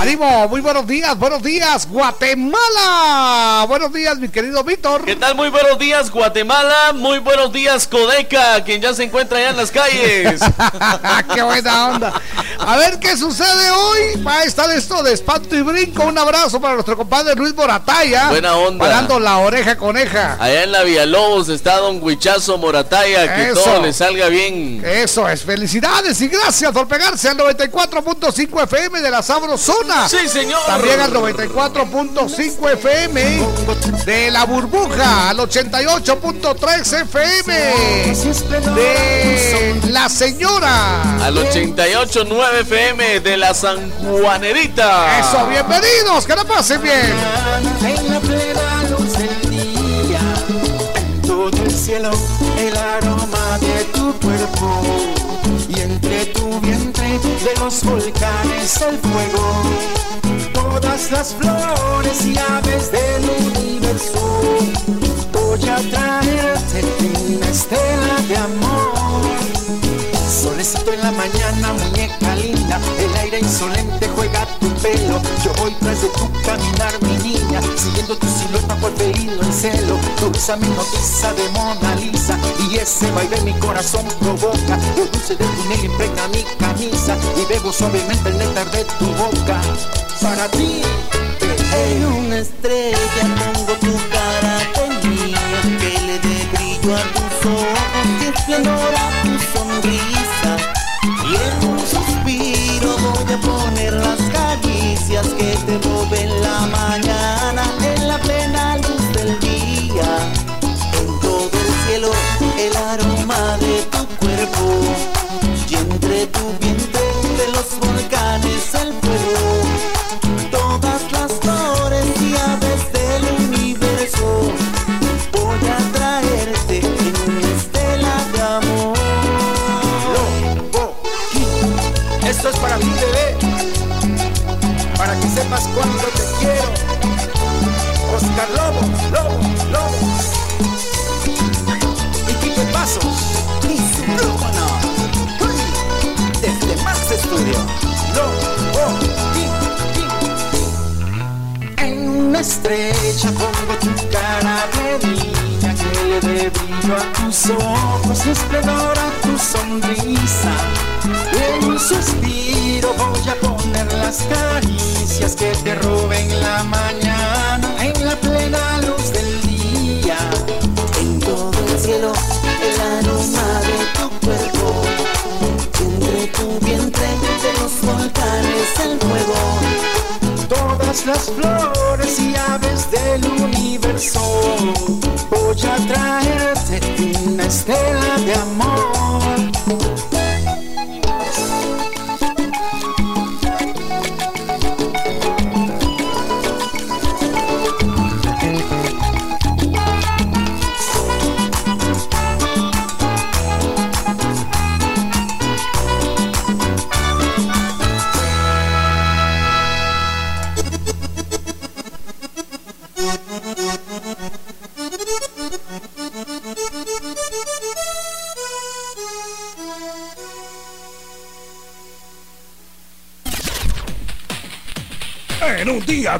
Ánimo, muy buenos días, buenos días, Guatemala. Buenos días, mi querido Víctor. ¿Qué tal? Muy buenos días, Guatemala. Muy buenos días, Codeca, quien ya se encuentra allá en las calles. qué buena onda. A ver qué sucede hoy. Va a estar esto de espanto y brinco. Un abrazo para nuestro compadre Luis Morataya. Buena onda. Parando la oreja coneja. Allá en la Villalobos está don Huichazo Morataya. Que todo le salga bien. Eso es. Felicidades y gracias por pegarse al 94.5 FM de la Sabrosona. Sí, señor. También al 94.5 FM de La Burbuja, al 88.3 FM de La Señora. Al 88.9 FM de La San Juanerita. Eso, bienvenidos, que la pasen bien. En la plena luz del día, todo el cielo, el aroma de tu cuerpo y entre tu vientre de los volcanes el fuego, todas las flores y aves del universo, voy a traerte una estela de amor Solecito en la mañana, muñeca linda, el aire insolente juega tu pelo. Yo voy tras de tu caminar, mi niña, siguiendo tu silueta por hilo en celo. Dulce mi noticia de Mona Lisa, y ese baile mi corazón provoca. El dulce de tu miel impregna mi camisa, y bebo suavemente el néctar de tu boca. Para ti, en una estrella pongo tu cara en mí, que le dé brillo a tus ojos esplendor Estrella pongo tu cara de niña que le dé brillo a tus ojos esplendor a tu sonrisa. En un suspiro voy a poner las caricias que te roben la mañana en la plena luz del día. En todo el cielo el aroma de tu cuerpo. Entre tu vientre de los volcanes el fuego. Las flores y aves del universo voy a traerte una estela de amor.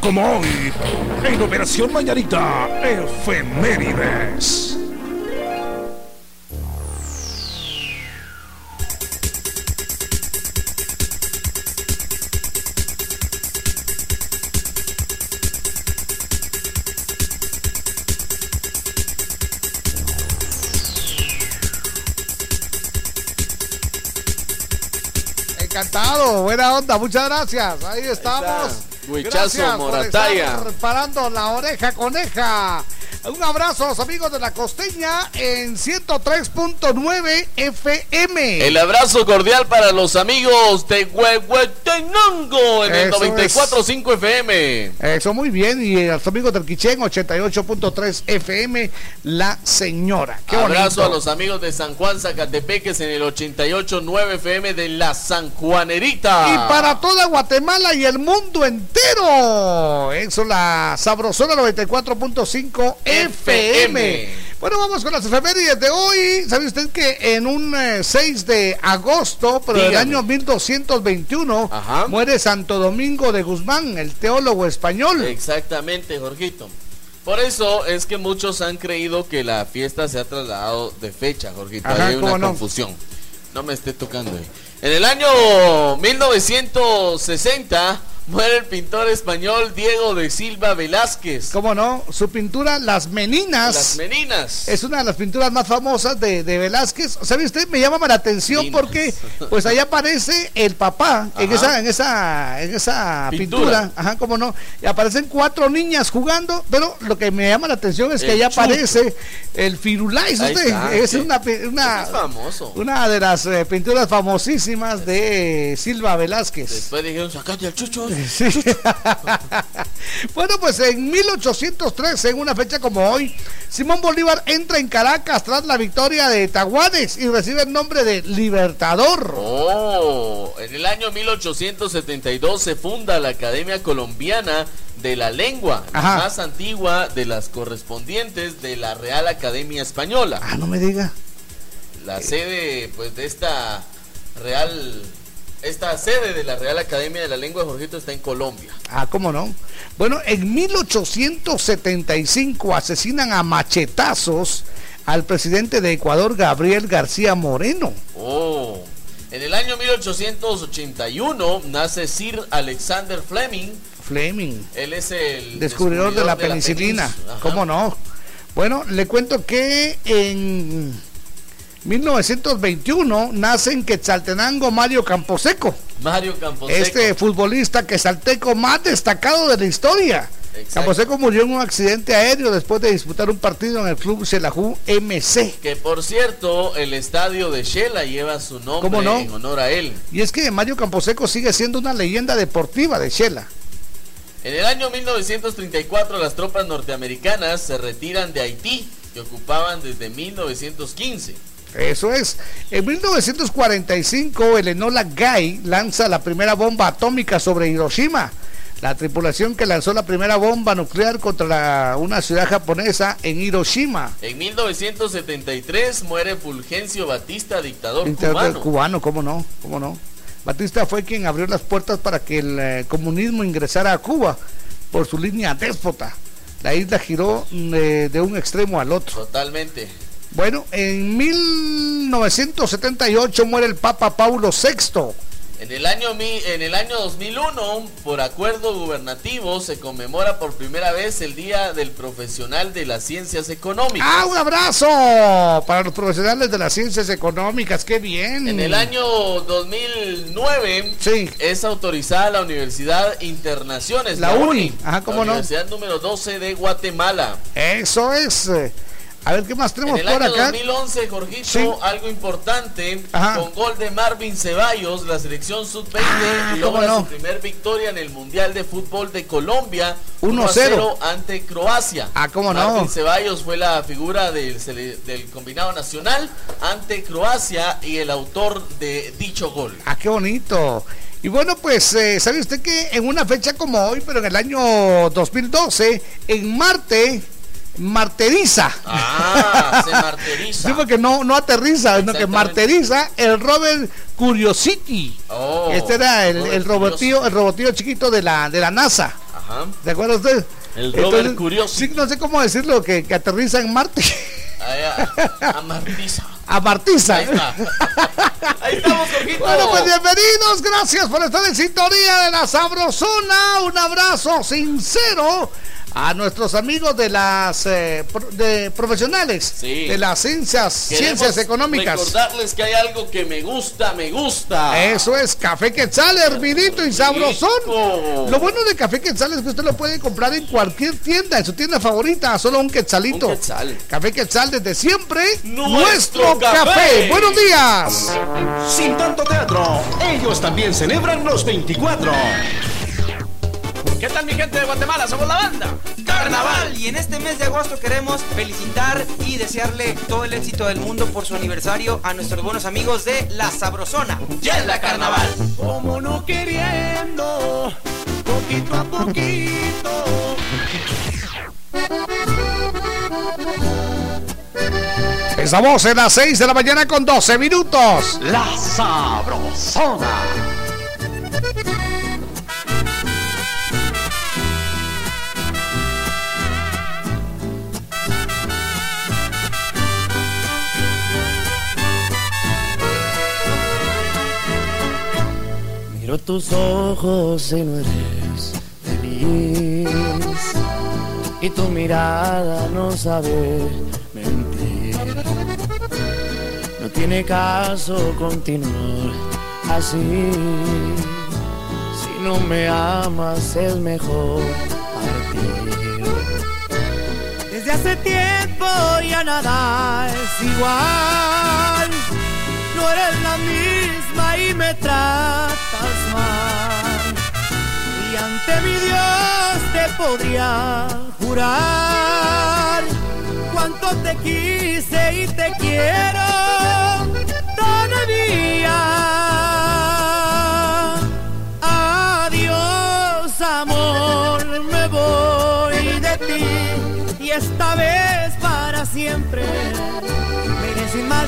Día como hoy, en Operación Mañanita, Efemérides. Encantado, buena onda, muchas gracias. Ahí estamos. Huichazo Morataya. Parando la oreja coneja. Un abrazo a los amigos de la costeña en 103.9 FM. El abrazo cordial para los amigos de Huehuetenango en el Eso es. 94.5 FM. Eso muy bien. Y a los amigos del Quichén, 88.3 FM, La Señora. Qué Abrazo bonito. a los amigos de San Juan Zacatepeques en el 88.9 FM de la San Juanerita. Y para toda Guatemala y el mundo entero. Eso, la sabrosona 94.5 FM. FM. Bueno, vamos con las efemérides de hoy. ¿Sabe usted que en un eh, 6 de agosto, pero del año 1221, Ajá. muere Santo Domingo de Guzmán, el teólogo español? Exactamente, Jorgito. Por eso es que muchos han creído que la fiesta se ha trasladado de fecha, Jorgito. Ajá, Hay una confusión. No me esté tocando. En el año 1960 muere el pintor español Diego de Silva Velázquez. ¿Cómo no? Su pintura Las Meninas. Las meninas. Es una de las pinturas más famosas de, de Velázquez. ¿Sabe usted? Me llama la atención Meninas. porque pues ahí aparece el papá en esa, en esa, en esa pintura. Pintura. Ajá, cómo no. Y aparecen cuatro niñas jugando, pero lo que me llama la atención es que El ahí chucho. aparece el Firulais. Usted. está, es una, una, es famoso. una de las eh, pinturas famosísimas de Silva Velázquez. Después dijeron, sacate al chucho. Sí. bueno, pues en 1813, en una fecha como hoy, Simón Bolívar entra en Caracas tras la victoria de Taguanes y recibe el nombre de Libertador. Oh, en el año 1872 se funda la Academia Colombiana de la Lengua, la más antigua de las correspondientes de la Real Academia Española. Ah, no me diga. La sede, pues, de esta Real, esta sede de la Real Academia de la Lengua, Jorgito, está en Colombia. Ah, ¿cómo no? Bueno, en 1875 asesinan a machetazos al presidente de Ecuador, Gabriel García Moreno. Oh, en el año 1881 nace Sir Alexander Fleming. Fleming. Él es el descubridor de la penicilina. ¿Cómo no? Bueno, le cuento que en 1921 nace en Quetzaltenango Mario Camposeco, Mario Camposeco. este futbolista quetzalteco más destacado de la historia. Exacto. Camposeco murió en un accidente aéreo después de disputar un partido en el club Xelajú MC. Que por cierto, el estadio de Shela lleva su nombre en honor a él. Y es que Mario Camposeco sigue siendo una leyenda deportiva de Shela. En el año 1934 las tropas norteamericanas se retiran de Haití, que ocupaban desde 1915. Eso es. En 1945, el Enola Gay lanza la primera bomba atómica sobre Hiroshima. La tripulación que lanzó la primera bomba nuclear contra la- una ciudad japonesa en Hiroshima. En 1973 muere Fulgencio Batista, dictador Inter- cubano. cubano, ¿cómo no? ¿Cómo no? Batista fue quien abrió las puertas para que el eh, comunismo ingresara a Cuba por su línea déspota. La isla giró mm, eh, de un extremo al otro. Totalmente. Bueno, en 1978 muere el Papa Paulo VI. En el, año, en el año 2001, por acuerdo gubernativo, se conmemora por primera vez el Día del Profesional de las Ciencias Económicas. ¡Ah, un abrazo para los profesionales de las ciencias económicas! ¡Qué bien! En el año 2009 Sí. es autorizada la Universidad Internaciones, La UNI. Ajá, ¿cómo la no? Universidad número 12 de Guatemala. Eso es. A ver, ¿qué más En tenemos el por año acá? 2011, Jorgito, Sí. algo importante, Ajá. con gol de Marvin Ceballos, la selección sub-20 Ah, logra ¿cómo no? su primer victoria en el Mundial de Fútbol de Colombia, 1-0. 1-0 ante Croacia. Ah, ¿cómo no? Marvin Ceballos fue la figura del combinado nacional ante Croacia y el autor de dicho gol. ¡Ah, qué bonito! Y bueno, pues, eh, ¿sabe usted que en una fecha como hoy, pero en el año 2012, en Marte, marteriza? Ah, se marteriza. Sí, porque no, no aterriza, sino que marteriza el Robert Curiosity. Oh, este era el, el robotillo, el robotillo chiquito de la, de la NASA. Ajá. ¿De acuerdo usted? El Robert Curiosity. Sí, no sé cómo decirlo, que, que aterriza en Marte. Ahí, a- Amartiza. Amartiza. Ahí está. Ahí estamos, Jorgito. Bueno, pues bienvenidos, gracias por estar en sintonía de la Sabrosona. Un abrazo sincero a nuestros amigos de las eh, de profesionales de las ciencias ciencias económicas. Recordarles que hay algo que me gusta, me gusta. Eso es café quetzal, hervidito y sabrosón. Lo bueno de café quetzal es que usted lo puede comprar en cualquier tienda, en su tienda favorita, solo un quetzalito. Un quetzal. Café quetzal desde siempre. Nuestro, café. Buenos días. Sin tanto teatro, ellos también celebran los 24. ¿Qué tal mi gente de Guatemala? Somos la banda Carnaval. Y en este mes de agosto queremos felicitar y desearle todo el éxito del mundo por su aniversario a nuestros buenos amigos de La Sabrosona. Ya es la Carnaval. Como no queriendo, poquito a poquito. Estamos en las 6 de la mañana con 12 minutos. La Sabrosona. Tus ojos y no eres feliz. Y tu mirada no sabe mentir. No tiene caso continuar así. Si no me amas es mejor partir. Desde hace tiempo ya nada es igual. No eres la misma y me tratas mal. Y ante mi Dios te podría jurar cuánto te quise y te quiero todavía. Adiós, amor, me voy de ti y esta vez para siempre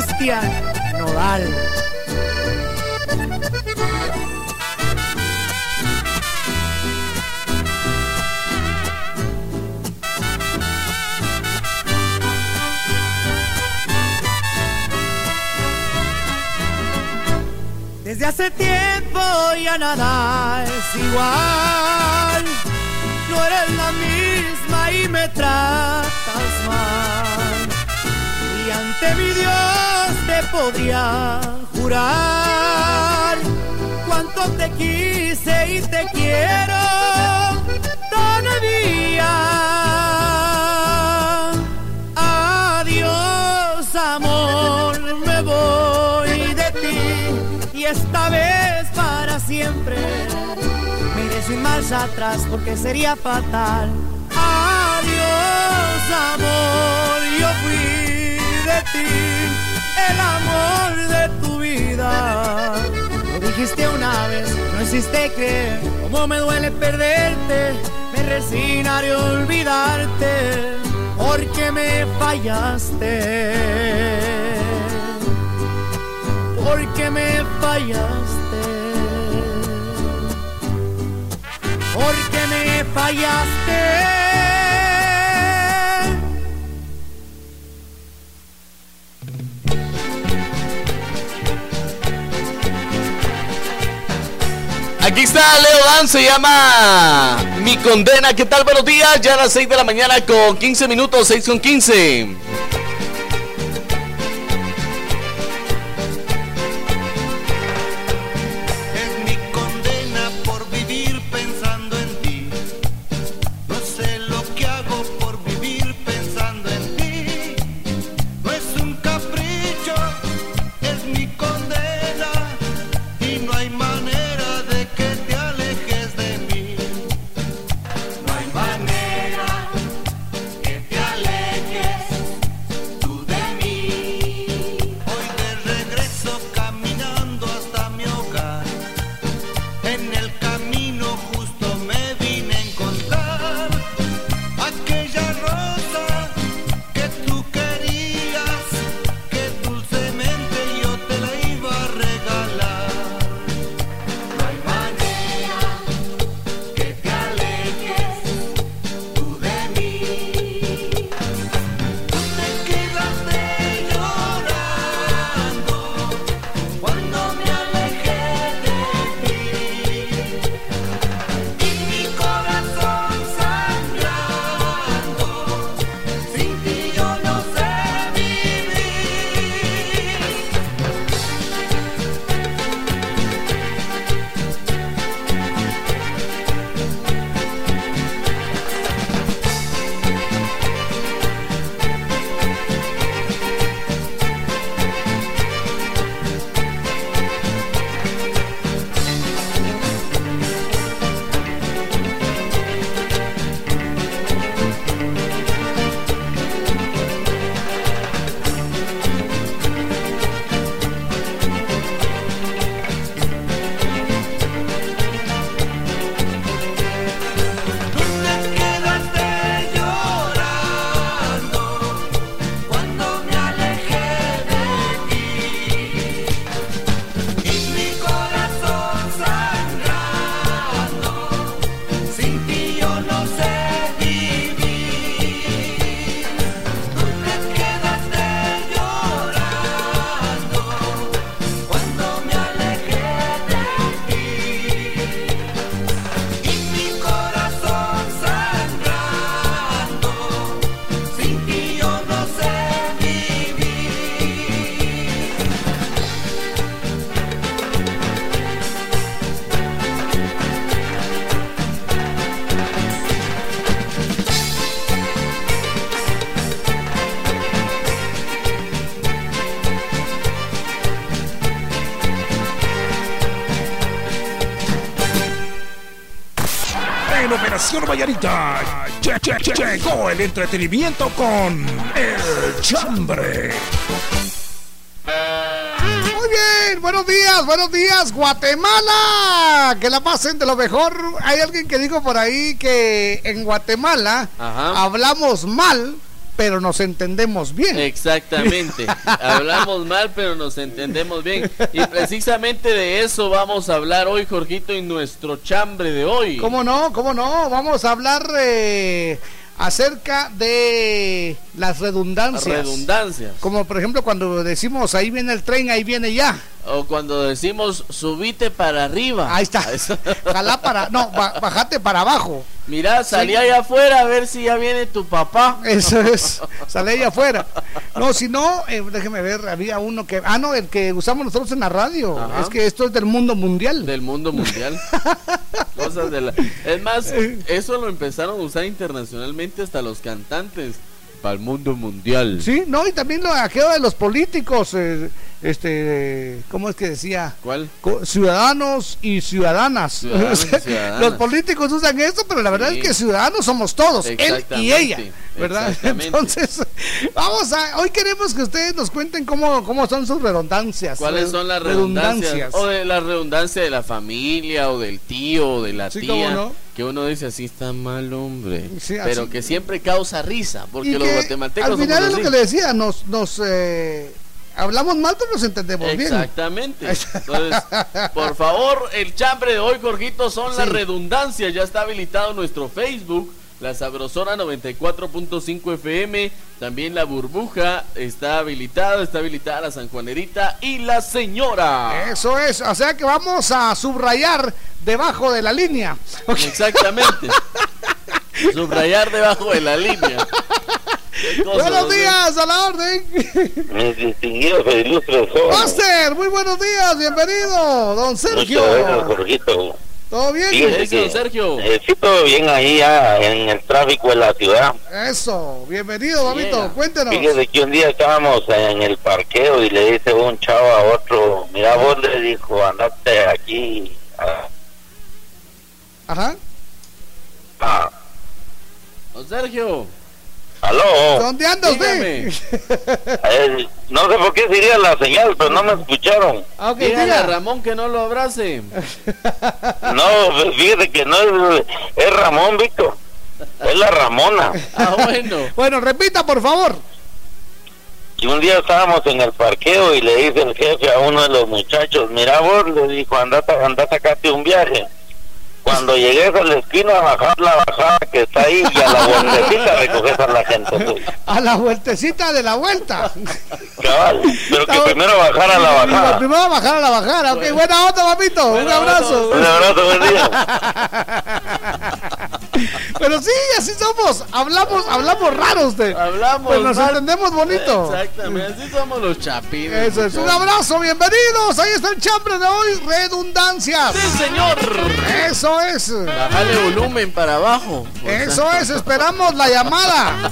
Cristian. Desde hace tiempo ya nada es igual. No eres la misma y me tratas mal ante mi Dios te podría jurar cuánto te quise y te quiero todavía. Adiós, amor, me voy de ti y esta vez para siempre. Mire sin marcha atrás porque sería fatal. Adiós, amor, yo fui el amor de tu vida. Lo dijiste una vez, no hiciste creer, como me duele perderte, me resignaré a olvidarte, porque me fallaste. Porque me fallaste. Porque me fallaste. Aquí está Leo Dan, se llama Mi Condena. ¿Qué tal? Buenos días, ya a las 6 de la mañana con 15 minutos, 6 con 15. Che, llegó el entretenimiento con El Chambre. Muy bien, buenos días, buenos días, Guatemala. Que la pasen de lo mejor. Hay alguien que dijo por ahí que en Guatemala Ajá. hablamos mal, pero nos entendemos bien. Exactamente. Hablamos mal, pero nos entendemos bien. Y precisamente de eso vamos a hablar hoy, Jorgito, en nuestro chambre de hoy. ¿Cómo no? ¿Cómo no? Vamos a hablar eh, acerca de las redundancias. Redundancias. Como por ejemplo cuando decimos ahí viene el tren, ahí viene ya. O cuando decimos subite para arriba. Ahí está. Jalá para, no, ba- bajate para abajo. Mira, salí allá afuera a ver si ya viene tu papá. Eso es, sale ahí afuera. No, si no, eh, déjeme ver, había uno que, ah, no, el que usamos nosotros en la radio. Ajá. Es que esto es del mundo mundial. Del mundo mundial. Cosas de la... Es más, eso lo empezaron a usar internacionalmente hasta los cantantes. Para el mundo mundial. Sí, no, y también lo aquello de los políticos, eh, este, ¿cómo es que decía? ¿Cuál? Co- Ciudadanos y ciudadanas. Ciudadanos y ciudadanas. Los políticos usan esto, pero la verdad Sí. es que ciudadanos somos todos, él y ella, ¿verdad? Entonces, vamos a, hoy queremos que ustedes nos cuenten cómo, cómo son sus redundancias. ¿Cuáles son las redundancias? O de la redundancia de la familia, o del tío, o de la Sí, tía. cómo no. Que uno dice así está mal, hombre. Sí, pero así- que siempre causa risa. Porque Y los guatemaltecos al final es lo que le decía, nos, nos eh, hablamos mal, pero nos entendemos bien. Exactamente. Entonces, por favor, el chambre de hoy, Jorgito, son las Sí. redundancias. Ya está habilitado nuestro Facebook, la Sabrosona 94.5 FM. También la burbuja está habilitada, está habilitada la San Juanerita y la señora. Eso es, o sea que vamos a subrayar debajo de la línea. Exactamente. Subrayar debajo de la línea. Cosa, Buenos días, a la orden. Mis distinguidos e ilustres jóvenes. Master, muy buenos días, bienvenido, don Muchas gracias, Sergio. Jorgito. ¿Todo bien? Que Sergio. eh, sí, todo bien ahí ya en el tráfico de la ciudad. Eso, bienvenido, Babito, Yeah. cuéntenos. Fíjese que un día estábamos en el parqueo y le dice un chavo a otro, mira vos le dijo, andate aquí. a- Ajá. a- Don Sergio. Aló. ¿Dónde anda usted? Eh, no sé por qué sería la señal, pero no me escucharon. Ah, ok, Dígale a diga. Ramón que no lo abrace. No, fíjese que no es, es Ramón, Víctor. Es la Ramona. Ah, bueno. Bueno, repita, por favor. Y un día estábamos en el parqueo y le dice el jefe a uno de los muchachos, mira vos, le dijo, anda, anda a sacarte un viaje. Cuando llegues a la esquina, bajar la bajada que está ahí y a la vueltecita recoges a la gente. pues, A la vueltecita de la vuelta. cabal. Pero que primero bajar a la bajada. Primero bajar a la bajada. Ok, buena onda, papito. Un onda, abrazo. Un abrazo, buen día. Pero sí, así somos. Hablamos, hablamos raro usted. Hablamos. Pues nos mal. entendemos bonito. Exactamente, así somos los chapines. Eso es. Un abrazo, bienvenidos. Ahí está el chambre de hoy. Redundancias. Sí, señor. Eso es. Bájale volumen para abajo. Eso es. Esperamos la llamada.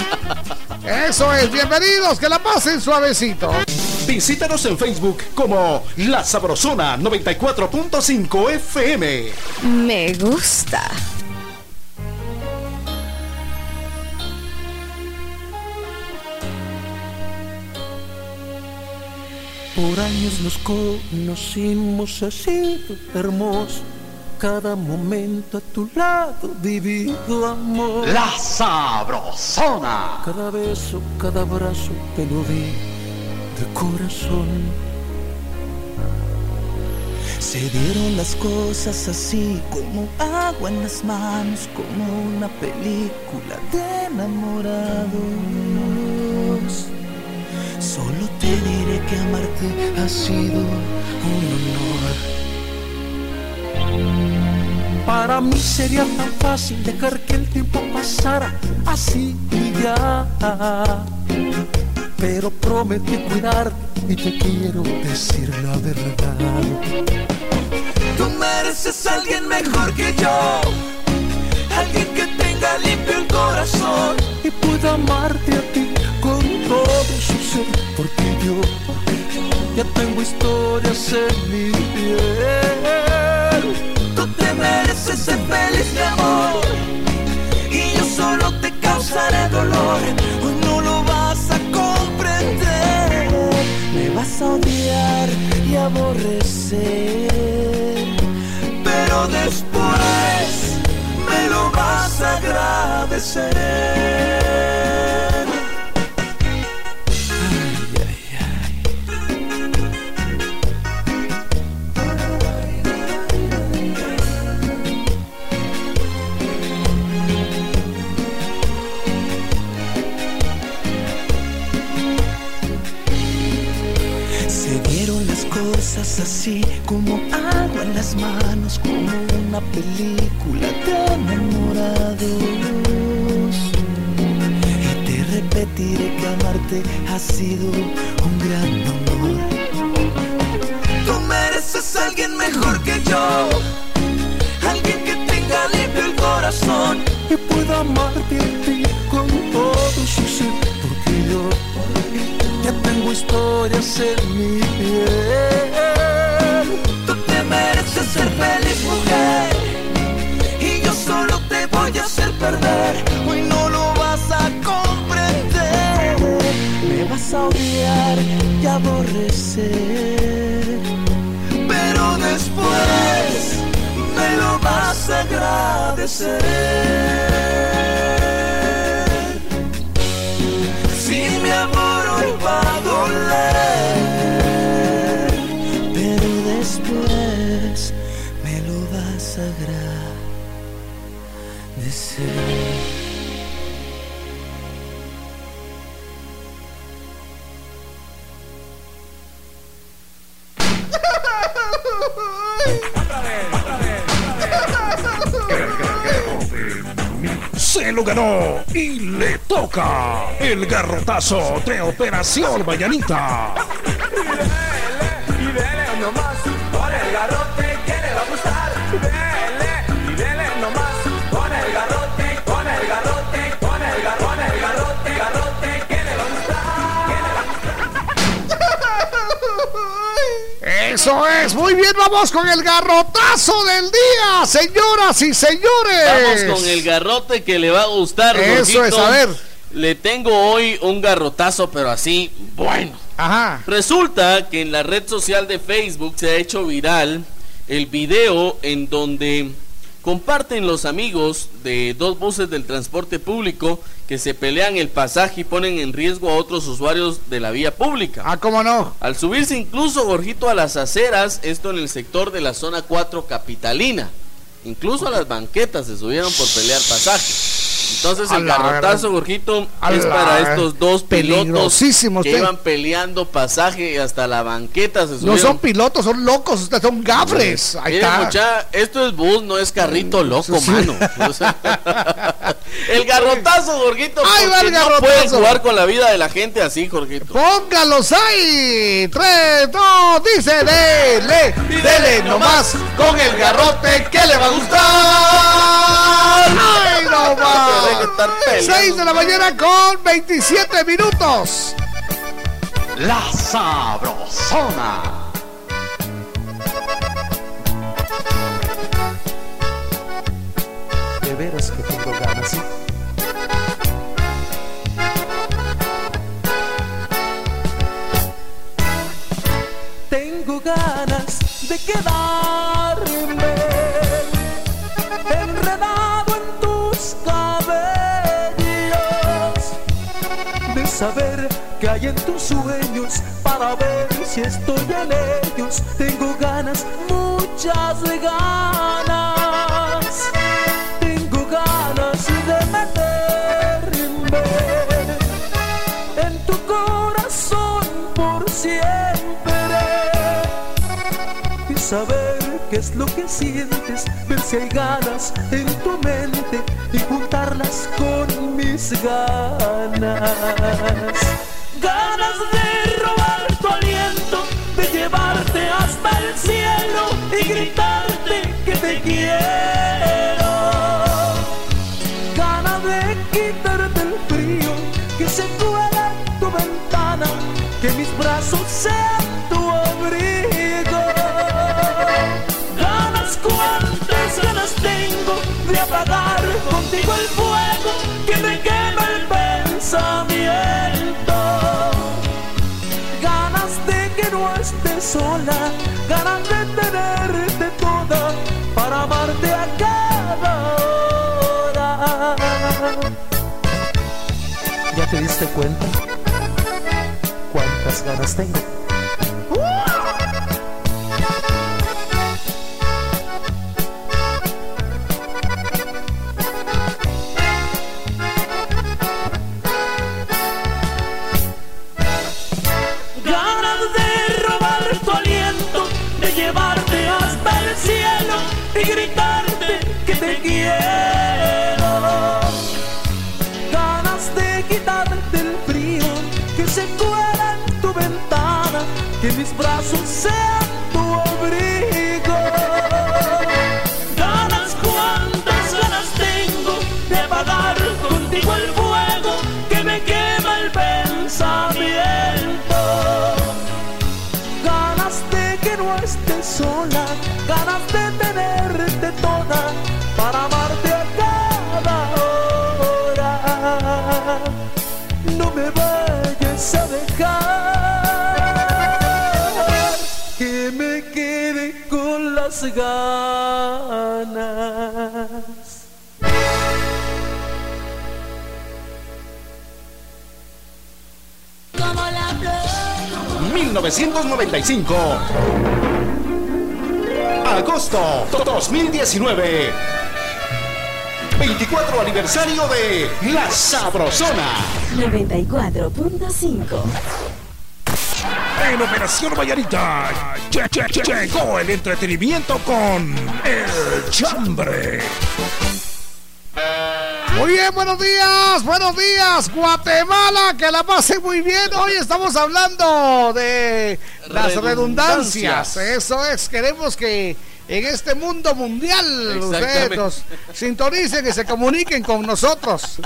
Eso es. Bienvenidos. Que la pasen suavecito. Visítanos en Facebook como La Sabrosona 94.5 FM. Me gusta. Por años nos conocimos, sido hermoso. Cada momento a tu lado vivido amor. La Sabrosona. Cada beso, cada abrazo te lo di de corazón. Se dieron las cosas así como agua en las manos, como una película de enamorados. Solo te diré que amarte ha sido un honor. Para mí sería tan fácil dejar que el tiempo pasara así y ya. Pero prometí cuidarte y te quiero decir la verdad. Tú mereces a alguien mejor que yo, alguien que tenga limpio el corazón y pueda amarte a ti con todo su ser. Porque yo ya tengo historias en mi piel. Te mereces ser feliz, mi amor. causaré dolor, hoy no lo vas a comprender. Me vas a odiar y aborrecer, pero después me lo vas a agradecer. Así como agua en las manos, como una película de enamorados. Y te repetiré que amarte ha sido un gran honor. Tú mereces a alguien mejor que yo, alguien que tenga limpio el corazón y pueda amarte a ti con todo su ser, porque yo ya tengo historias en mi piel. Tú te mereces ser feliz, mujer. Y yo solo te voy a hacer perder. Hoy no lo vas a comprender. Me vas a odiar y aborrecer. Pero después me lo vas a agradecer. Si mi amor hoy va a doler, agradecer. Se lo ganó y le toca el garrotazo de Operación Mañanita. Y dele nomás con el garrote que le va a gustar. Dele y dele Eso es, muy bien, vamos con el garrotazo del día, señoras y señores. Vamos con el garrote que le va a gustar. Eso es, Jorgito. a ver. Le tengo hoy un garrotazo, pero así, bueno. Ajá. Resulta que en la red social de Facebook se ha hecho viral el video en donde comparten los amigos de dos buses del transporte público que se pelean el pasaje y ponen en riesgo a otros usuarios de la vía pública. Ah, cómo no. Al subirse incluso Gorjito a las aceras, esto en el sector de la zona 4 capitalina. Incluso a las banquetas se subieron por pelear pasaje. Entonces el garrotazo, Gorjito, es para estos dos pilotos que iban peleando pasaje y hasta la banqueta se subieron. No son pilotos, son locos, son gafres. Ahí Mire, está. mucha, esto es bus, no es carrito loco, Sí. mano. O sea, el garrotazo, Jorgito, Ahí va el no pueden jugar con la vida de la gente así, Jorgito. Póngalos ahí. Tres, dos, dice, dele, dele nomás con el garrote que le va a gustar. ¡Ay, no Tiene que estar más! peleando. 6 de la mañana con 27 minutos. La Sabrosona. De veras que tengo ganas, ¿sí? Tengo ganas de quedarme saber que hay en tus sueños para ver si estoy en ellos. Tengo ganas, muchas ganas. Tengo ganas de meterme en tu corazón por siempre y saber qué es lo que sientes, si hay ganas en tu mente y juntarlas con mis ganas. Ganas de robar tu aliento, de llevarte hasta el cielo y gritarte que te quiero. Ganas de quitarte el frío que se cuela tu ventana, que mis brazos sean diste cuenta? ¿Cuántas ganas tengo? Que me quede con las ganas. 1995. Agosto 2019. 24 aniversario de La Sabrosona. 94.5. En Operación Vallarita lle- lle- lle- llegó el entretenimiento con El Chambre. Muy bien, buenos días, buenos días, Guatemala, que la pase muy bien. Hoy estamos hablando de las redundancias. Redundancias. Eso es, queremos que en este mundo mundial ustedes nos sintonicen y se comuniquen con nosotros.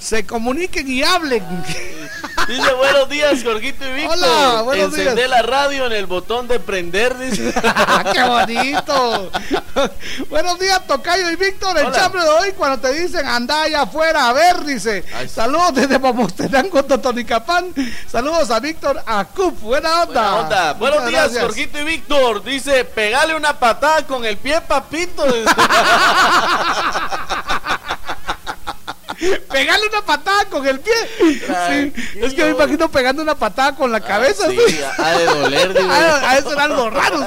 Se comuniquen y hablen. Dice buenos días, Jorgito y Víctor. Hola, buenos Encendé días. la radio en el botón de prender, dice. ¡Qué bonito! Buenos días, Tocayo y Víctor. El chambre de hoy, cuando te dicen anda allá afuera a ver, dice. Saludos desde Pamostenango, Totonicapán. Saludos a Víctor Acup. Buena onda. Buena onda. Buenos días, gracias. Jorgito y Víctor. Dice, pegale una patada con el pie, papito. Pegarle una patada con el pie. Sí, es que me imagino pegando una patada con la cabeza. Ah, sí, ha de doler, digo. Ha ha de ser algo raro.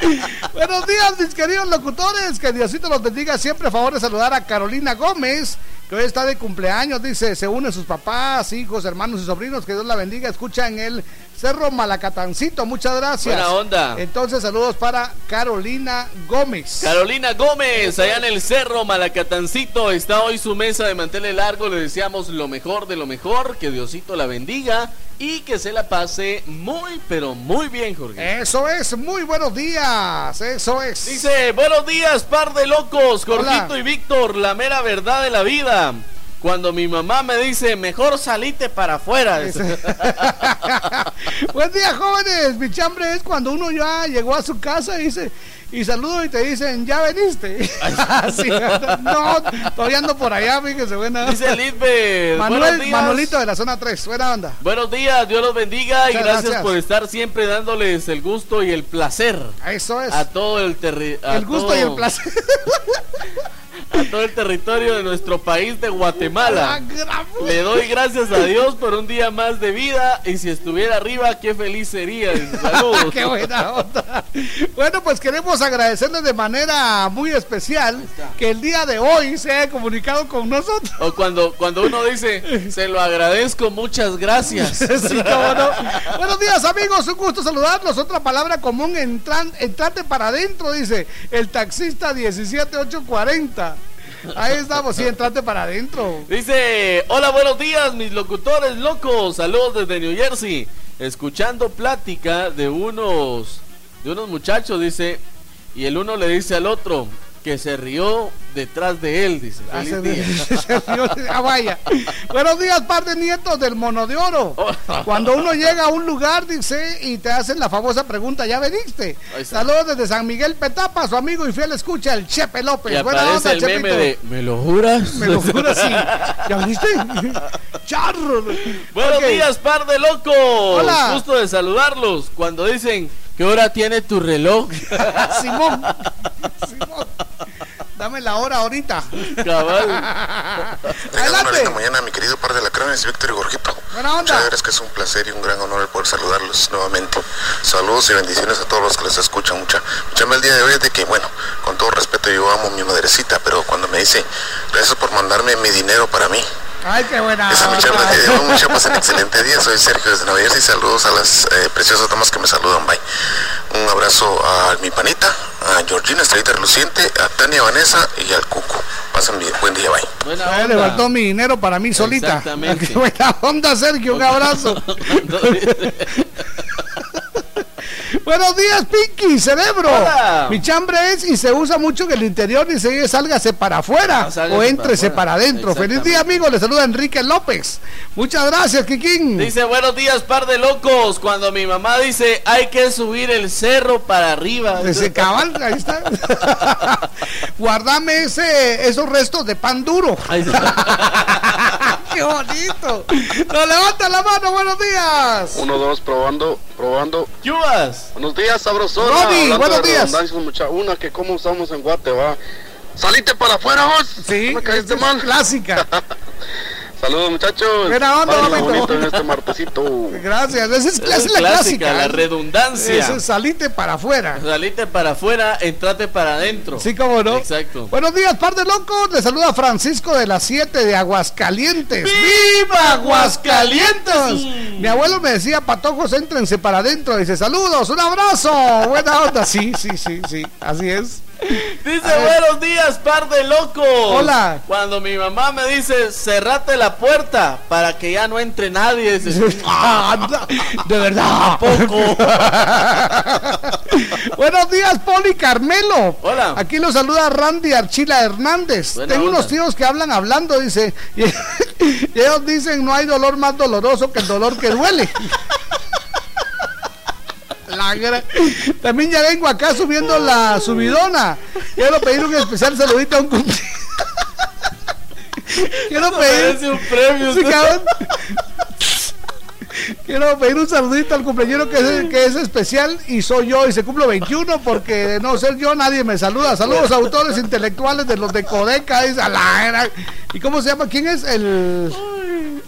sí. Buenos días, mis queridos locutores. Que Diosito los bendiga. Siempre a favor de saludar a Carolina Gómez, que hoy está de cumpleaños. Dice, se unen sus papás, hijos, hermanos y sobrinos. Que Dios la bendiga. Escucha en el Cerro Malacatancito. Muchas gracias. Buena onda. Entonces, saludos para Carolina Gómez. Carolina Gómez, allá en el cerro Malacatancito, está hoy su mesa de manteles largo. Le deseamos lo mejor de lo mejor, que Diosito la bendiga y que se la pase muy, pero muy bien, Jorge. Eso es, muy buenos días. Eso es. Dice, buenos días, par de locos, Jorgito Hola. y Víctor, la mera verdad de la vida. Cuando mi mamá me dice, mejor salite para afuera. Buen día, jóvenes. Mi chambre es cuando uno ya llegó a su casa y dice y saludo y te dicen, ya veniste. Sí, no, todavía ando por allá, fíjese, buena. Dice Lisbeth, Manuel. Manuelito de la zona 3, buena onda. Buenos días, Dios los bendiga y gracias. por estar siempre dándoles el gusto y el placer. Eso es. A todo el territorio. El gusto y el placer. A todo el territorio de nuestro país de Ah, Guatemala. Le doy gracias a Dios por un día más de vida y si estuviera arriba, qué feliz sería. Saludos. Qué buena onda. Bueno, pues queremos agradecerles de manera muy especial que el día de hoy se haya comunicado con nosotros. O cuando, cuando uno dice, se lo agradezco, muchas gracias. Sí, cómo no. Buenos días, amigos. Un gusto saludarlos. Otra palabra común, entran, entrate para adentro, dice el taxista 17840. Ahí estamos, sí, entrate para adentro. Dice, hola, buenos días, mis locutores locos. Saludos desde New Jersey. Escuchando plática de unos, de unos muchachos, dice, y el uno le dice al otro que se rió detrás de él, dice. Ah, se- día. se rió. Ah, vaya. Buenos días, par de nietos del mono de oro. Cuando uno llega a un lugar, dice, y te hacen la famosa pregunta, ¿ya veniste? Saludos desde San Miguel Petapa, su amigo y fiel escucha, el Chepe López. Y Buena onda, el meme Chepito. de, ¿me lo juras? Me lo juro, sí. ¿Ya viste? Charro. Buenos días, par de locos. Hola. Gusto de saludarlos. Cuando dicen, ¿Qué hora tiene tu reloj? Simón. Simón. La hora ahorita. Cabal. Tengan una linda mañana, mi querido par de lacrones, Víctor y Gorgito. Buena onda. Muchas gracias, que es un placer y un gran honor el poder saludarlos nuevamente. Saludos y bendiciones a todos los que les escuchan. Mucha, mucha el día de hoy es de que, bueno, con todo respeto, yo amo a mi madrecita, pero cuando me dice, gracias por mandarme mi dinero para mí. Ay, qué buena. Esa es mi charla de hoy. Mucha paz, un excelente día. Soy Sergio desde Nueva Jersey. Saludos a las eh, preciosas damas que me saludan. Bye. Un abrazo a mi panita, a Georgina, Estrellita Reluciente, a Tania Vanessa y al Cuco. Pasen bien. Buen día, bye. Buena Ay, le onda. faltó mi dinero para mí solita. Exactamente. Qué buena onda, Sergio. Un abrazo. Buenos días, Pinky, cerebro. Hola. Mi chambre es y se usa mucho en el interior y se sálgase para afuera sálgase o éntrese para adentro. Feliz día, amigo. Le saluda Enrique López. Muchas gracias, Kikín. Dice, buenos días, par de locos. Cuando mi mamá dice, hay que subir el cerro para arriba. Ese cabal, ahí está. Guardame ese, esos restos de pan duro. Ahí está. ¡Qué bonito! ¡Nos levanta la mano! ¡Buenos días! Uno, dos, probando, probando. Chubas. Buenos días, sabrosona. Hablando buenos días. Una que como usamos en Guate, va. Salite para afuera, vos. Sí, Me caíste es mal. clásica. Saludos, muchachos. Buena onda, bonito en este martesito. Gracias. Esa es, esa Es la clásica. la redundancia. Eso es salite para afuera. Salite para afuera, entrate para adentro. Sí, cómo no. Exacto. Buenos días, par de locos. Le saluda Francisco de las 7 de Aguascalientes. ¡Viva Aguascalientes! Aguascalientes! Mi abuelo me decía, patojos, éntrense para adentro. Dice, saludos, un abrazo. Buena onda. Sí, sí, sí, sí. Así es. Dice, A buenos días, par de locos. Hola. Cuando mi mamá me dice, cerrate la puerta para que ya no entre nadie. Dice, Ah, de verdad. poco. Buenos días, Poli Carmelo. Hola. Aquí lo saluda Randy Archila Hernández. Buena Tengo onda. unos tíos que hablan hablando, dice. Y ellos dicen, no hay dolor más doloroso que el dolor que duele. También ya vengo acá subiendo la subidona. Quiero pedir un especial saludito a un cumpleaños. Quiero pedir. un premio. Quiero pedir un saludito al cumpleañero que es, que es especial y soy yo y se cumplo 21 porque de no ser yo nadie me saluda. Saludos autores intelectuales de los de Codeca. a la era. ¿Y cómo se llama? ¿Quién es? El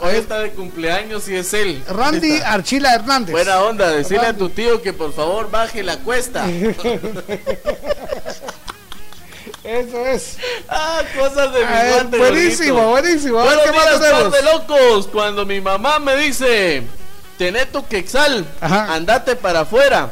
Hoy está de cumpleaños y es él. Randy. Archila Hernández. Buena onda, decirle a tu tío que por favor baje la cuesta. Eso es. ah, cosas de mi Ah, guante, buenísimo, gordito. buenísimo. A ver Buenos días, de locos. Cuando mi mamá me dice, tené tu quexal, Ajá. andate para afuera.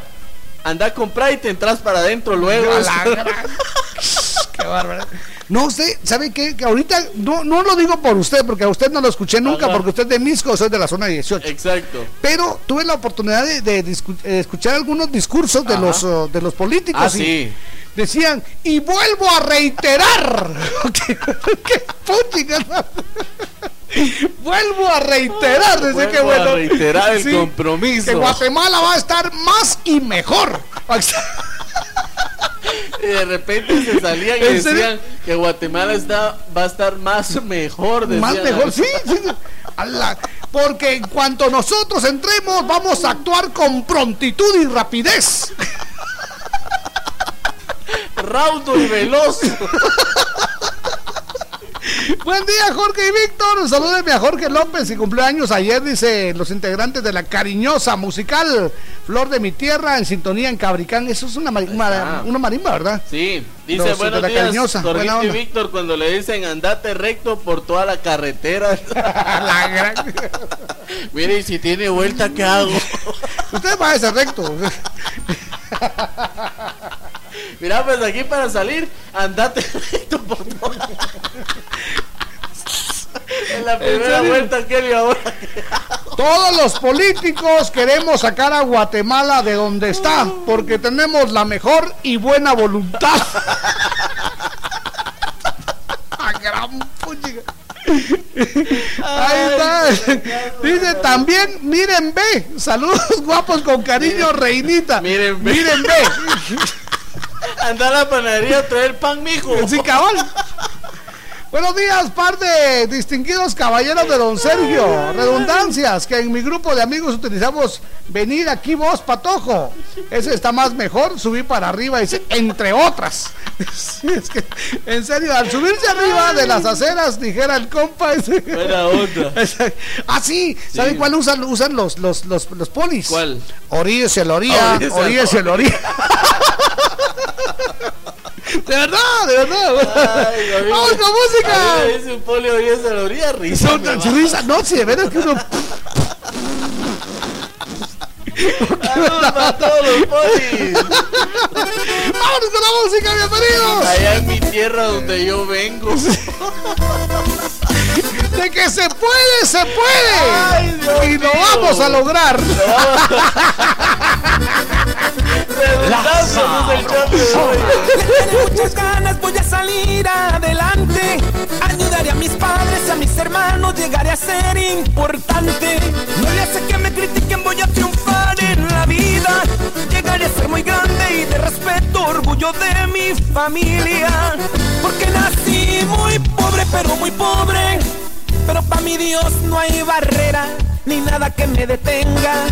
Anda a comprar y te entras para adentro luego. Qué bárbaro. No sé, ¿sabe qué? Que ahorita no, no lo digo por usted, porque a usted no lo escuché nunca, Ajá. porque usted es de Misco, soy de la zona 18. Exacto. Pero tuve la oportunidad de, eh, escuchar algunos discursos de los, oh, de los políticos. Ah, y sí. Decían, y vuelvo a reiterar. ¿Qué, qué? Vuelvo a reiterar. Decía Vuelvo que a bueno. reiterar el compromiso. Que Guatemala va a estar más y mejor. Y de repente se salían y decían que Guatemala está, va a estar más mejor. Más mejor, sí, sí. sí. A la- porque en cuanto nosotros entremos, vamos a actuar con prontitud y rapidez. Raudo y veloz. Buen día, Jorge y Víctor. Salúdenme a Jorge López y cumpleaños ayer, dice los integrantes de la cariñosa musical Flor de mi Tierra en sintonía en Cabricán. Eso es una, mari- ma- una marimba, ¿verdad? Sí, dice Los de buenos la días, Jorgito y. Víctor, cuando le dicen andate recto por toda la carretera. La gran- Mire, y si tiene vuelta, ¿qué hago? Usted va a ese recto. Mira, pues aquí para salir, andate recto por toda. En la primera serio? vuelta, Kelly, ahora. Todos los políticos queremos sacar a Guatemala de donde está, porque tenemos la mejor y buena voluntad. A gran puchica. Ahí está. Dice también, miren ve. Saludos guapos con cariño, reinita. Miren, ve. Miren ve. Anda a la panadería a traer pan, mijo. Sí, cabal. Buenos días, par de distinguidos caballeros de Don Sergio. Redundancias que en mi grupo de amigos utilizamos venir aquí vos, patojo. Ese está más mejor, subir para arriba, dice, entre otras. Sí, es que, en serio, al subirse arriba de las aceras, dijera el compa. Ese, Buena onda. ah, sí, ¿saben cuál usan, usan los, los, los, los polis? ¿Cuál? Oríese la orilla, Oríese la orilla. De verdad, de verdad. Ay, a mí Vamos con música. a mí me dice un polio y esa la orilla risa. Son tan churriza. No, si de veras que uno. Saludos para todos los polis. Vámonos con la música, bienvenidos. Allá en mi tierra donde yo vengo. De que se puede, se puede. Ay, Dios y lo mío. vamos a lograr. Tengo muchas ganas, voy a salir adelante. Ayudaré a mis padres, a mis hermanos, llegaré a ser importante. No le hace que me critiquen, voy a triunfar en la vida. Llegaré a ser muy grande y de respeto, orgullo de mi familia. Porque nací muy pobre, pero muy pobre. Pero para mi Dios no hay barrera, ni nada que me detenga.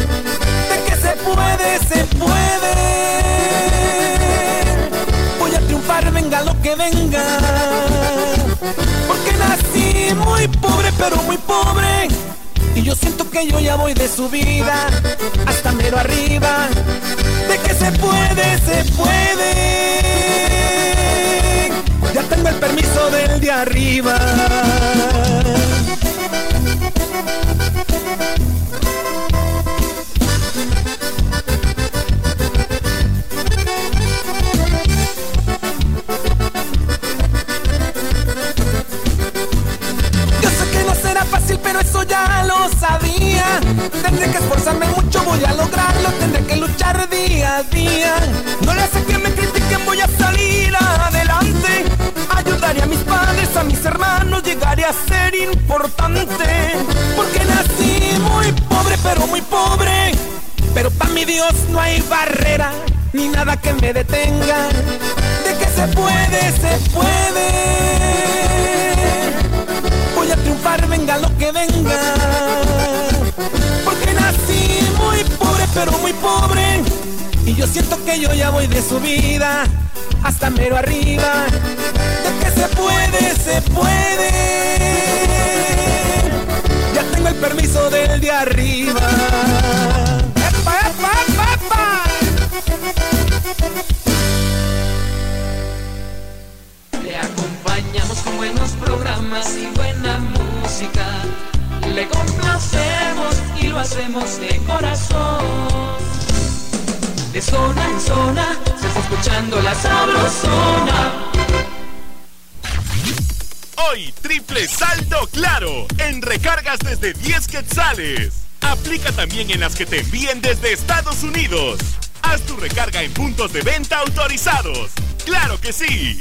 De que se puede, se puede. Voy a triunfar, venga lo que venga. Porque nací muy pobre, pero muy pobre. Y yo siento que yo ya voy de subida hasta mero arriba. De que se puede, se puede. Ya tengo el permiso del de arriba. Será fácil, pero eso ya lo sabía. Tendré que esforzarme mucho, voy a lograrlo. Tendré que luchar día a día. No le hace que me critiquen, voy a salir adelante. Ayudaré a mis padres, a mis hermanos, llegaré a ser importante. Porque nací muy pobre, pero muy pobre. Pero para mi Dios no hay barrera, ni nada que me detenga. De que se puede, se puede. A triunfar, venga lo que venga. Porque nací muy pobre, pero muy pobre. Y yo siento que yo ya voy de subida hasta mero arriba. De que se puede, se puede. Ya tengo el permiso del de arriba. Buenos programas y buena música. Le complacemos y lo hacemos de corazón. De zona en zona se está escuchando la sabrosona. Hoy, triple saldo claro en recargas desde 10 quetzales. Aplica también en las que te envíen desde Estados Unidos. Haz tu recarga en puntos de venta autorizados. ¡Claro que sí!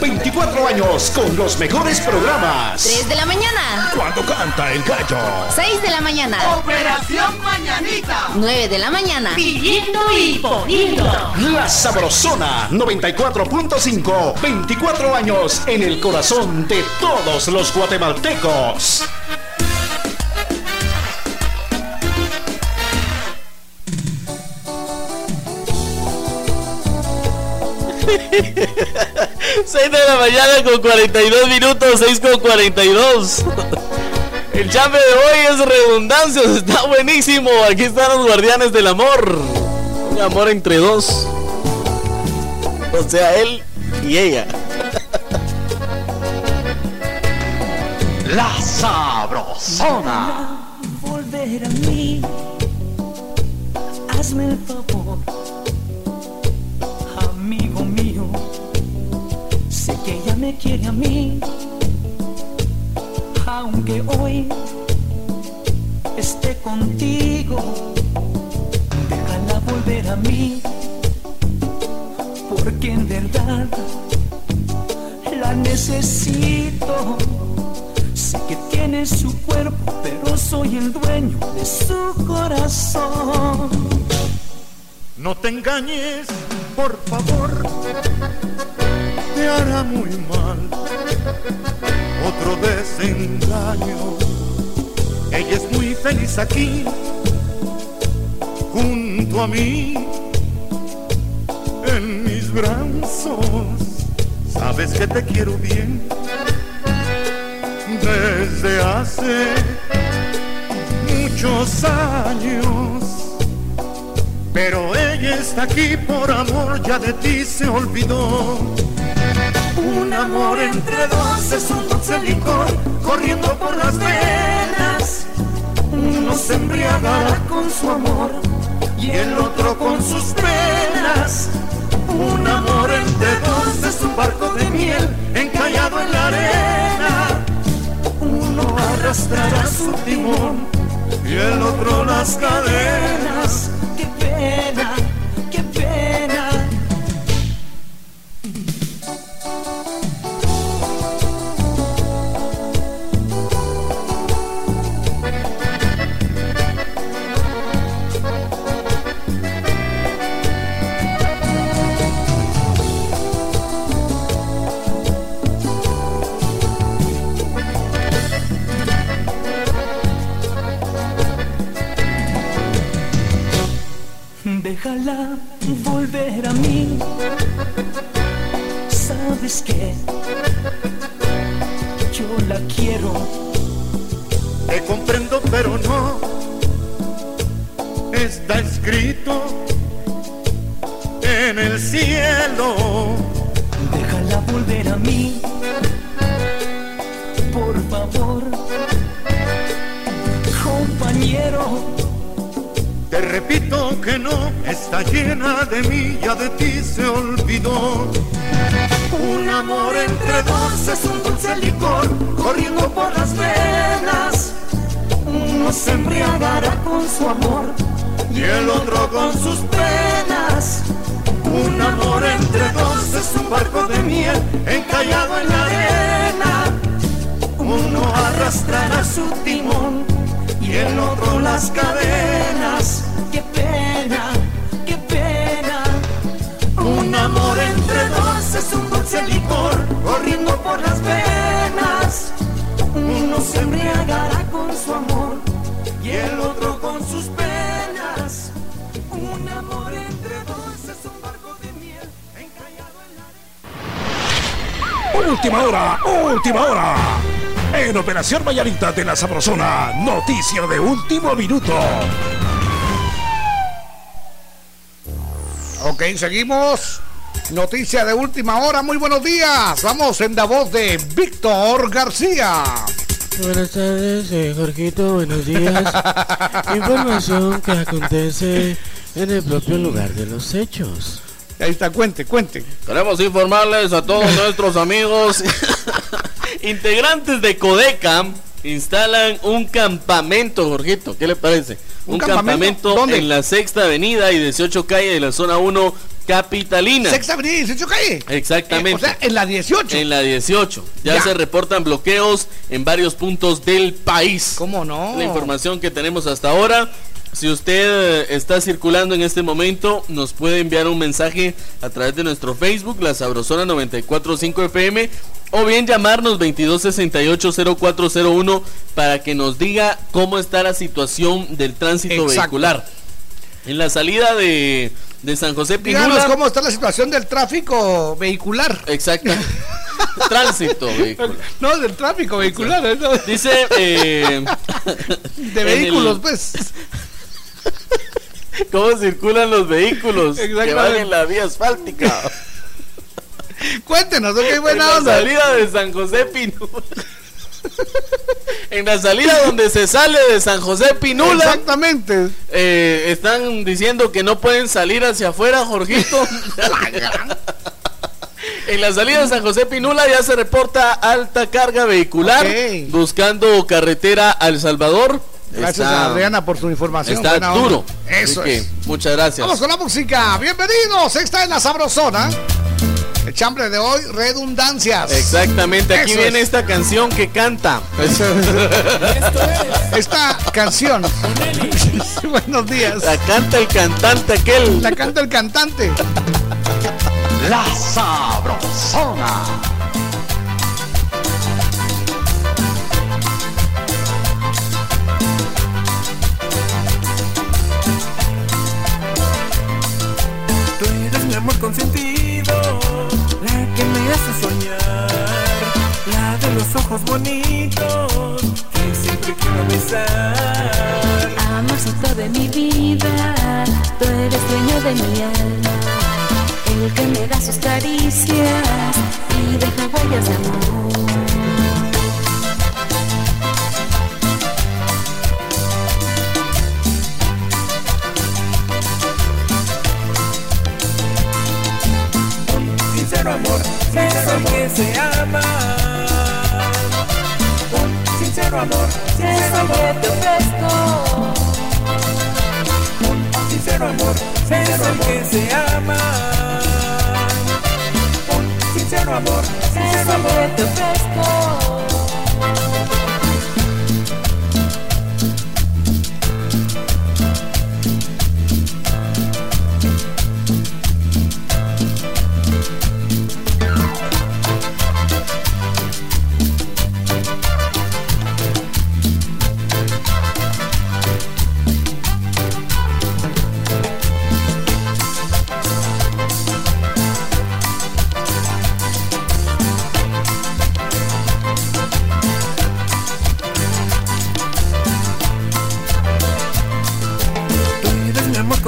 24 años con los mejores programas. 3 de la mañana. Cuando canta el gallo. 6 de la mañana. Operación Mañanita. 9 de la mañana. Viviendo y poniendo. La Sabrosona 94.5. 24 años en el corazón de todos los guatemaltecos. Seis de la mañana con 42 minutos, 6 con 42. El chambe de hoy es redundancias, está buenísimo. Aquí están los guardianes del amor. Un amor entre dos. O sea, él y ella. La Sabrosona. Volver a mí. Hazme el favor. Me quiere a mí. aunque hoy esté contigo, déjala volver a mí, porque en verdad la necesito. Sé que tiene su cuerpo, pero soy el dueño de su corazón. No te engañes, por favor, hará muy mal. Otro desengaño. Ella es muy feliz aquí, junto a mí, en mis brazos. Sabes que te quiero bien desde hace muchos años. Pero ella está aquí por amor, ya de ti se olvidó. Un amor entre dos es un dulce licor corriendo por las venas. Uno se embriagará con su amor y el otro con sus penas. Un amor entre dos es un barco de miel encallado en la arena. Uno arrastrará su timón y el otro las cadenas. Qué pena. Llena de mí, ya de ti se olvidó. Un amor entre dos es un dulce licor corriendo por las venas. Uno se embriagará con su amor y el otro con sus penas. Un amor entre dos es un barco de miel encallado en la arena. Uno arrastrará su timón y el otro las cadenas. Qué pena, por las venas. Uno se embriagará con su amor y el otro con sus penas. Un amor entre dos es un barco de miel encallado en la Última hora, última hora. En Operación Mañanita de la Sabrosona, noticia de último minuto. Ok, seguimos. Noticia de última hora. Muy buenos días. Vamos en la voz de Víctor García. Buenas tardes, eh, Jorgito, buenos días. Información que acontece en el propio lugar de los hechos. Ahí está, cuente, cuente. Queremos informarles a todos nuestros amigos integrantes de Codecam instalan un campamento, Jorgito. ¿Qué le parece? ¿Un Un, campamento? campamento, ¿Dónde? en la sexta avenida y 18 calle de la zona 1 capitalina. Sexta Avenida 18 calle. Exactamente. Eh, o sea, en la 18. En la 18. Ya, Ya. se reportan bloqueos en varios puntos del país. ¿Cómo no? La información que tenemos hasta ahora. Si usted eh, está circulando en este momento, nos puede enviar un mensaje a través de nuestro Facebook, La Sabrosona 945 FM, o bien llamarnos 2268-0401 para que nos diga cómo está la situación del tránsito Exacto. vehicular. En la salida de, de San José Díganos Pinula. cómo está la situación del tráfico vehicular. Exacto. Tránsito vehicular. No, del tráfico vehicular. ¿eh? No. Dice eh, De vehículos, el- pues. ¿Cómo circulan los vehículos que van en la vía asfáltica? Cuéntenos, ok, en buena la onda. salida de San José Pinula. En la salida donde se sale de San José Pinula. Exactamente. eh, están diciendo que no pueden salir hacia afuera, Jorgito. En la salida de San José Pinula ya se reporta alta carga vehicular buscando carretera a El Salvador. Gracias Está- a Adriana por su información. Está buena onda. duro. Eso Así que, es. Muchas gracias. Vamos con la música. Bienvenidos. Esta es la sabrosona. El chambre de hoy, redundancias. Exactamente, aquí Eso viene es. esta canción que canta. Esta canción. Buenos días. La canta el cantante aquel. La canta el cantante. La Sabrosona. Tú eres mi amor consentido, ojos bonitos, que siempre quiero besar. Amorcito de mi vida, tú eres dueño de mi alma, el que me da sus caricias y deja huellas de amor. Sincero amor, sincero que se ama. Un sincero amor, sincero amor te ofrezco. Un sincero amor, sincero que se ama. Un sincero amor, sincero amor te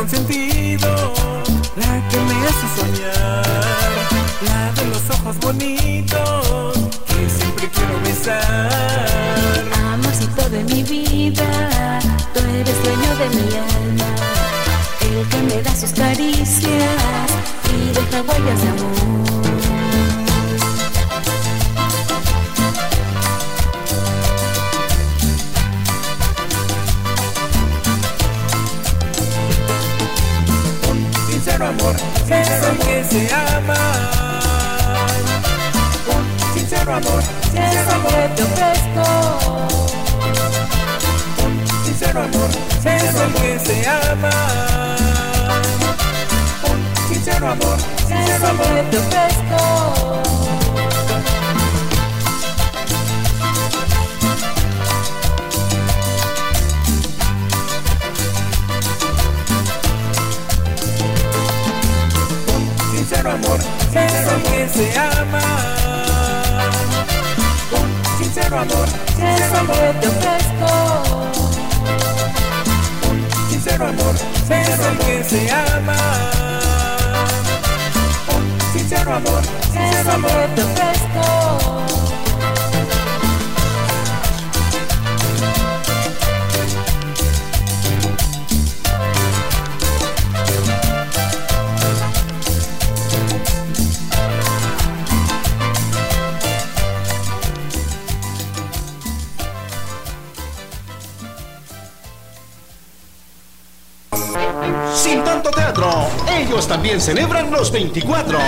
consentido, la que me hace soñar, la de los ojos bonitos, que siempre quiero besar. Amorcito de mi vida, tú eres dueño de mi alma, el que me da sus caricias y deja huellas de amor. Sincero amor, sincero que se ama. Un sincero amor, sincero amor te ofrezco. Sincero amor, sincero que se ama. Un sincero amor, sincero amor te ofrezco. Sincero amor, sincero que se ama. Un sincero amor, sincero amor te ofrezco. Un sincero amor, sincero que se ama. Un sincero amor, sincero amor te ofrezco. Ellos también celebran los 24.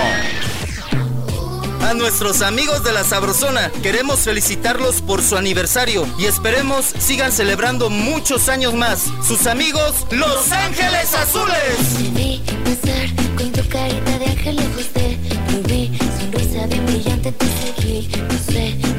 A nuestros amigos de la Sabrosona queremos felicitarlos por su aniversario y esperemos sigan celebrando muchos años más. Sus amigos, Los Ángeles Azules. Te vi pasar con tu carita de ángel lejos de Te vi, sonrisa bien brillante, te seguí No sé, me siento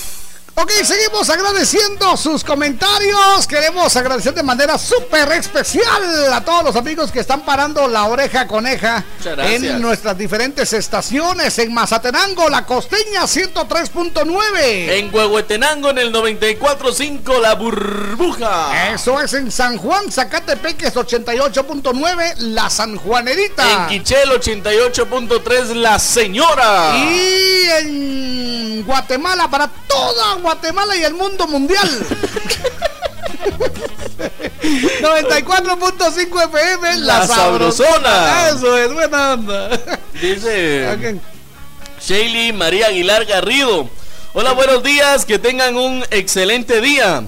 Ok, seguimos agradeciendo sus comentarios. Queremos agradecer de manera súper especial a todos los amigos que están parando la oreja coneja en nuestras diferentes estaciones. En Mazatenango, La Costeña 103.9. En Huehuetenango en el 94.5 La Burbuja. Eso es en San Juan, Zacatepeques 88.9, La Sanjuanerita. En Quichel 88.3 La Señora. Y en Guatemala, para toda Guatemala y el mundo mundial. 94.5 FM, La, La Sabrosona. Eso es, buena onda. Dice Shaley María Aguilar Garrido. Hola, buenos días, que tengan un excelente día.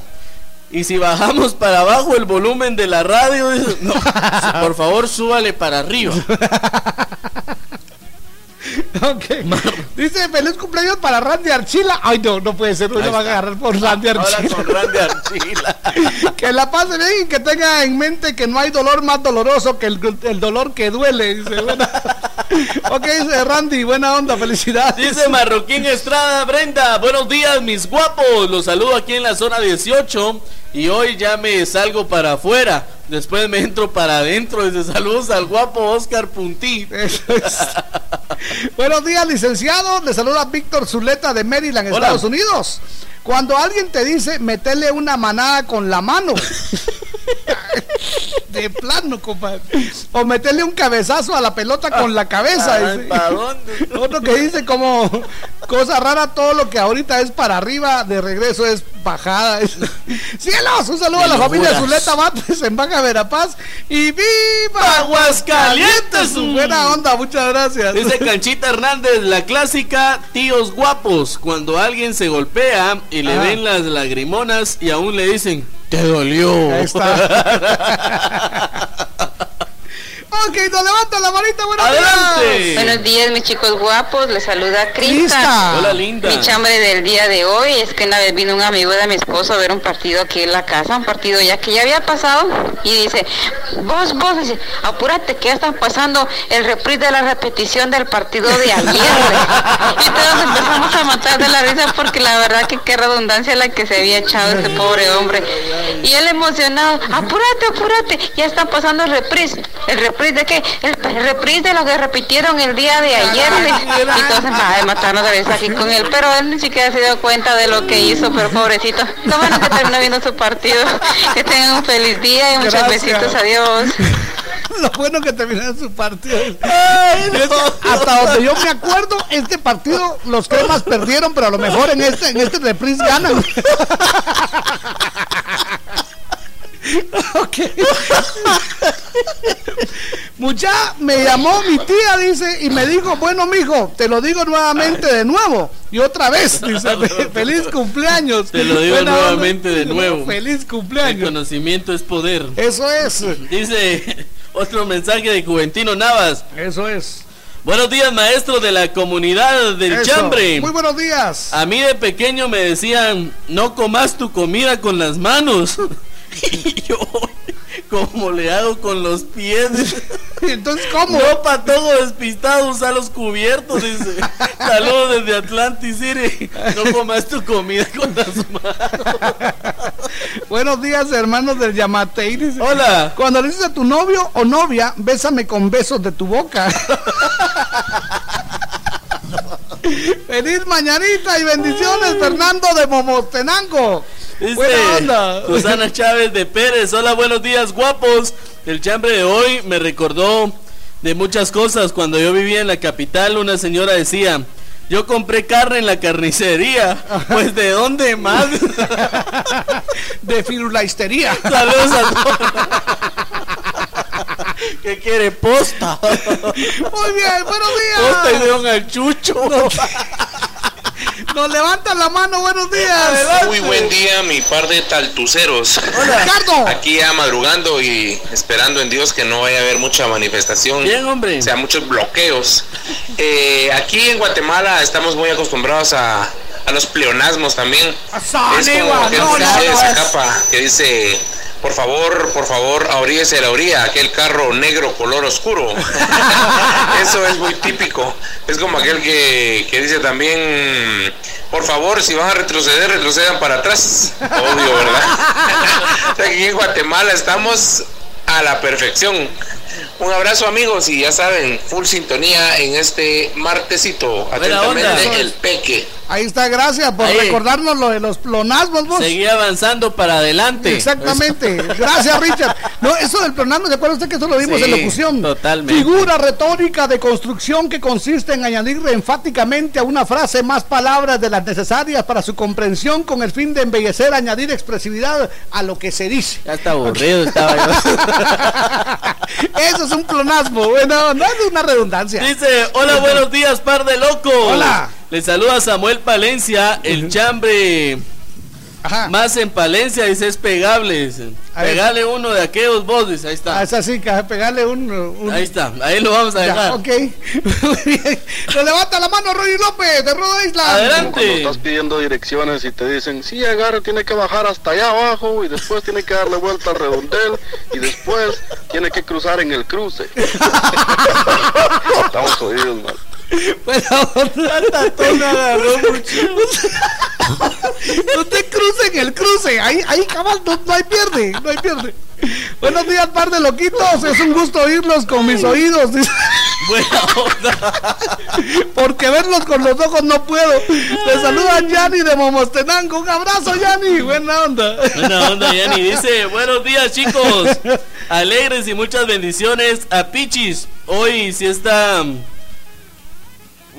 Y si bajamos para abajo el volumen de la radio, no, por favor súbale para arriba. Ok. Dice feliz cumpleaños para Randy Archila. Ay, no, no puede ser. Uno Ahí va a agarrar por Randy Ahora Archila. con Randy Archila. que la pase bien y que tenga en mente que no hay dolor más doloroso que el, el dolor que duele. Dice, buena- ok, dice Randy, buena onda, felicidades. Dice Marroquín Estrada Brenda, buenos días mis guapos, los saludo aquí en la zona 18 y hoy ya me salgo para afuera, después me entro para adentro, dice saludos al guapo Oscar Puntí. Buenos días, licenciado. Le saluda Víctor Zuleta de Maryland, Hola. Estados Unidos. Cuando alguien te dice metele una manada con la mano, de plano, compadre, o meterle un cabezazo a la pelota con la cabeza. Ay, dice. ¿pa' dónde? Otro que dice como cosa rara, todo lo que ahorita es para arriba, de regreso es bajada. Cielos, un saludo a la familia juras. Zuleta Bates en Baja Verapaz y viva Aguascalientes, Su buena onda, muchas gracias. Dice Canchita Hernández, la clásica tíos guapos, cuando alguien se golpea y le Ajá. ven las lagrimonas y aún le dicen, te dolió. Ahí Ok, nos levanta la manita, buenos Adelante. días. Buenos días, mis chicos guapos. Les saluda Crista. Crista. Hola, linda. Mi chambre del día de hoy es que una vez vino un amigo de mi esposo a ver un partido aquí en la casa, un partido ya que ya había pasado, y dice, vos, vos, dice, apúrate que ya están pasando el reprise de la repetición del partido de ayer. y todos empezamos a matar de la risa porque la verdad que qué redundancia la que se había echado ese pobre hombre. Y él emocionado, apúrate, apúrate, ya están pasando el reprise. ¿El reprise de qué? El, el reprise de lo que repitieron el día de ayer. Y todos va a matarnos de risa aquí con él, pero él ni siquiera se dio cuenta de lo que hizo, pero pobrecito. Lo bueno que terminó viendo su partido. Que tengan un feliz día y muchos Gracias. besitos, adiós. Lo bueno que terminaron su partido. Es que hasta donde yo me acuerdo, este partido los cremas perdieron, pero a lo mejor en este, en este reprise ganan. Ok. Mucha, me llamó mi tía, dice, y me dijo, bueno, mijo, te lo digo nuevamente de nuevo. Y otra vez, dice, feliz cumpleaños. Te lo digo Buena onda. nuevamente de nuevo. Feliz El cumpleaños. conocimiento es poder. Eso es. Dice otro mensaje de Juventino Navas. Eso es. Buenos días, maestro de la comunidad del Eso. chambre. Muy buenos días. A mí de pequeño me decían, no comas tu comida con las manos. y yo, ¿cómo le hago con los pies? Entonces, ¿cómo? No, para todo despistado, usa los cubiertos, dice. Saludos desde Atlantic City. No comas tu comida con las manos. Buenos días, hermanos del Yamatei. dice. Hola. Cuando le dices a tu novio o novia, bésame con besos de tu boca. Feliz mañanita y bendiciones, Fernando de Momostenango. Buena Dice onda. Susana Chávez de Pérez. Hola, buenos días, guapos. El chambre de hoy me recordó de muchas cosas. Cuando yo vivía en la capital, una señora decía. Yo compré carne en la carnicería. Pues de dónde más. De firulaistería. Saludos a todos. ¿Qué quiere? Posta. Muy bien, buenos Posta y días. de don al chucho. Nos levantan la mano, buenos días. Muy buen día, mi par de taltuceros. Ricardo. Aquí ya madrugando y esperando en Dios que no vaya a haber mucha manifestación. Bien, hombre. O sea, muchos bloqueos. Eh, aquí en Guatemala estamos muy acostumbrados a, a los pleonasmos también. Es como aquel no, no, no, que dice, por favor, por favor, abríese la orilla, aquel carro negro color oscuro. Eso es muy típico. Es como aquel que, que dice también, por favor, si van a retroceder, retrocedan para atrás. Obvio, ¿verdad? O sea, que aquí en Guatemala estamos a la perfección. Un abrazo amigos y ya saben, full sintonía en este martesito. Atentamente el peque. Ahí está, gracias por Ahí. recordarnos lo de los plonazos, vos. Seguí avanzando para adelante. Exactamente. Gracias, Richard. No, eso del plonazgo, ¿se acuerda usted que eso lo vimos Sí, en locución? totalmente. Figura retórica de construcción que consiste en añadir enfáticamente a una frase más palabras de las necesarias para su comprensión con el fin de embellecer, añadir expresividad a lo que se dice. Ya está aburrido, estaba yo. Eso es un plonazgo. Bueno, no es una redundancia. Dice, hola, buenos días, par de locos. Hola. Le saluda Samuel Palencia, el chambre. Más en Palencia, dice, es pegable. dice. A ver. Pegale uno de aquellos dice, ahí está. Ah, es así, que pegarle un, Ahí está, ahí lo vamos a Ya, dejar. ok. Muy bien. Le levanta la mano Ronnie López de Rhode Island. Como Cuando estás pidiendo direcciones y te dicen, sí, agarre, tiene que bajar hasta allá abajo y después tiene que darle vuelta al redondel y después tiene que cruzar en el cruce. Estamos jodidos, man. Tatón agarró. No te crucen el cruce. Ahí, ahí cabal, no, no hay pierde. No hay pierde. Buenos días, par de loquitos. Es un gusto oírlos con mis oídos. Buena onda. Porque verlos con los ojos no puedo. Te saluda Yanni de Momostenango. Un abrazo, Yanni. Buena onda. Buena onda, Yanni. Dice, buenos días, chicos. Alegres y muchas bendiciones a Pichis. Hoy sí está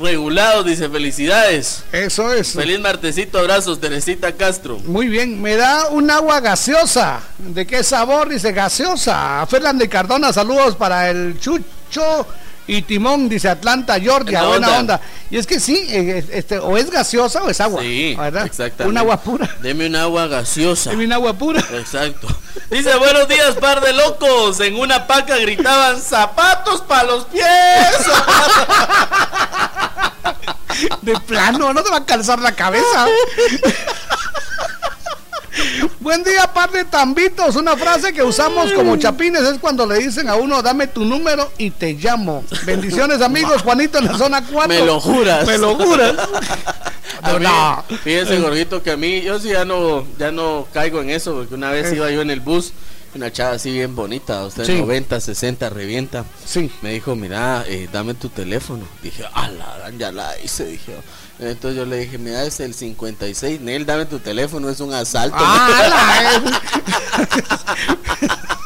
regulado, dice, felicidades. Eso es. Feliz martesito, abrazos, Teresita Castro. Muy bien, me da un agua gaseosa. ¿De qué sabor? Dice gaseosa. Fernando y Cardona, saludos para el Chucho y Timón, dice Atlanta, Georgia. Buena Buena onda. onda. Y es que sí, eh, este, o es gaseosa o es agua. Sí, ¿verdad? exactamente. Un agua pura. Deme un agua gaseosa. Deme un agua pura. Exacto. Dice, buenos días, par de locos. En una paca gritaban, zapatos para los pies. De plano, no te va a calzar la cabeza. Buen día, par de tambitos. Una frase que usamos como chapines es cuando le dicen a uno, dame tu número y te llamo. Bendiciones, amigos. Juanito en la zona 4. Me lo juras. Me lo juras. Mí, No. Fíjese, Gorgito, que a mí, yo sí ya no, ya no caigo en eso, porque una vez Eh. iba yo en el bus, una chava así bien bonita, usted Sí. 90, 60, revienta. Sí. Me dijo, mira, eh, dame tu teléfono. Dije, a la gran, ya la hice, dije. Entonces yo le dije, mira, es el 56, Nel, dame tu teléfono, es un asalto. Ah,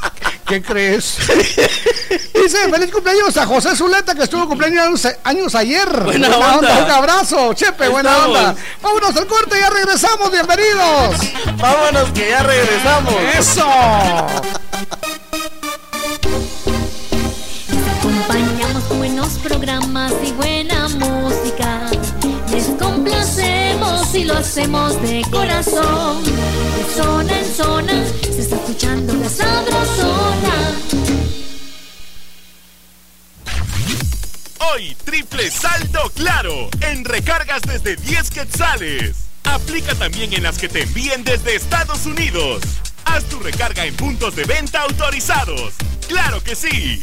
¿Qué crees? Dice, feliz cumpleaños a José Zuleta que estuvo cumpleaños años, ayer. Buena onda. Un abrazo, Chepe, buena estamos. onda. Vámonos al corte, ya regresamos, bienvenidos. Vámonos que ya regresamos. Eso. Acompañamos buenos programas y buena música. Les complacemos y lo hacemos de corazón. De zona en zona se está escuchando la sabrosona. Hoy, triple saldo claro en recargas desde 10 quetzales. Aplica también en las que te envíen desde Estados Unidos. Haz tu recarga en puntos de venta autorizados. ¡Claro que sí!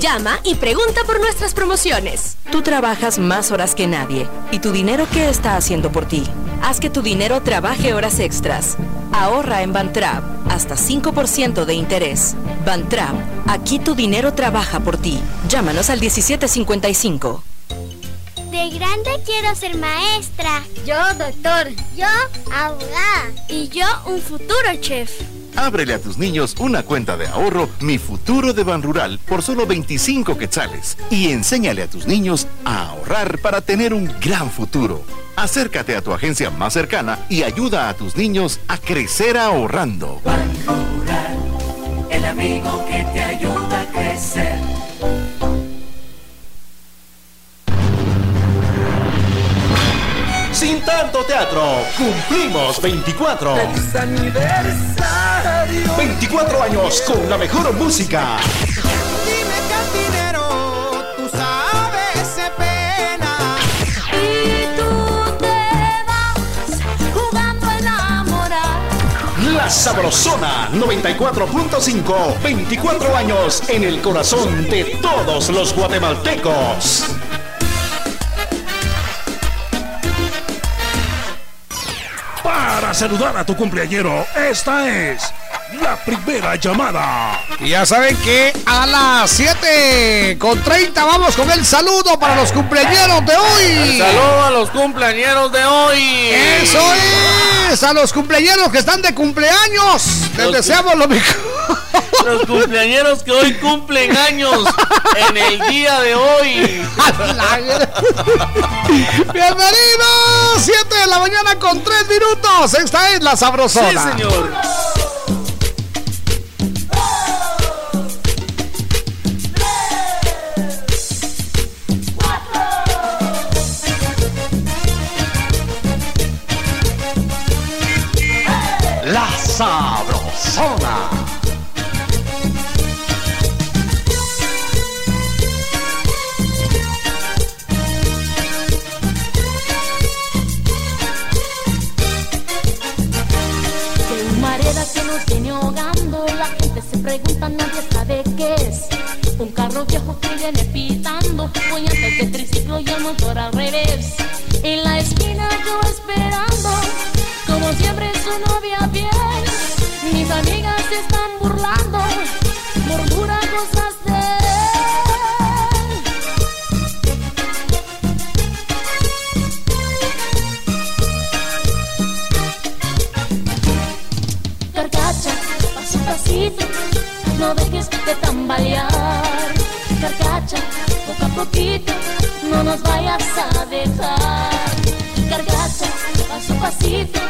Llama y pregunta por nuestras promociones. Tú trabajas más horas que nadie. ¿Y tu dinero qué está haciendo por ti? Haz que tu dinero trabaje horas extras. Ahorra en Bantrap hasta 5% de interés. Bantrap, aquí tu dinero trabaja por ti. Llámanos al 1755. De grande quiero ser maestra. Yo doctor. Yo abogada. Y yo un futuro chef. Ábrele a tus niños una cuenta de ahorro Mi Futuro de Banrural por solo 25 quetzales y enséñale a tus niños a ahorrar para tener un gran futuro. Acércate a tu agencia más cercana y ayuda a tus niños a crecer ahorrando. Sin tanto teatro, cumplimos 24. aniversario. estéreo. 24 años con la mejor música. Dime cantinero, tú sabes pena. Y tú te vas jugando a enamorar. La Sabrosona 94.5. 24 años en el corazón de todos los guatemaltecos. Para saludar a tu cumpleañero, esta es la primera llamada. Y ya saben que a las 7 con 30 vamos con el saludo para los cumpleañeros de hoy. Saludos a los cumpleañeros de hoy. Eso es, a los cumpleañeros que están de cumpleaños. Les Los deseamos lo mejor. Los cumpleañeros que hoy cumplen años en el día de hoy. Bienvenidos, 7 de la mañana con 3 minutos. Esta es la sabrosona. Sí, señor. La Sabrosona. La gente se pregunta, nadie sabe qué es. Un carro viejo que viene pitando, voy antes de triciclo y el motor al revés. En la esquina yo esperando, como siempre su novia fiel. Mis amigas se están burlando, murmura cosas dejes de tambalear. Carcacha, poco a poquito, no nos vayas a dejar. Carcacha, paso a pasito,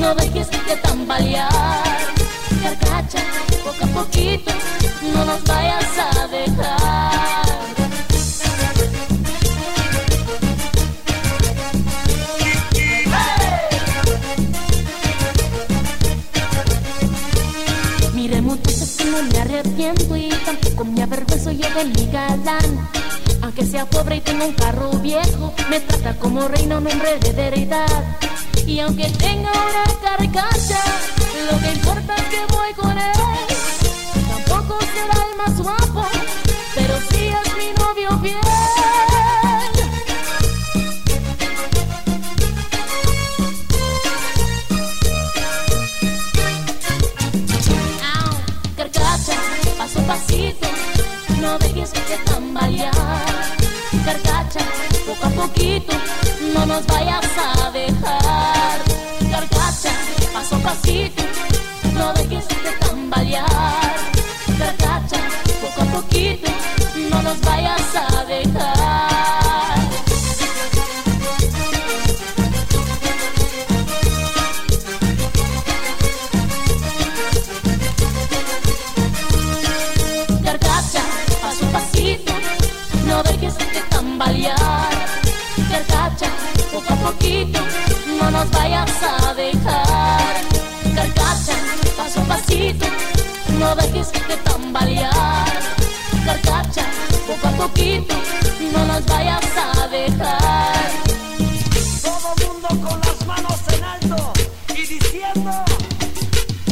no dejes de tambalear. Carcacha, poco a poquito, no nos vayas a dejar. Tampoco me avergüenzo yo de mi galán. Aunque sea pobre y tenga un carro viejo, me trata como reina un hombre de veredad. Y aunque tenga una carcacha, lo que importa es que voy con él. Tampoco será el más guapo, Carcacha, poco a poquito, no nos vayas a dejar. Carcacha, paso a pasito, no dejes que tambalear. Carcacha, poco a poquito, no nos vayas a dejar. Carcacha, poco a poquito, no nos vayas a dejar. Carcacha, paso a pasito, no dejes de tambalear. Carcacha, poco a poquito, no nos vayas a dejar. Todo mundo con las manos en alto y diciendo.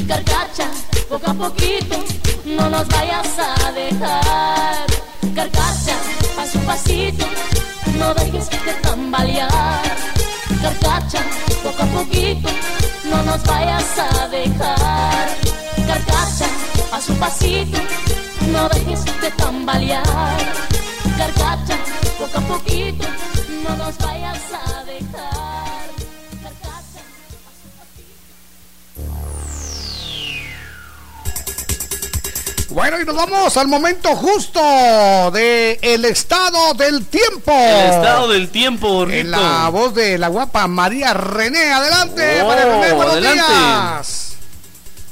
Carcacha, poco a poquito, no nos vayas a dejar. Carcacha, paso a pasito, no dejes de tambalear. Carcacha, poco a poquito, no nos vayas a dejar. Carcacha, a pasito, no dejes de tambalear. Carcacha, poco a poquito, no nos vayas a dejar. Bueno, y nos vamos al momento justo de el estado del tiempo. El estado del tiempo, Borrito. En la voz de la guapa María René. Adelante, Oh, María René, buenos adelante. días.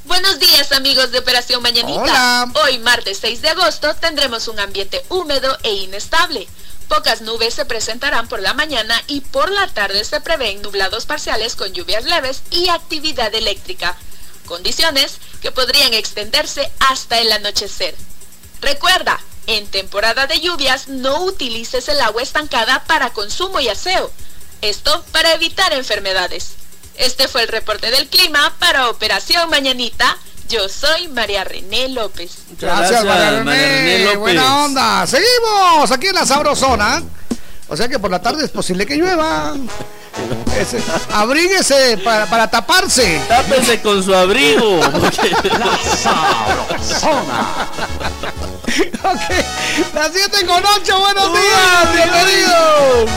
Buenos días amigos de Operación Mañanita. Hola. Hoy martes 6 de agosto tendremos un ambiente húmedo e inestable. Pocas nubes se presentarán por la mañana y por la tarde se prevén nublados parciales con lluvias leves y actividad eléctrica. Condiciones que podrían extenderse hasta el anochecer. Recuerda, en temporada de lluvias no utilices el agua estancada para consumo y aseo. Esto para evitar enfermedades. Este fue el reporte del clima para Operación Mañanita. Yo soy María René López. Gracias, María René. Buena onda. Seguimos aquí en la Sabrosona. O sea que por la tarde es posible que llueva. Ese, abríguese para, para taparse. Tápese con su abrigo. La Sabrosona. ok, las 7 con 8, buenos días, bienvenidos.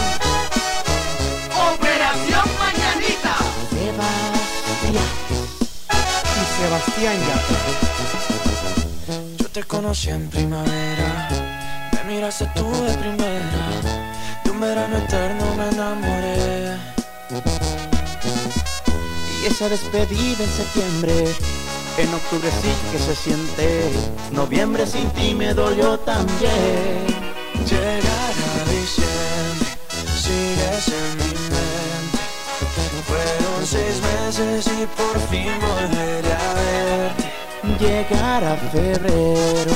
Operación Mañanita. y Sebastián ya. Yo te conocí en primavera, me miraste tú de primera, de un verano eterno me enamoré. Y esa despedida en septiembre, en octubre sí que se siente, noviembre sin ti me dolió también. Llegará diciembre, sigues en mi mente. Fueron seis meses y por fin volveré a verte. Llegará febrero,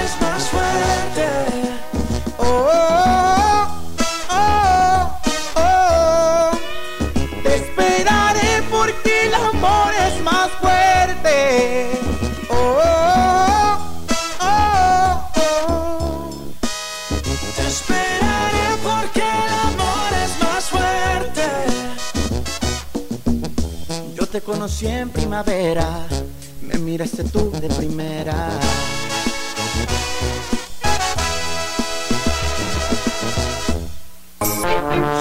es conocí en primavera, me miraste tú de primera.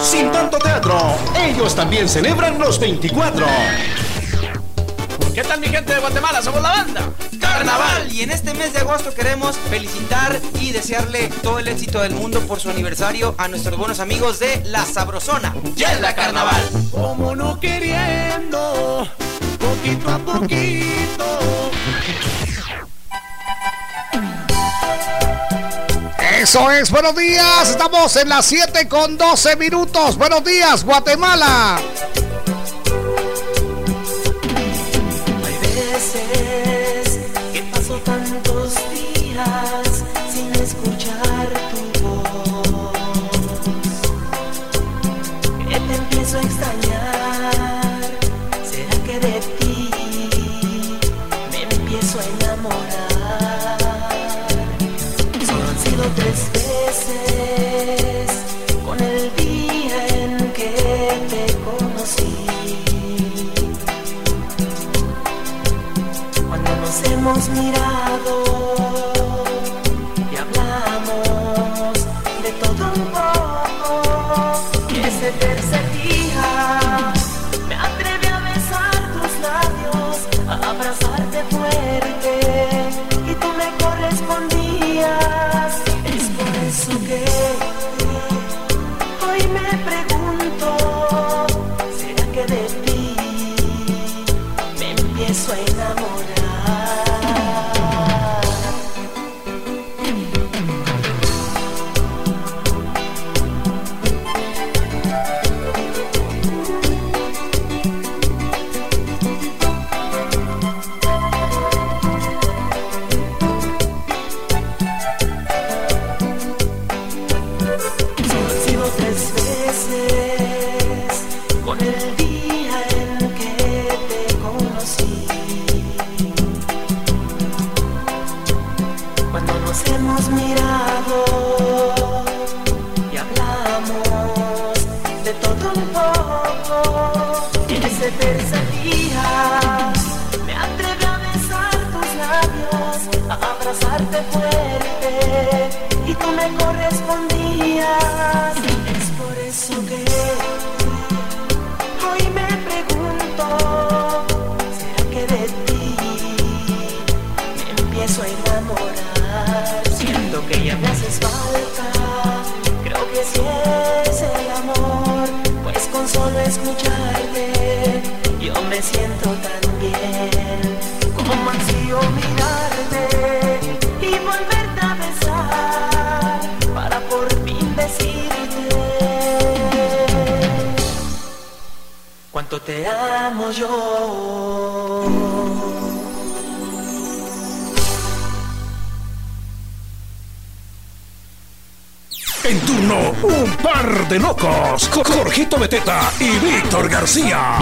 Sin tanto teatro, ellos también celebran los 24. ¿Qué tal mi gente de Guatemala? Somos la banda Carnaval y en este mes de agosto queremos felicitar y desearle todo el éxito del mundo por su aniversario a nuestros buenos amigos de La Sabrosona. ¡Yela Carnaval! Como no queriendo, poquito a poquito. Eso es, buenos días. Estamos en las 7 con 12 minutos. Buenos días, Guatemala. Te amo yo. En turno, un par de locos. Con Jorgito Beteta y Víctor García.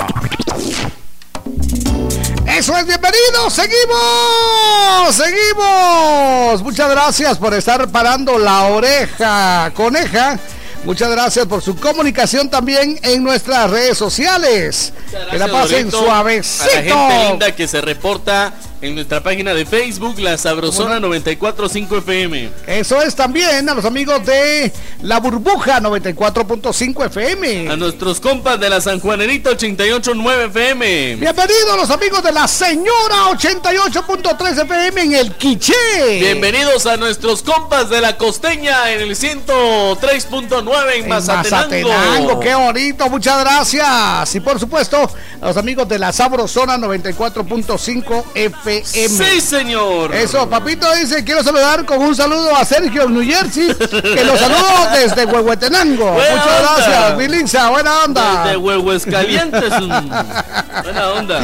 Eso es, bienvenidos, seguimos, seguimos. Muchas gracias por estar parando la oreja, coneja. Muchas gracias por su comunicación también en nuestras redes sociales. que la pasen Dorito, suavecito. A la gente linda que se reporta en nuestra página de Facebook, La Sabrosona 945 FM. Eso es también a los amigos de La Burbuja 94.5 FM. A nuestros compas de la San Juanerita 889 FM. Bienvenidos los amigos de la Señora 88.3 FM en el Quiché. Bienvenidos a nuestros compas de la Costeña en el 103.9 en, En Mazatenango. Mazatenango, qué bonito, muchas gracias. Y por supuesto, a los amigos de la Sabrosona 94.5 FM. Sí, señor. Eso, papito dice, quiero saludar con un saludo a Sergio New Jersey, que lo saludo desde Huehuetenango. Buena Muchas onda. gracias, Milinza, buena onda. Desde Huevos Calientes. mm, Buena onda.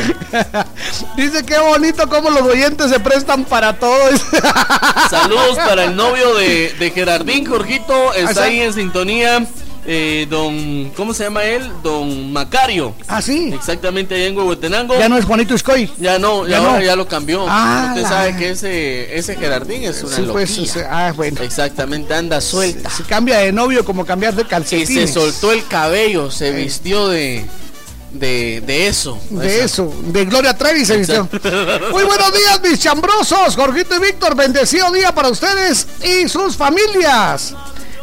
Dice qué bonito cómo los oyentes se prestan para todo. Saludos para el novio de, de Gerardín, Jorgito. Está ahí en sintonía. Eh, don, ¿cómo se llama él? Don Macario. Ah, sí. Exactamente, allá en Huehuetenango. Ya no es Juanito Iscoy. Ya no, ya, Ya ahora no. ya lo cambió. Ah, Usted la- sabe que ese, ese Gerardín es una Sí, pues, loquilla. o sea, ah, bueno. Exactamente, anda suelta. Si cambia de novio como cambiar de Y calcetines. se soltó el cabello, se vistió de, de, de eso. De eso, de Gloria Trevi se vistió. Muy buenos días, mis chambrosos. Jorgito y Víctor, bendecido día para ustedes y sus familias.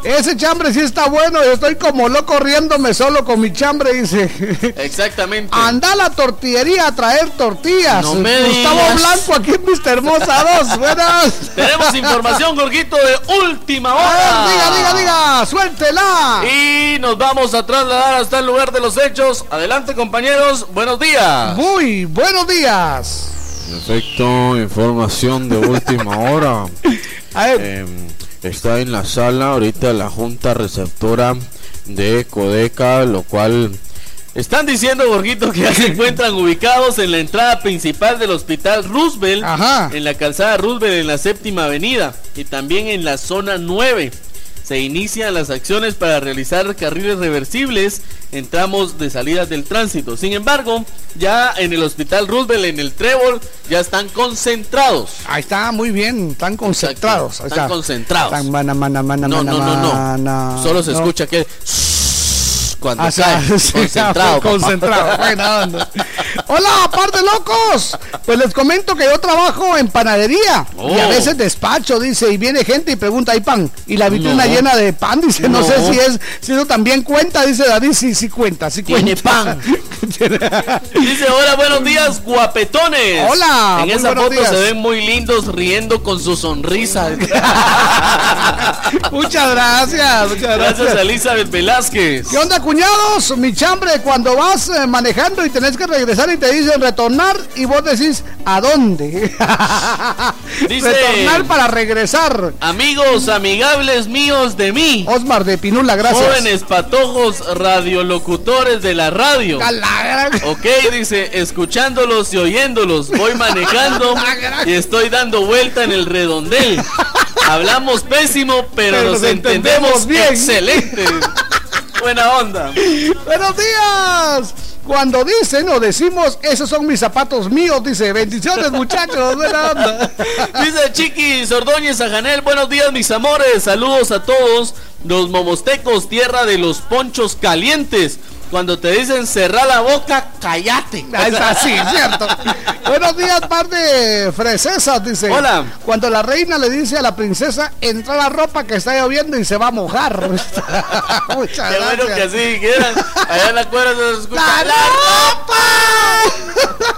Ese chambre sí está bueno. Yo estoy como loco riéndome solo con mi chambre, dice. Exactamente. Anda a la tortillería a traer tortillas. No me Gustavo digas. Blanco aquí en Mister Hermosa 2. Buenas. Tenemos información, Jorgito, de última A hora. ver, diga, diga, diga. Suéltela. Y nos vamos a trasladar hasta el lugar de los hechos. Adelante, compañeros. Buenos días. Muy buenos días. Perfecto, información de última hora. Em, está en la sala ahorita la junta receptora de Codeca, lo cual Están diciendo, Jorgito, que ya se encuentran ubicados en la entrada principal del Hospital Roosevelt, en la calzada Roosevelt en la séptima avenida y también en la zona 9. Se inician las acciones para realizar carriles reversibles en tramos de salidas del tránsito. Sin embargo, ya en el Hospital Roosevelt, en el Trébol, ya están concentrados. Ahí está, muy bien, están concentrados. Ahí Están está. concentrados. Están mana, mana, mana, No, no, no, no. Solo se escucha que cuando Ah, cae. sí, concentrado. papá. concentrado, buena onda. Hola, par de locos. Pues les comento que yo trabajo en panadería y a Oh. veces despacho, dice, y viene gente y pregunta, ¿hay pan? Y la vitrina No. llena de pan, dice, no, No. sé si es, si eso también cuenta, dice David, sí, sí cuenta, sí Tiene cuenta. Dice, hola, buenos días, guapetones. Hola, En esa foto días. se ven muy lindos riendo con su sonrisa. muchas gracias, muchas gracias. Gracias a Elizabeth Velázquez. ¿Qué onda, cuñados? Mi chambre, cuando vas eh, manejando y tenés que regresar y te dicen retornar y vos decís, ¿a dónde? Dice- retornar para regresar. Amigos amigables míos de mí. Osmar de Pinula, gracias. Jóvenes patojos radiolocutores de la radio. Cala- Ok, dice, escuchándolos y oyéndolos. Voy manejando y estoy dando vuelta en el redondel. Hablamos pésimo, pero, Pero nos nos entendemos entendemos bien. Excelente. Buena onda. Buenos días. Cuando dicen o decimos, esos son mis zapatos míos, dice, bendiciones muchachos, buena onda. dice Chiqui Ordóñez Janel, buenos días mis amores, saludos a todos los momostecos, tierra de los ponchos calientes. Cuando te dicen cerrar la boca, cállate. Ah, es así, cierto. Buenos días, par de fresesas, dice. Hola. Cuando la reina le dice a la princesa, entra la ropa que está lloviendo y se va a mojar. Muchas Qué bueno que así quieran. Allá en la cuerda se escucha. ¡La, ropa!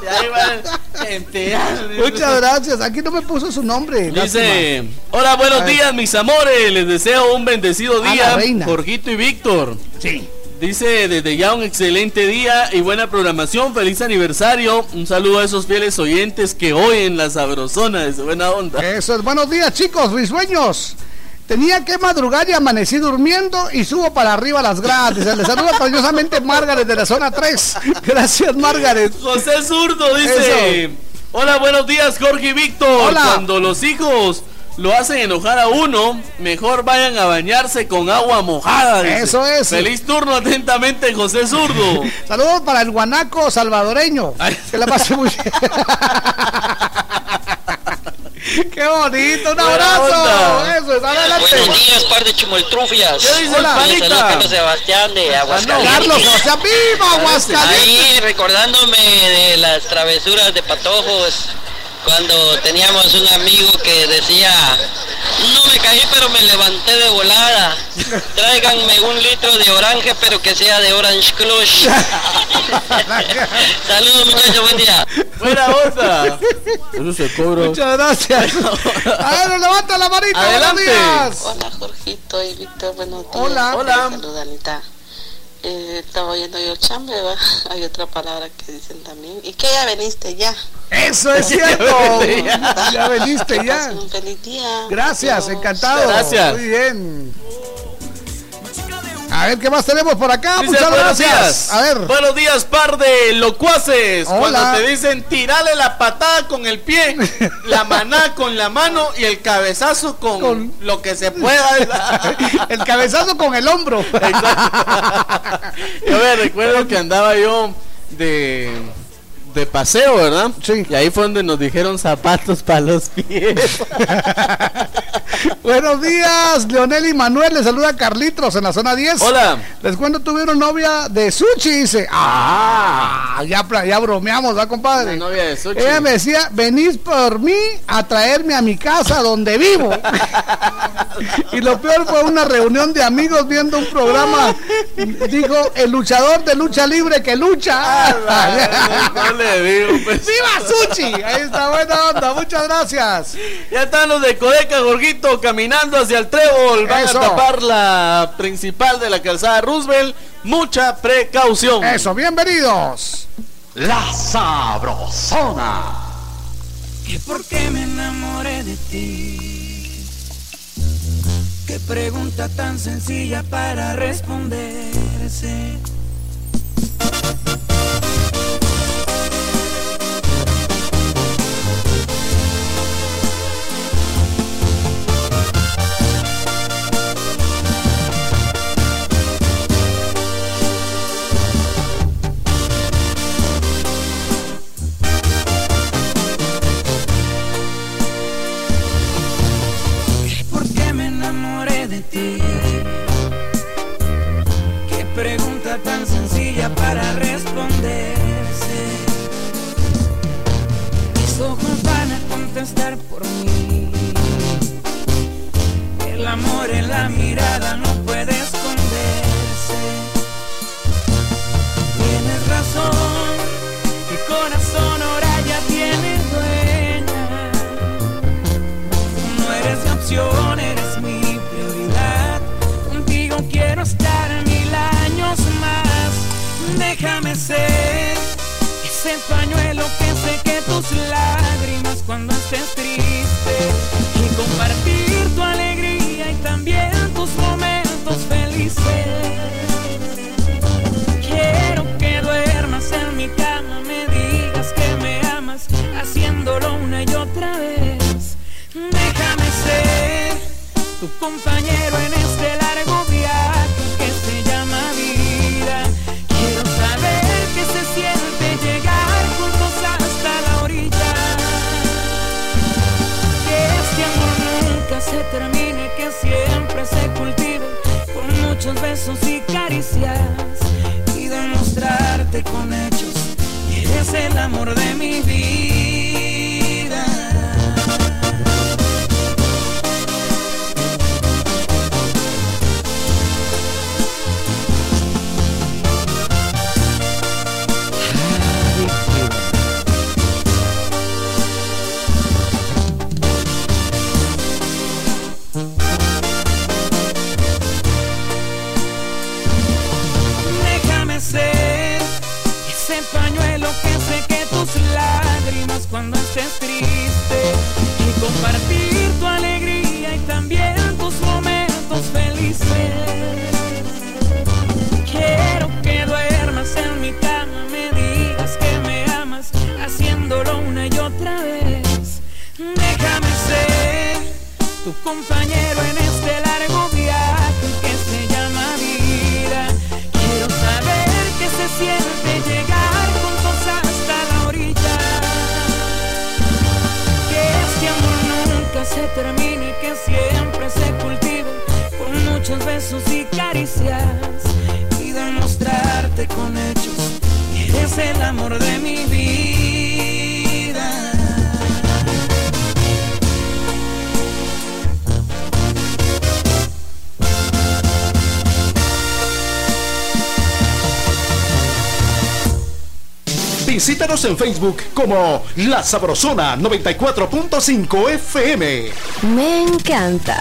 y ahí van gente. Muchas gracias. Aquí no me puso su nombre. Dice, hola, buenos días, mis amores. Les deseo un bendecido día. Jorgito y Víctor. Sí. Dice desde ya un excelente día y buena programación. Feliz aniversario. Un saludo a esos fieles oyentes que oyen la sabrosona de su buena onda. Eso es buenos días, chicos, risueños. Tenía que madrugar y amanecí durmiendo y subo para arriba las gradas. Se le saluda cariñosamente Margaret de la zona 3. Gracias, Margaret. José Zurdo dice: Hola, buenos días, Jorge y Víctor. Hola. Cuando los hijos lo hacen enojar a uno, mejor vayan a bañarse con agua mojada. Eso es. Feliz turno atentamente, José Zurdo. Saludos para el guanaco salvadoreño. Que la pase muy bien. ¡Qué bonito! ¡Un abrazo! Eso es, adelante. Buenos días, par de chumoltrufias. ¿Qué dice Hola. panita? Saludos Carlos Sebastián de Aguascalientes. Carlos Sebastián, ¡viva Aguascalientes! Ahí recordándome de las travesuras de patojos cuando teníamos un amigo que decía, no me caí pero me levanté de volada, tráiganme un litro de orange pero que sea de Orange Crush. Saludos muchachos, buen día. Buena onda. Eso se cobra. Muchas gracias. A ver, levanta la manita. Adelante. buenos días. Hola Jorgito y Víctor, buenos días. Hola. Hola. Saluda Anita. Eh, estaba oyendo yo chambe, ¿va? hay otra palabra que dicen también. ¿Y que ya veniste ya? Eso es cierto. ya veniste ya. Un feliz día. Gracias, Adiós. encantado. Gracias. Muy bien. A ver, ¿qué más tenemos por acá? Dice, Muchas gracias. días. A ver. Buenos días, par de locuaces. Hola. Cuando te dicen tirale la patada con el pie, la maná con la mano y el cabezazo con, Con- lo que se pueda. El cabezazo con el hombro. yo me recuerdo que andaba yo de, de paseo, ¿verdad? Sí. Y ahí fue donde nos dijeron zapatos para los pies. Buenos días, Leonel y Manuel. Les saluda Carlitos en la zona 10. Hola. Les cuento, tuvieron novia de sushi. Dice, ah, ya, pla- ya bromeamos, ¿va, compadre? La novia de sushi. Ella me decía, venís por mí a traerme a mi casa donde vivo. y lo peor fue una reunión de amigos viendo un programa. Dijo, el luchador de lucha libre que lucha. Digo, pues. ¡Viva Sushi! Ahí está, buena onda, muchas gracias. Ya están los de Codeca, Jorgito, caminando hacia el trébol. Van Eso. a tapar la principal de la calzada Roosevelt. Mucha precaución. Eso, bienvenidos. La Sabrosona. ¿Y por qué me enamoré de ti? Qué pregunta tan sencilla para responderse. De? Qué pregunta tan sencilla para responderse. Mis ojos van a contestar por mí. El amor en la mirada no Ser ese pañuelo que seque tus lágrimas cuando estés triste. Y compartir tu alegría y también tus momentos felices. Quiero que duermas en mi cama, me digas que me amas, haciéndolo una y otra vez. Déjame ser tu compañero en este largo siempre se cultive con muchos besos y caricias y demostrarte con hechos que eres el amor de mi vida. Compartir tu alegría y también tus momentos felices. Quiero que duermas en mi cama, me digas que me amas, haciéndolo una y otra vez. Déjame ser tu compañero en este largo muchos besos y caricias y demostrarte con hechos que eres el amor de mi vida. Visítanos en Facebook como La Sabrosona 94.5 FM. Me encanta.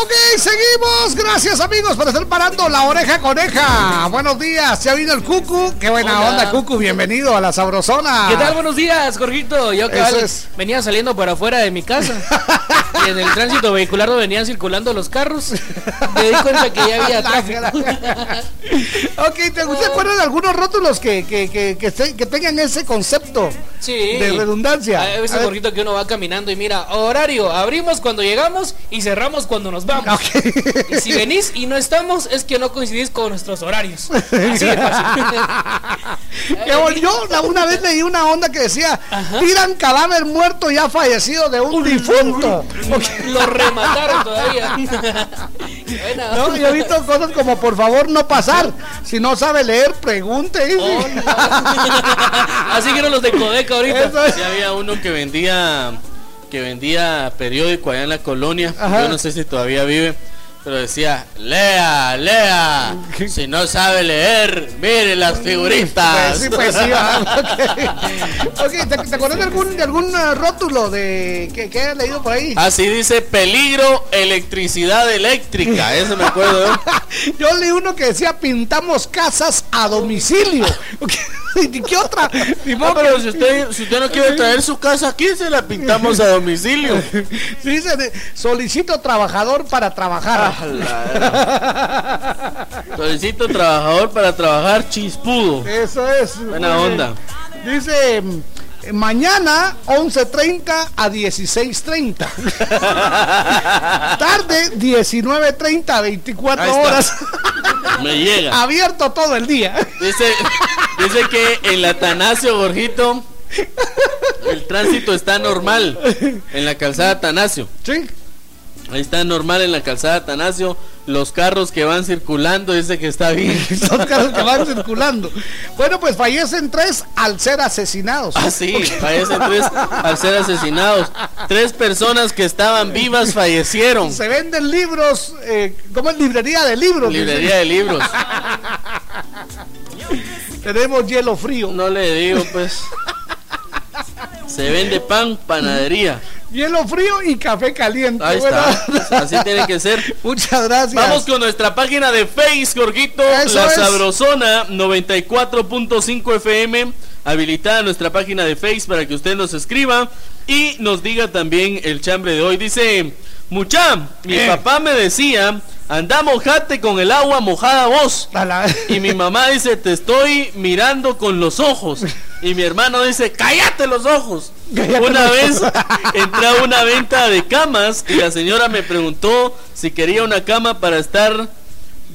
Ok, seguimos. Gracias amigos por estar parando la oreja coneja. Buenos días, ya vino el Cucu. Qué buena Hola. onda, Cucu. Bienvenido a la Sabrosona. ¿Qué tal? Buenos días, Jorgito. Yo cabal, es. venía saliendo para afuera de mi casa. y en el tránsito vehicular no venían circulando los carros. Me di cuenta que ya había tráfico. Ok, ¿te, ¿te acuerdas de algunos rótulos que, que, que, que, que tengan ese concepto Sí. de redundancia? A veces, A ver. Jorgito, que uno va caminando y mira, horario, abrimos cuando llegamos y cerramos cuando nos vamos. Y si venís y no estamos, es que no coincidís con nuestros horarios. Así de fácil. Que yo la- una vez leí una onda que decía, tiran cadáver muerto ya fallecido de un difunto. Lo remataron todavía. No, yo he visto cosas como por favor no pasar. Si no sabe leer, pregunte. Oh, Así que eran los de Codeca ahorita. Es. Sí, había uno que vendía que vendía periódico allá en la colonia. Ajá. Yo no sé si todavía vive. Pero decía, lea, lea. Si no sabe leer, mire las figuritas. Pues sí, pues sí. ok. ¿te, te acuerdas de algún, de algún eh, rótulo de que, que hayas leído por ahí? Así dice peligro electricidad eléctrica. Eso me acuerdo. yo. Yo leí uno que decía pintamos casas a domicilio. Ok, ¿Y qué otra? Ah, pero si usted, si usted no quiere traer su casa aquí, se la pintamos a domicilio. Sí, dice de- solicito trabajador para trabajar. Solicito trabajador para trabajar chispudo. Eso es. Buena onda. Dice mm, mañana 11.30 a 16.30. Tarde 19.30 a 24 Ahí está. horas. Me llega. Abierto todo el día. Dice, dice que en la Atanasio, Gorjito, el tránsito está normal en la calzada Atanasio. Sí. Ahí está normal en la calzada Atanasio. Los carros que van circulando, dice que está bien. Son carros que van circulando. Bueno, pues fallecen tres al ser asesinados. Ah, sí, fallecen tres al ser asesinados. Tres personas que estaban vivas fallecieron. Se venden libros, eh, como es librería de libros. Librería de libros. Tenemos hielo frío. No le digo, pues. Se vende pan, panadería. Hielo frío y café caliente. Ahí está. Así tiene que ser. Muchas gracias. Vamos con nuestra página de Face, Jorgito. Eso la es. Sabrosona 94.5 FM. Habilitada nuestra página de Face para que usted nos escriba y nos diga también el chambre de hoy. Dice, mucha, mi Eh. papá me decía, anda mojate con el agua mojada vos. Y mi mamá dice, te estoy mirando con los ojos. Y mi hermano dice, cállate los ojos. Cállate una los vez ojos. entré a una venta de camas y la señora me preguntó si quería una cama para estar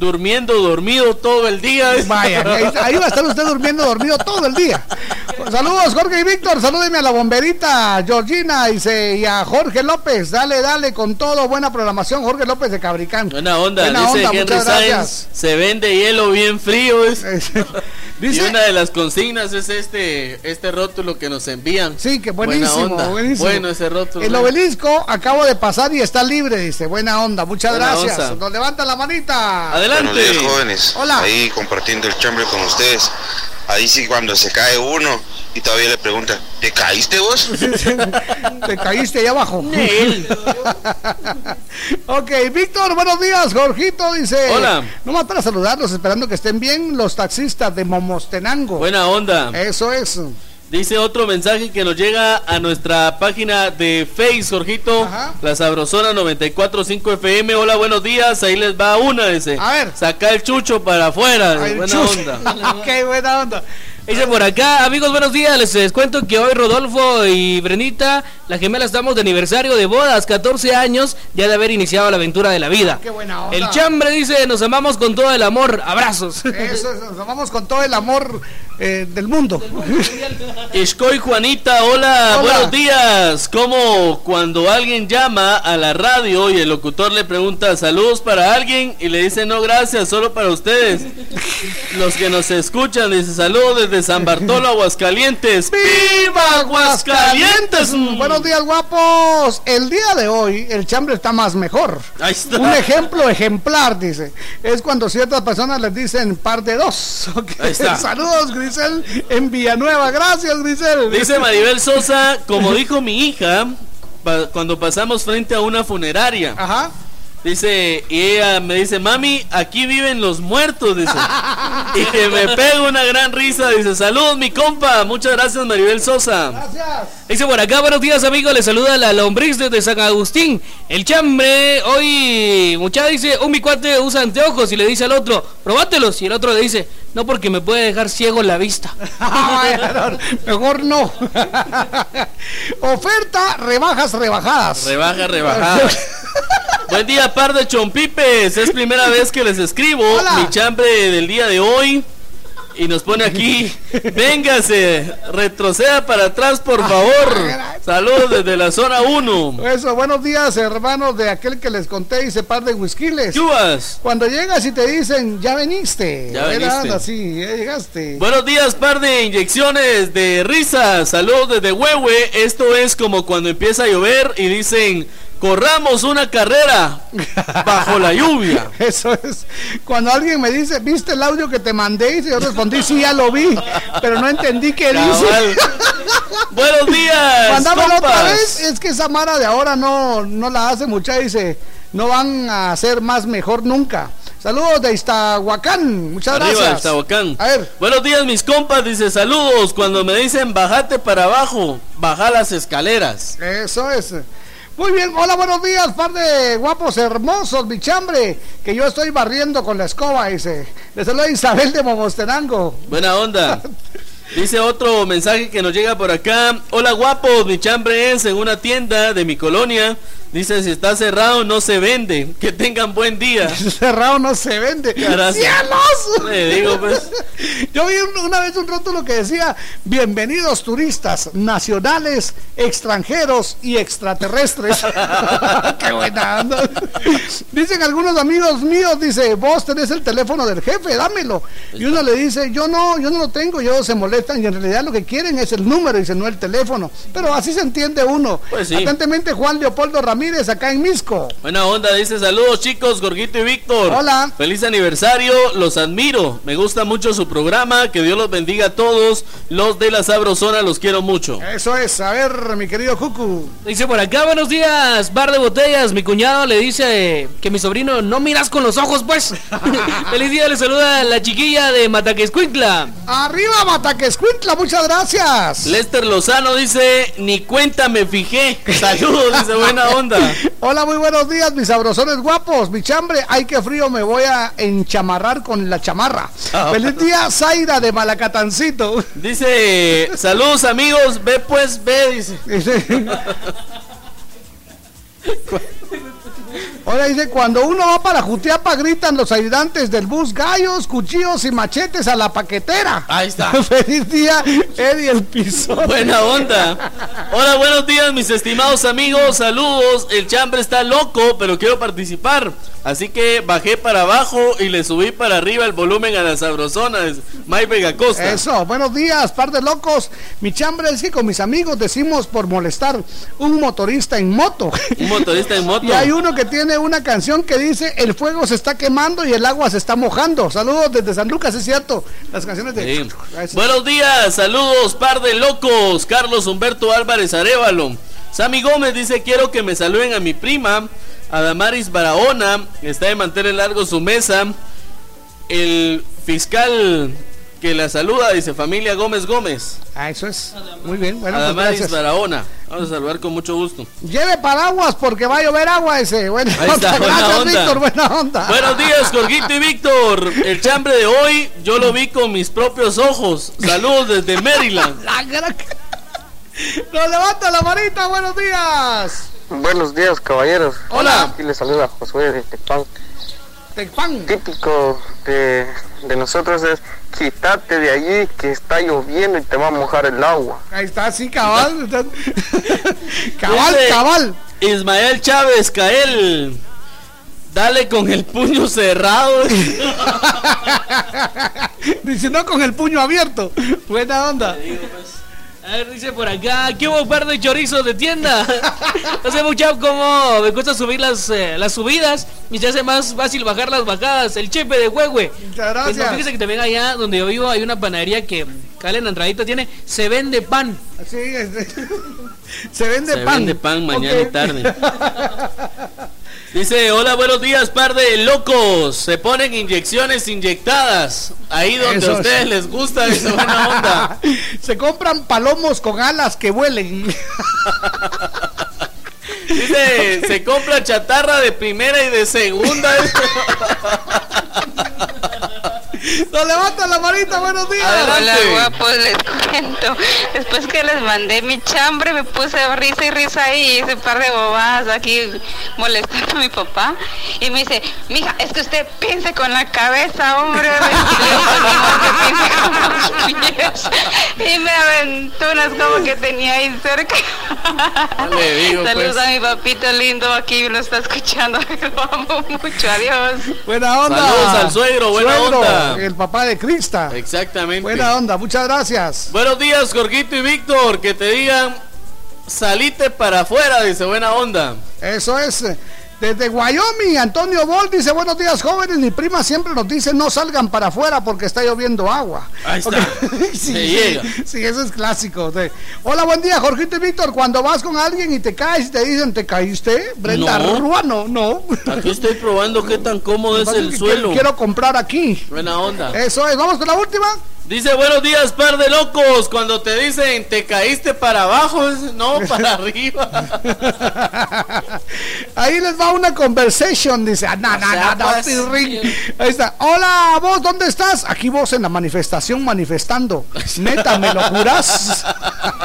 durmiendo dormido todo el día. Vaya, ahí, va a estar usted durmiendo dormido todo el día. saludos Jorge y Víctor, salúdeme a la bomberita Georgina y, a Jorge López, dale, dale con todo, buena programación, Jorge López de Cabricán. Buena onda, dice Henry Sáenz, se vende hielo bien frío. y una de las consignas es este, este rótulo que nos envían. Sí, que buenísimo, buenísimo. Bueno ese rótulo. El obelisco acabo de pasar y está libre, dice, buena onda, muchas gracias. Nos levanta la manita. Adelante. Buenos días, jóvenes. Hola. Ahí compartiendo el chambre con ustedes. Ahí sí cuando se cae uno y todavía le pregunta, ¿te caíste vos? ¿Te caíste ahí abajo? ok, Víctor, buenos días. Jorgito dice. Hola. Nomás para saludarlos, esperando que estén bien los taxistas de Momostenango. Buena onda. Eso es. Dice otro mensaje que nos llega a nuestra página de Face, Jorgito. La Sabrosona 945 FM. Hola, buenos días. Ahí les va una, dice. A ver. Saca el chucho para afuera. buena onda. ok, buena onda. Dice por acá, amigos, buenos días. Les, cuento que hoy Rodolfo y Brenita, la gemela, estamos de aniversario de bodas, 14 años ya de haber iniciado la aventura de la vida. Qué buena onda. El chambre dice, nos amamos con todo el amor. Abrazos. Eso, nos amamos con todo el amor eh, del mundo. Escoy Juanita, hola, buenos días. Como cuando alguien llama a la radio y el locutor le pregunta saludos para alguien y le dice no gracias, solo para ustedes. Los que nos escuchan dice saludos desde San Bartolo, Aguascalientes. ¡Viva Aguascalientes! Buenos días, guapos. El día de hoy el chambre está más mejor. Un ejemplo ejemplar, dice. Es cuando ciertas personas les dicen par de dos. Saludos, Grisel, en Villanueva. Gracias, Grisel. Dice Maribel Sosa, como dijo mi hija, cuando pasamos frente a una funeraria. Ajá. Dice, y ella me dice, mami, aquí viven los muertos, dice. y que me pega una gran risa, dice, saludos mi compa, muchas gracias Maribel Sosa. Gracias. Dice por acá, buenos días amigos, le saluda la lombriz desde San Agustín. El chambre, hoy, muchacha dice, un mi cuate usa anteojos y le dice al otro, probátelos. Y el otro le dice, no porque me puede dejar ciego la vista. Mejor no. Oferta, rebajas, rebajadas. Rebajas, rebajadas. Buen día, par de chompipes. Es primera vez que les escribo mi chambre del día de hoy. Y nos pone aquí, véngase, retroceda para atrás, por ah, favor. Saludos desde la zona 1. Eso, buenos días, hermanos de aquel que les conté, ese par de whiskiles. Chubas. Cuando llegas y te dicen, ya veniste. Ya veniste. Sí, ya llegaste. Buenos días, par de inyecciones de risa. Saludos desde Huehue. Esto es como cuando empieza a llover y dicen corramos una carrera bajo la lluvia. Eso es. Cuando alguien me dice, ¿viste el audio que te mandé? Y yo respondí, sí, ya lo vi, pero no entendí qué dice. Buenos días. Mandámoslo otra vez. Es que esa Mara de ahora no, no la hace mucha. Dice, no van a ser más mejor nunca. Saludos de Iztahuacán. Muchas gracias. A ver. Buenos días, mis compas. Dice saludos. Cuando me dicen bajate para abajo, baja las escaleras. Eso es. Muy bien, hola, buenos días, par de guapos hermosos, mi chambre, que yo estoy barriendo con la escoba, dice. Le saluda Isabel de Momostenango. Buena onda. Dice otro mensaje que nos llega por acá. Hola guapos, mi chambre es en una tienda de mi colonia. Dice, si está cerrado no se vende. Que tengan buen día. cerrado no se vende. ¡Cielos! Le digo, pues. Yo vi una vez un rótulo que decía, bienvenidos turistas nacionales, extranjeros y extraterrestres. ¡Qué buena Dicen algunos amigos míos, dice, vos tenés el teléfono del jefe, dámelo. Y uno le dice, yo no, yo no lo tengo, yo se molestan y en realidad lo que quieren es el número, dice, no el teléfono. Pero así se entiende uno. Pues sí. Juan Leopoldo Ramírez acá en Misco. Buena onda, dice saludos chicos, Gorguito y Víctor. Hola. Feliz aniversario, los admiro. Me gusta mucho su programa, que Dios los bendiga a todos. Los de la Sabrosona los quiero mucho. Eso es, a ver, mi querido Jucu. Dice por acá, buenos días, bar de botellas. Mi cuñado le dice que mi sobrino no miras con los ojos, pues. Feliz día, le saluda la chiquilla de Mataquescuintla. Arriba, Mataquescuintla, muchas gracias. Lester Lozano dice, ni cuenta me fijé. Saludos, dice buena onda. Hola, muy buenos días, mis sabrosones guapos. Mi chambre, ay, qué frío, me voy a enchamarrar con la chamarra. Ah. Feliz día, Zaira de Malacatancito. Dice, saludos amigos, ve pues, ve, dice. Ahora dice, cuando uno va para Jutiapa gritan los ayudantes del bus gallos, cuchillos y machetes a la paquetera. Ahí está. Feliz día, Eddie el piso. Buena onda. Hola, buenos días, mis estimados amigos. Saludos. El chambre está loco, pero quiero participar. Así que bajé para abajo y le subí para arriba el volumen a las sabrosonas. Mike Vega Costa. Eso, buenos días, par de locos. Mi chambre es que con mis amigos decimos por molestar un motorista en moto. Un motorista en moto. Y hay uno que tiene una canción que dice el fuego se está quemando y el agua se está mojando. Saludos desde San Lucas, es cierto. Las canciones de... Buenos días, saludos, par de locos. Carlos Humberto Álvarez Arevalo. Sammy Gómez dice quiero que me saluden a mi prima Adamaris Barahona, está de mantener largo su mesa. El fiscal que la saluda dice familia Gómez Gómez. Ah, eso es. Muy bien. Bueno, pues Adamaris Barahona. Vamos a saludar con mucho gusto. Lleve paraguas porque va a llover agua ese. Buena onda. Gracias, Víctor. Buena onda. Buenos días, Jorgito y Víctor. El chambre de hoy yo lo vi con mis propios ojos. Saludos desde Maryland. Nos levanta la manita. Buenos días. Buenos días, caballeros. Hola. Aquí les saluda Josué de Tecpan. Tecpan. Típico de, de nosotros es quítate de allí que está lloviendo y te va a mojar el agua. Ahí está, sí, cabal. cabal, cabal. Ismael Chávez, Cael. Dale con el puño cerrado. Dice no con el puño abierto. Buena onda. A ver, dice por acá, ¿qué hubo par de chorizos de tienda? Hace mucho como me cuesta subir las, eh, las subidas y se hace más fácil bajar las bajadas. El chepe de huehue. Muchas gracias. Pues, fíjese que también allá donde yo vivo hay una panadería que Cale en entradita tiene, se vende pan. Sí, se vende Se pan. vende pan mañana y tarde. Dice, hola, buenos días, par de locos. Se ponen inyecciones inyectadas. Ahí donde Eso a ustedes sí. les gusta esa buena onda. Se compran palomos con alas que vuelen. Dice, se compra chatarra de primera y de segunda. Nos levanta la manita, buenos días. Hola guapos, les cuento. Después que les mandé mi chambre, me puse risa y risa ahí, y hice un par de bobadas aquí molestando a mi papá. Y me dice, mija, es que usted piense con la cabeza, hombre. Y le digo, "No, que piense con los pies". Y me aventó unas como que tenía ahí cerca. Digo, Saludos pues. a mi papito lindo, aquí lo está escuchando. Lo amo mucho, adiós. Buena onda. Saludos al suegro, buena onda. El papá de Crista. Exactamente. Buena onda, muchas gracias. Buenos días, Jorgito y Víctor. Que te digan, salite para afuera, dice buena onda. Eso es. Desde Wyoming, Antonio Bol dice, buenos días jóvenes, mi prima siempre nos dice no salgan para afuera porque está lloviendo agua. Ahí está. sí, sí, sí, eso es clásico. sí. Hola, buen día, Jorgito y Víctor. Cuando vas con alguien y te caes y te dicen, ¿te caíste? Brenda No. Ruano, no. Aquí estoy probando qué tan cómodo es el suelo. Quiero comprar aquí. Buena onda. Eso es, vamos con la última. Dice, buenos días, par de locos. Cuando te dicen, te caíste para abajo, no, para arriba. Ahí les va una conversation, dice. Ah, no, no, pues. Ahí está. Hola, vos, ¿dónde estás? Aquí vos en la manifestación manifestando. Neta, ¿me lo juras?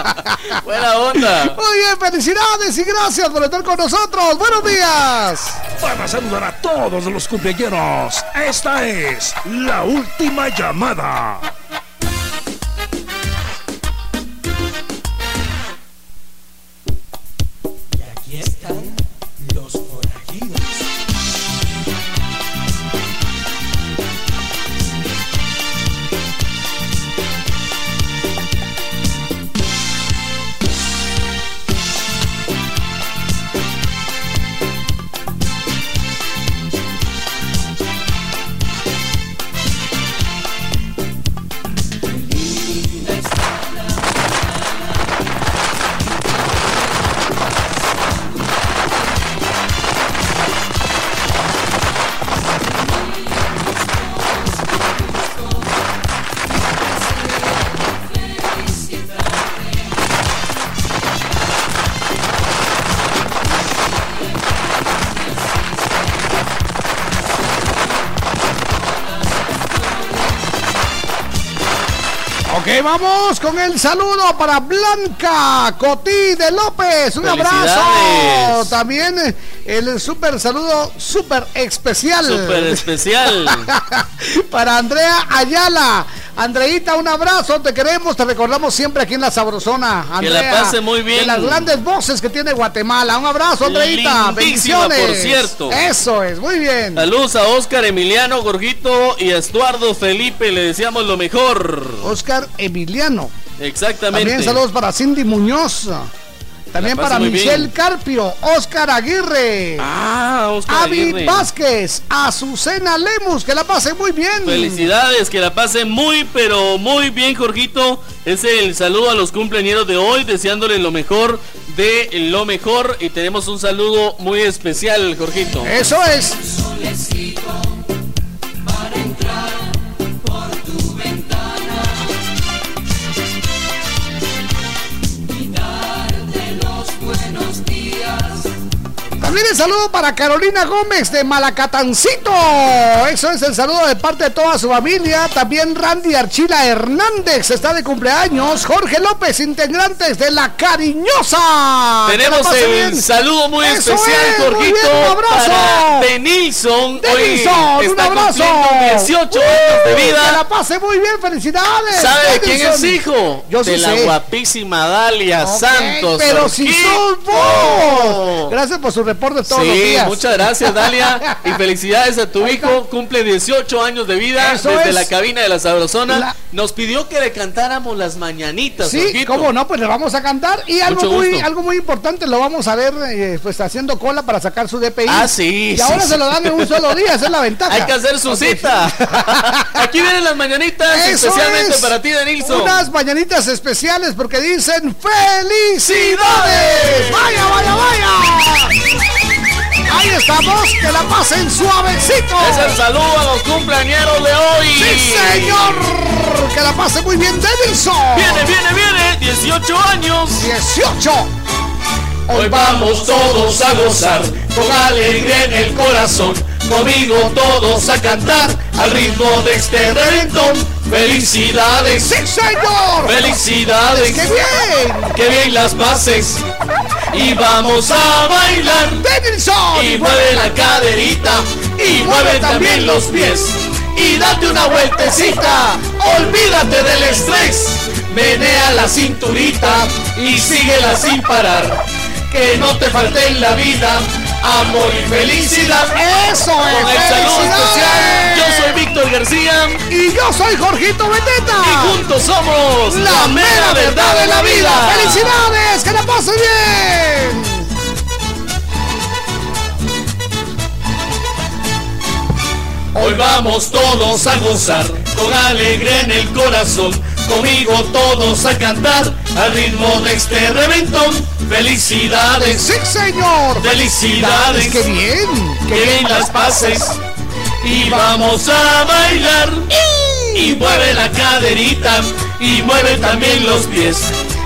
Buena onda. Muy bien, felicidades y gracias por estar con nosotros. Buenos días. Para saludar a todos los cumpleaños, esta es la última llamada. Vamos con el saludo para Blanca Cotí de López. Un abrazo. También eh, el super saludo super especial. Super especial. para Andrea Ayala. Andreita, un abrazo, te queremos, te recordamos siempre aquí en la Sabrosona. Andrea, que la pase muy bien. De las grandes voces que tiene Guatemala. Un abrazo, Andreita. Bendiciones. por cierto. Eso es, muy bien. Saludos a Oscar Emiliano Gorgito y a Estuardo Felipe, le deseamos lo mejor. Oscar Emiliano. Exactamente. También saludos para Cindy Muñoz. También para Michelle Carpio, Oscar Aguirre, ah, Oscar Avi Vázquez, Azucena Lemus, que la pase muy bien. Felicidades, que la pase muy, pero muy bien, Jorgito. Es el saludo a los cumpleaños de hoy, deseándole lo mejor de lo mejor. Y tenemos un saludo muy especial, Jorgito. Eso es. El saludo para Carolina Gómez de Malacatancito. Eso es el saludo de parte de toda su familia. También Randy Archila Hernández está de cumpleaños. Jorge López, integrantes de La Cariñosa. Tenemos el saludo muy especial, Jorgito. un abrazo. Para Denilson. Denilson, un abrazo. 18 años de vida. Que la pase muy bien, felicidades. ¿Sabe de quién es hijo? Yo de la guapísima Dalia Santos. Pero si sos vos. Gracias por su reporte todos los días. Muchas gracias, Dalia. y felicidades a tu hijo. Cumple 18 años de vida desde la cabina de la Sabrosona. Nos pidió que le cantáramos las mañanitas. Sí, cómo no, pues le vamos a cantar. Y algo muy, algo muy importante, lo vamos a ver eh, pues haciendo cola para sacar su DPI. Ah, sí. Y ahora se lo dan en un solo día, esa es la ventaja. Hay que hacer su cita. Aquí vienen las mañanitas especialmente para ti, Denilson. Unas mañanitas especiales porque dicen ¡Felicidades! ¡Vaya, vaya, vaya! Ahí estamos, que la pasen suavecito. Es el saludo a los cumpleañeros de hoy. Sí, señor. Que la pase muy bien, Davidson. Viene, viene, viene. 18 años. 18. Hoy vamos todos a gozar con alegría en el corazón. Conmigo todos a cantar al ritmo de este reventón. Felicidades, sí señor. Felicidades, qué bien, qué bien las bases. Y vamos a bailar. Davidson. Y mueve la caderita y mueve también los pies. Y date una vueltecita, olvídate del estrés. Menea la cinturita y síguela sin parar que no te falte en la vida amor y felicidad. Eso es. Con el saludo especial, yo soy Víctor García y yo soy Jorgito Beteta. Y juntos somos la, mera verdad de la vida. ¡Felicidades! ¡Que la pase bien! Hoy vamos todos a gozar con alegría en el corazón. Conmigo todos a cantar al ritmo de este reventón. Felicidades. Sí, señor. Felicidades. ¡Qué bien! ¡Qué bien las pases! Y vamos a bailar. Y mueve la caderita. Y mueve también los pies.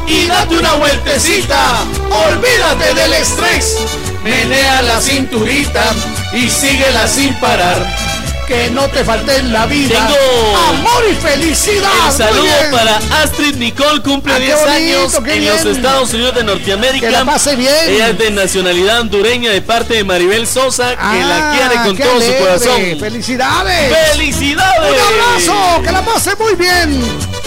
Y date una vueltecita. Olvídate del estrés. Menea la cinturita. Y síguela sin parar que no te falte en la vida. Tengo amor y felicidad. Un saludo para Astrid Nicole, cumple 10 ah, años en los Estados Unidos de Norteamérica. Que la pase bien. Ella es de nacionalidad hondureña de parte de Maribel Sosa, que la ah, quiere con todo su corazón. ¡Felicidades! ¡Felicidades! ¡Un abrazo! ¡Que la pase muy bien!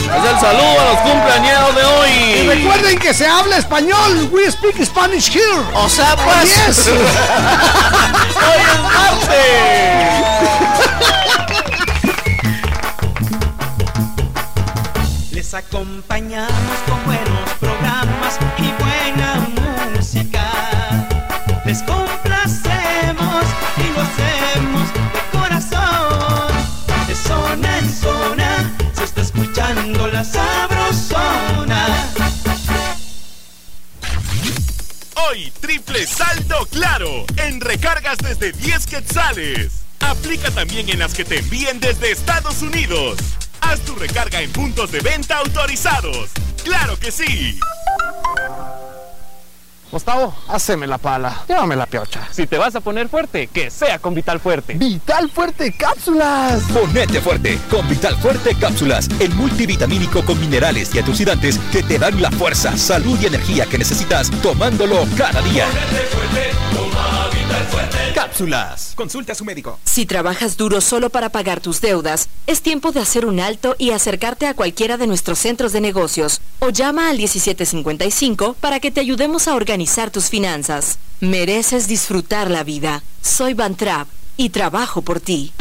Es el saludo a los cumpleaños de hoy. Y recuerden que se habla español. We speak Spanish here. O sea, pues. hoy es martes. Acompañamos con buenos programas y buena música. Les complacemos y lo hacemos de corazón. De zona en zona se está escuchando la sabrosona. Hoy, triple saldo claro en recargas desde 10 quetzales. Aplica también en las que te envíen desde Estados Unidos. Haz tu recarga en puntos de venta autorizados. ¡Claro que sí! Gustavo, haceme la pala. Llévame la piocha. Si te vas a poner fuerte, que sea con Vital Fuerte. ¡Vital Fuerte Cápsulas! Ponete fuerte con Vital Fuerte Cápsulas. El multivitamínico con minerales y antioxidantes que te dan la fuerza, salud y energía que necesitas tomándolo cada día. Ponete fuerte, Fuerte. Cápsulas. Consulta a su médico. Si trabajas duro solo para pagar tus deudas, es tiempo de hacer un alto y acercarte a cualquiera de nuestros centros de negocios o llama al 1755 para que te ayudemos a organizar tus finanzas. Mereces disfrutar la vida. Soy Van Trapp y trabajo por ti.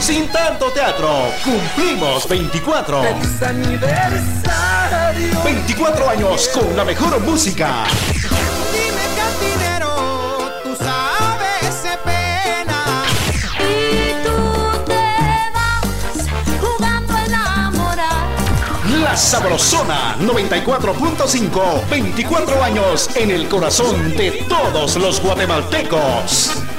Sin tanto teatro, cumplimos 24. ¡Feliz aniversario! 24 años con la mejor música. Sabrosona 94.5. 24 años en el corazón de todos los guatemaltecos.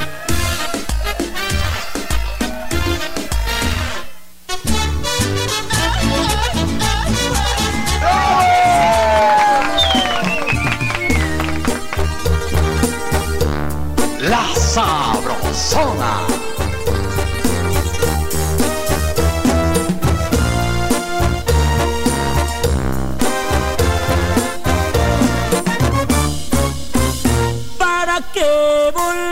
Sabrosona. ¿Para qué volviste?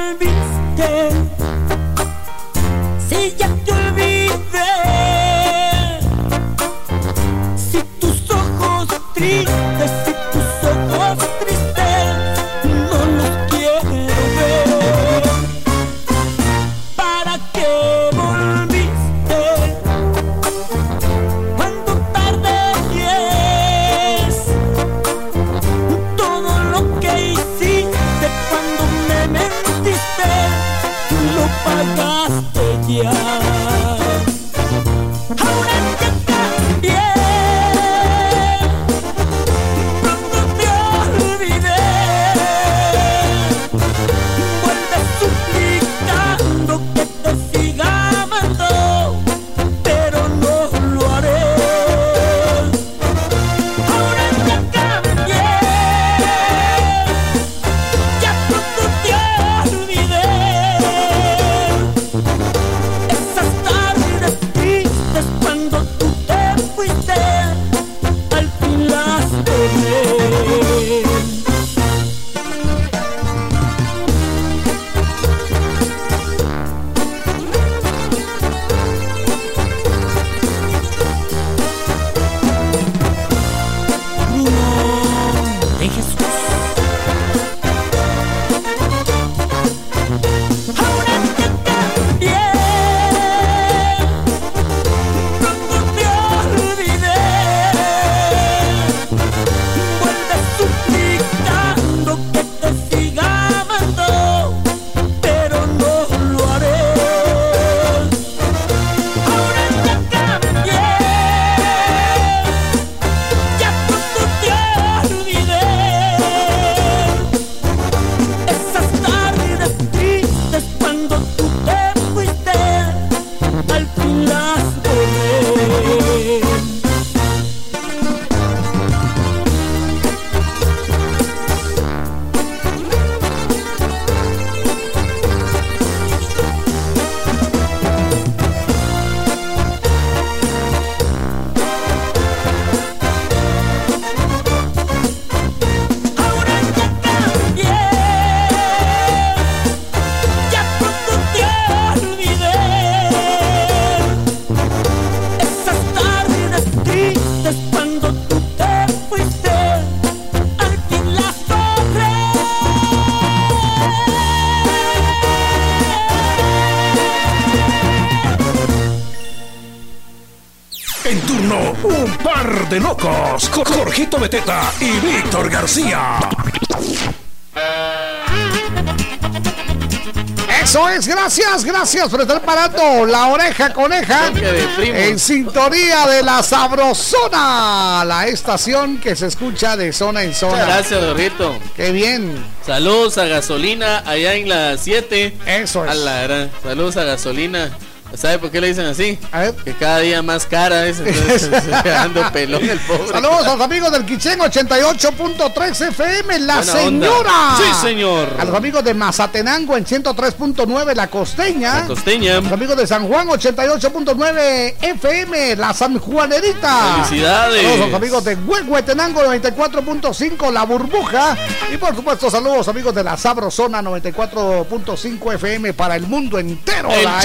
Gracias, por estar parando la oreja coneja en sintonía de la Sabrosona, la estación que se escucha de zona en zona. Muchas gracias, Dorrito. Qué bien. Saludos a Gasolina allá en la 7. Eso es. A la gran. Saludos a Gasolina. ¿Sabe por qué le dicen así? A ver. Que cada día más cara es, entonces pelón el pobre. Saludos a los amigos del Quichen 88.3 FM, La Buena onda. Señora. Sí, señor. A los amigos de Mazatenango en 103.9, La Costeña. La Costeña. Los amigos de San Juan 88.9 FM, La San Juanerita. Felicidades. Saludos a los amigos de Huehuetenango 94.5, La Burbuja. Y por supuesto, saludos amigos de la Sabrosona 94.5 FM para el mundo entero. El la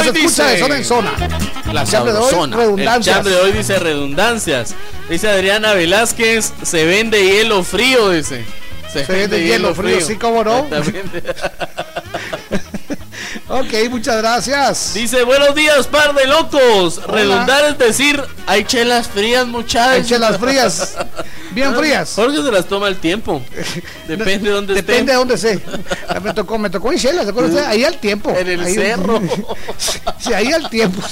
hoy escucha de zona en zona. La chambre de hoy, redundancias. El de hoy dice redundancias. Dice Adriana Velázquez, se vende hielo frío, dice. Se, Se vende hielo frío, sí, cómo no. Ok, muchas gracias. Dice, buenos días, par de locos. Hola. Redundar es decir, hay chelas frías, muchachos. Hay chelas frías. Bien frías. Jorge se las toma el tiempo. Depende de dónde esté. Depende de dónde esté. Me tocó, me tocó en Shela, ¿se acuerda? Ahí al tiempo. En el Ahí- cerro. Sí, ahí al tiempo.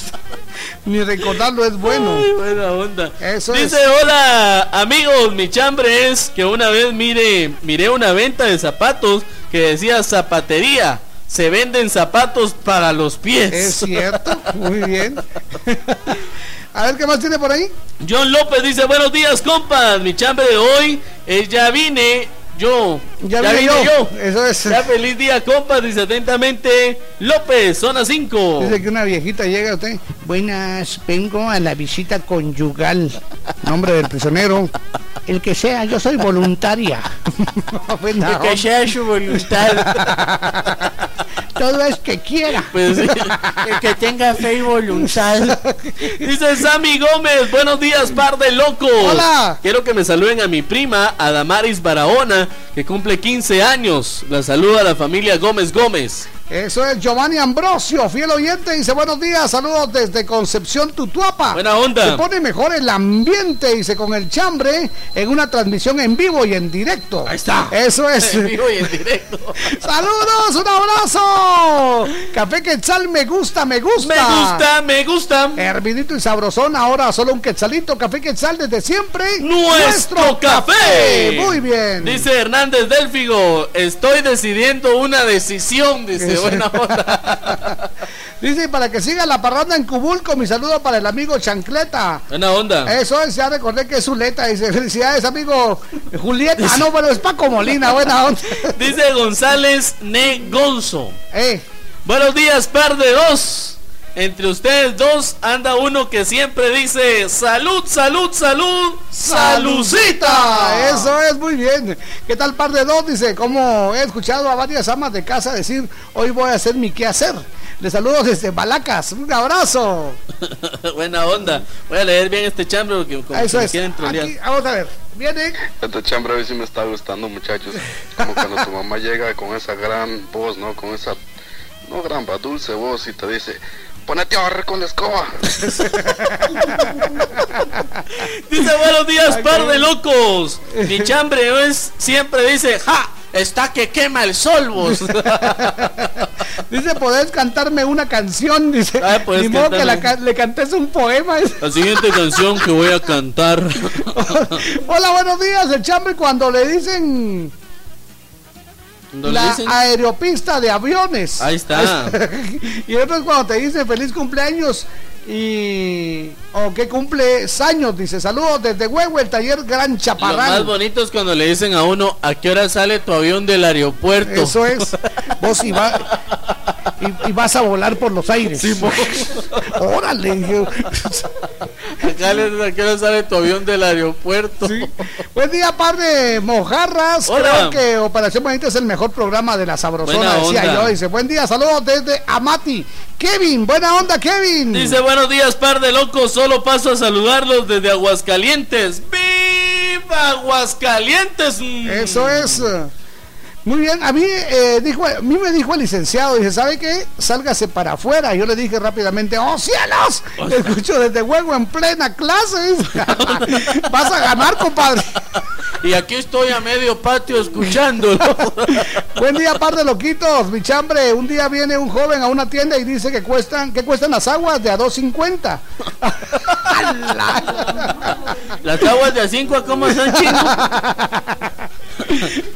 Ni recordarlo es bueno. Ay, buena onda. Eso Dice, es. hola amigos, mi chambre es que una vez mire, miré una venta de zapatos que decía zapatería. Se venden zapatos para los pies. Es cierto, muy bien. A ver qué más tiene por ahí. John López dice, buenos días compas, mi chambre de hoy es ya vine yo. Ya vine yo. Eso es. Ya feliz día compas, dice atentamente López, zona 5. Dice que una viejita llega a usted. Buenas, vengo a la visita conyugal. Nombre del prisionero. El que sea, yo soy voluntaria. El que sea su voluntad. Todo es que quiera. Pues sí, el que tenga fe y voluntad. Dice Sammy Gómez, buenos días, par de locos. Hola. Quiero que me saluden a mi prima, Adamaris Barahona, que cumple 15 años. La saluda la familia Gómez Gómez. Eso es Giovanni Ambrosio, fiel oyente, dice buenos días, saludos desde Concepción Tutuapa. Buena onda. Se pone mejor el ambiente, dice, con el chambre en una transmisión en vivo y en directo. Ahí está. Eso es. En vivo y en directo. Saludos, un abrazo. Café Quetzal me gusta, me gusta. Me gusta, me gusta. Hervidito y sabrosón, ahora solo un quetzalito, café Quetzal desde siempre. Nuestro café. Muy bien. Dice Hernández Delfigo, estoy decidiendo una decisión, dice. Buena onda. Dice, para que siga la parranda en Cubulco, mi saludo para el amigo Chancleta. Buena onda. Eso es, ya recordé que es Zuleta. Dice, felicidades, amigo Julieta. Ah, no, pero es Paco Molina, buena onda. Dice González Negonzo. Eh, Buenos días, par de dos. Entre ustedes dos anda uno que siempre dice salud, salud, salud, salucita. Eso es muy bien. ¿Qué tal par de dos? Dice, como he escuchado a varias amas de casa decir, hoy voy a hacer mi qué hacer. Les saludo desde Balacas. Un abrazo. Buena onda. Voy a leer bien este chambre porque como Eso que es. quieren trolear. Aquí, vamos a ver. Viene. Este chambre hoy sí me está gustando, muchachos. Como cuando tu mamá llega con esa gran voz, ¿no? Con esa, no gran, va dulce voz y te dice, ponete a barrer con la escoba. Dice buenos días, par de locos. Mi chambre es siempre dice, ja, está que quema el sol, vos. Dice, ¿podés cantarme una canción? Dice, Ah, ni modo que la le cantes un poema. La siguiente canción que voy a cantar. Hola, buenos días. El chambre cuando le dicen la dicen- aeropista de aviones. Ahí está. y otro es cuando te dice feliz cumpleaños y o que cumples años, dice saludos desde Huevo, el taller Gran Lo más Chaparral. bonito es cuando le dicen a uno a qué hora sale tu avión del aeropuerto. Eso es. Vos va- y, y vas a volar por los aires. Órale. yo- Acá le sale tu avión del aeropuerto. Buen día, par de mojarras. Hola. Creo que Operación Bonita es el mejor programa de la sabrosona, Buena decía onda. yo. Dice, buen día, saludos desde Amati. Kevin, buena onda, Kevin. Dice buenos días, par de locos. Solo paso a saludarlos desde Aguascalientes. ¡Viva Aguascalientes! Eso es. Muy bien, a mí, eh, dijo, a mí me dijo el licenciado, dice, ¿sabe qué? Sálgase para afuera. Yo le dije rápidamente, ¡oh cielos! Escucho desde juego en plena clase. Vas a ganar, compadre. Y aquí estoy a medio patio escuchándolo. Buen día, par de loquitos, mi chambre. Un día viene un joven a una tienda y dice que cuestan, que cuestan las aguas de a 2.50. Las aguas de a 5 cómo son chino.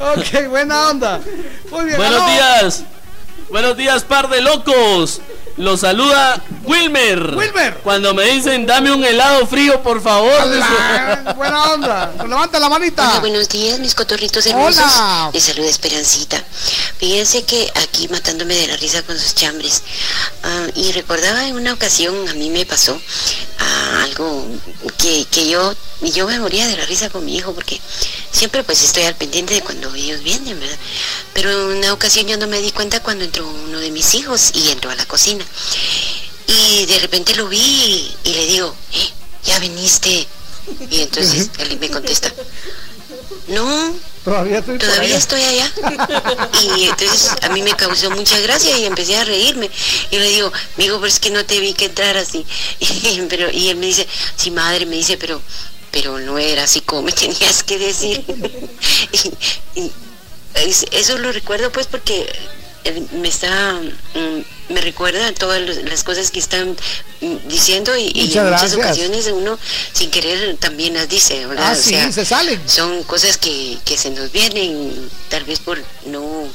ok, buena onda. Muy bien. Buenos días. Buenos días, par de locos. Lo saluda Wilmer. Wilmer. Cuando me dicen, dame un helado frío, por favor. Hola, buena onda. Levanta la manita. Hola, buenos días, mis cotorritos Hola. hermosos. Les saluda Esperancita. Fíjense que aquí matándome de la risa con sus chambres. Ah, y recordaba en una ocasión, a mí me pasó ah, algo que, que yo, yo me moría de la risa con mi hijo porque siempre pues estoy al pendiente de cuando ellos vienen, ¿verdad? Pero en una ocasión yo no me di cuenta cuando entró uno de mis hijos y entró a la cocina. Y de repente lo vi y le digo, "Eh, ya viniste. Y entonces él me contesta, no, Todavía estoy todavía allá. estoy allá. Y entonces a mí me causó mucha gracia y empecé a reírme. Y le digo, amigo, pero es que no te vi que entrar así. Y, pero, y él me dice, sí, madre, me dice, pero pero no era así como me tenías que decir. Y- y es- eso lo recuerdo pues porque eh, me está me recuerda todas las cosas que están mm, diciendo y, en muchas gracias. ocasiones uno sin querer también las dice, ¿verdad? Ah, O sí, sea, se salen. son cosas que, que se nos vienen tal vez por no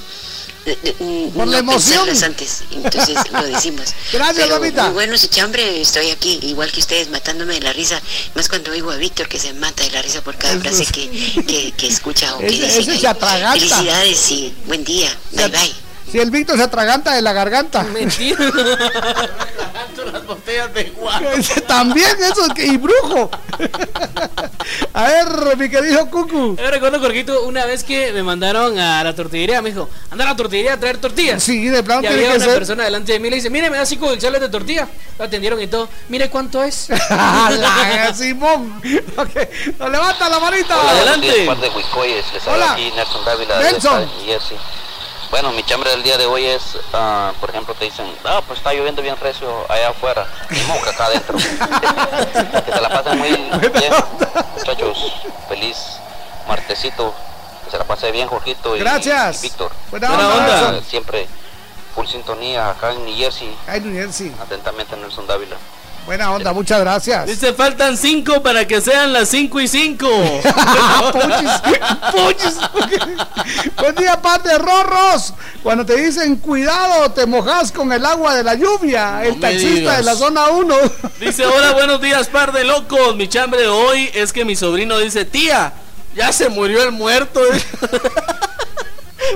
eh, Por no la emoción. antes entonces lo decimos Gracias, Pero mamita. muy bueno ese chambre estoy aquí igual que ustedes matándome de la risa más cuando oigo a Víctor que se mata de la risa por cada Eso frase que, que, que escucha o que dice felicidades y buen día bye bye Si el Víctor se atraganta de la garganta. Mentira. las botellas de También eso, y brujo. A ver, mi querido Cucu. Yo recuerdo, Jorgito, una vez que me mandaron a la tortillería, me dijo, anda a la tortillería a traer tortillas. Sí, de plano Y tiene había que una ser. persona delante de mí y le dice, mire, me da cinco dulceles de tortilla. Lo atendieron y todo. Mire cuánto es. La- Simón. Ok, nos levanta la manita. Buenos días, par de Huicoyes. Les habla Hola. aquí Nelson Dávila Nelson. de. Bueno, mi chambre del día de hoy es, ah, por ejemplo, te dicen, ah, pues está lloviendo bien recio allá afuera, y moca acá adentro. que se la pasen muy bien, muchachos. Feliz martesito. Que se la pase bien, Jorgito y, Gracias. y Víctor. Buena Buena onda. Siempre full sintonía acá en New Jersey. Ay, New Jersey. Atentamente, Nelson Dávila. Buena onda, muchas gracias. Dice, faltan cinco para que sean las cinco y cinco. Puchis. Buen día, par de rorros. Cuando te dicen cuidado, te mojas con el agua de la lluvia. el taxista digas. de la zona 1. Dice, hola, buenos días, par de locos. Mi chambre de hoy es que mi sobrino dice, tía, ya se murió el muerto.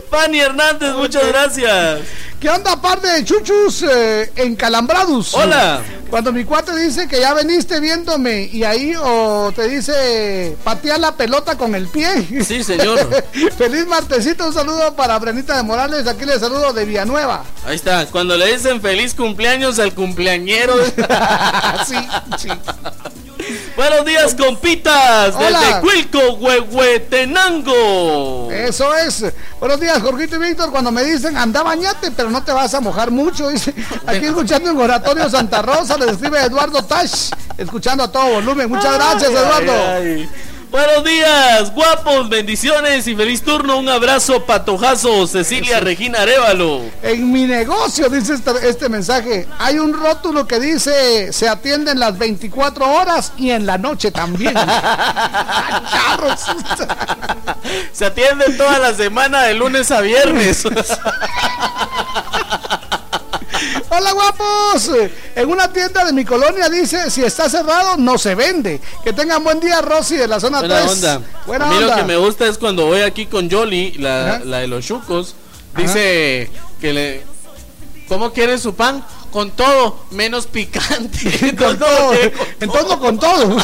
Fanny Hernández, muchas gracias. ¿Qué onda, par de chuchus eh, encalambrados? Hola. Cuando mi cuate dice que ya veniste viéndome y ahí o te dice patear la pelota con el pie. Sí, señor. Feliz martesito, un saludo para Brenita de Morales. Aquí le saludo de Villanueva. Ahí está, cuando le dicen feliz cumpleaños al cumpleañero. sí, sí. Buenos días, compitas, Hola. desde Cuilco, Huehuetenango. Eso es. Buenos días, Jorgito y Víctor. Cuando me dicen anda bañate, pero no te vas a mojar mucho, dice. Aquí escuchando en Oratorio Santa Rosa, les escribe Eduardo Tash, escuchando a todo volumen. Muchas gracias, Eduardo. ay, ay. Buenos días, guapos, bendiciones y feliz turno. Un abrazo, patojazo, Cecilia Regina Arevalo. En mi negocio, dice este, este mensaje, hay un rótulo que dice se atienden las 24 horas y en la noche también. Se atiende toda la semana de lunes a viernes. Hola guapos. En una tienda de mi colonia dice si está cerrado no se vende. Que tengan buen día Rosy de la zona Buena 3. onda. Buena a mí onda. lo que me gusta es cuando voy aquí con Yoli, la, la de los chucos, dice que le... ¿Cómo quiere su pan? Con todo, menos picante. con todo, en todo con todo.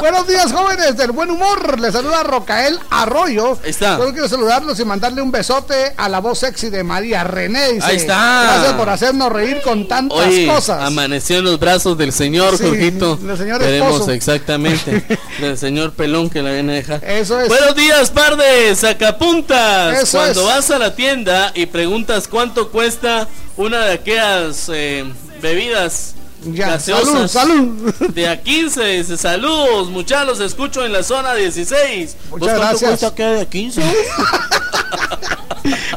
Buenos días, jóvenes del buen humor. Les saluda Rocael Arroyo. Ahí está. Solo quiero saludarlos y mandarle un besote a la voz sexy de María René. Dice, Ahí está. Gracias por hacernos reír con tantas Oye, cosas. amaneció en los brazos del señor, Sí, Jorgito. del señor Veremos exactamente. del señor pelón que la viene a dejar. Eso es. Buenos días, par de sacapuntas. Eso Cuando es. vas a la tienda y preguntas cuánto cuesta una de aquellas eh, bebidas Ya, gaseosas salud, salud. de a 15, dice, saludos, muchachos, escucho en la zona 16. ¿Vos Muchas cuánto gracias. cuesta que de a 15?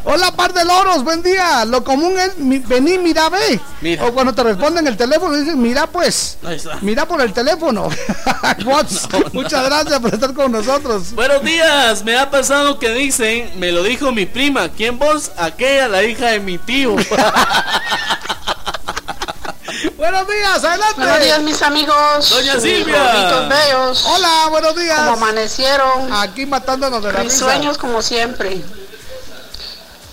Hola, par de loros, buen día. Lo común es mi- vení, mira, ve. Mira. O cuando te responden el teléfono, dicen, mira, pues. Ahí está. Mira por el teléfono. Whats. Muchas gracias por estar con nosotros. Buenos días, me ha pasado que dicen, me lo dijo mi prima, ¿quién vos? Aquella, la hija de mi tío. Buenos días, adelante. Buenos días, mis amigos. Doña Silvia. bellos. Hola, buenos días. ¿Cómo amanecieron? Aquí matándonos de la Mis risa. sueños, como siempre.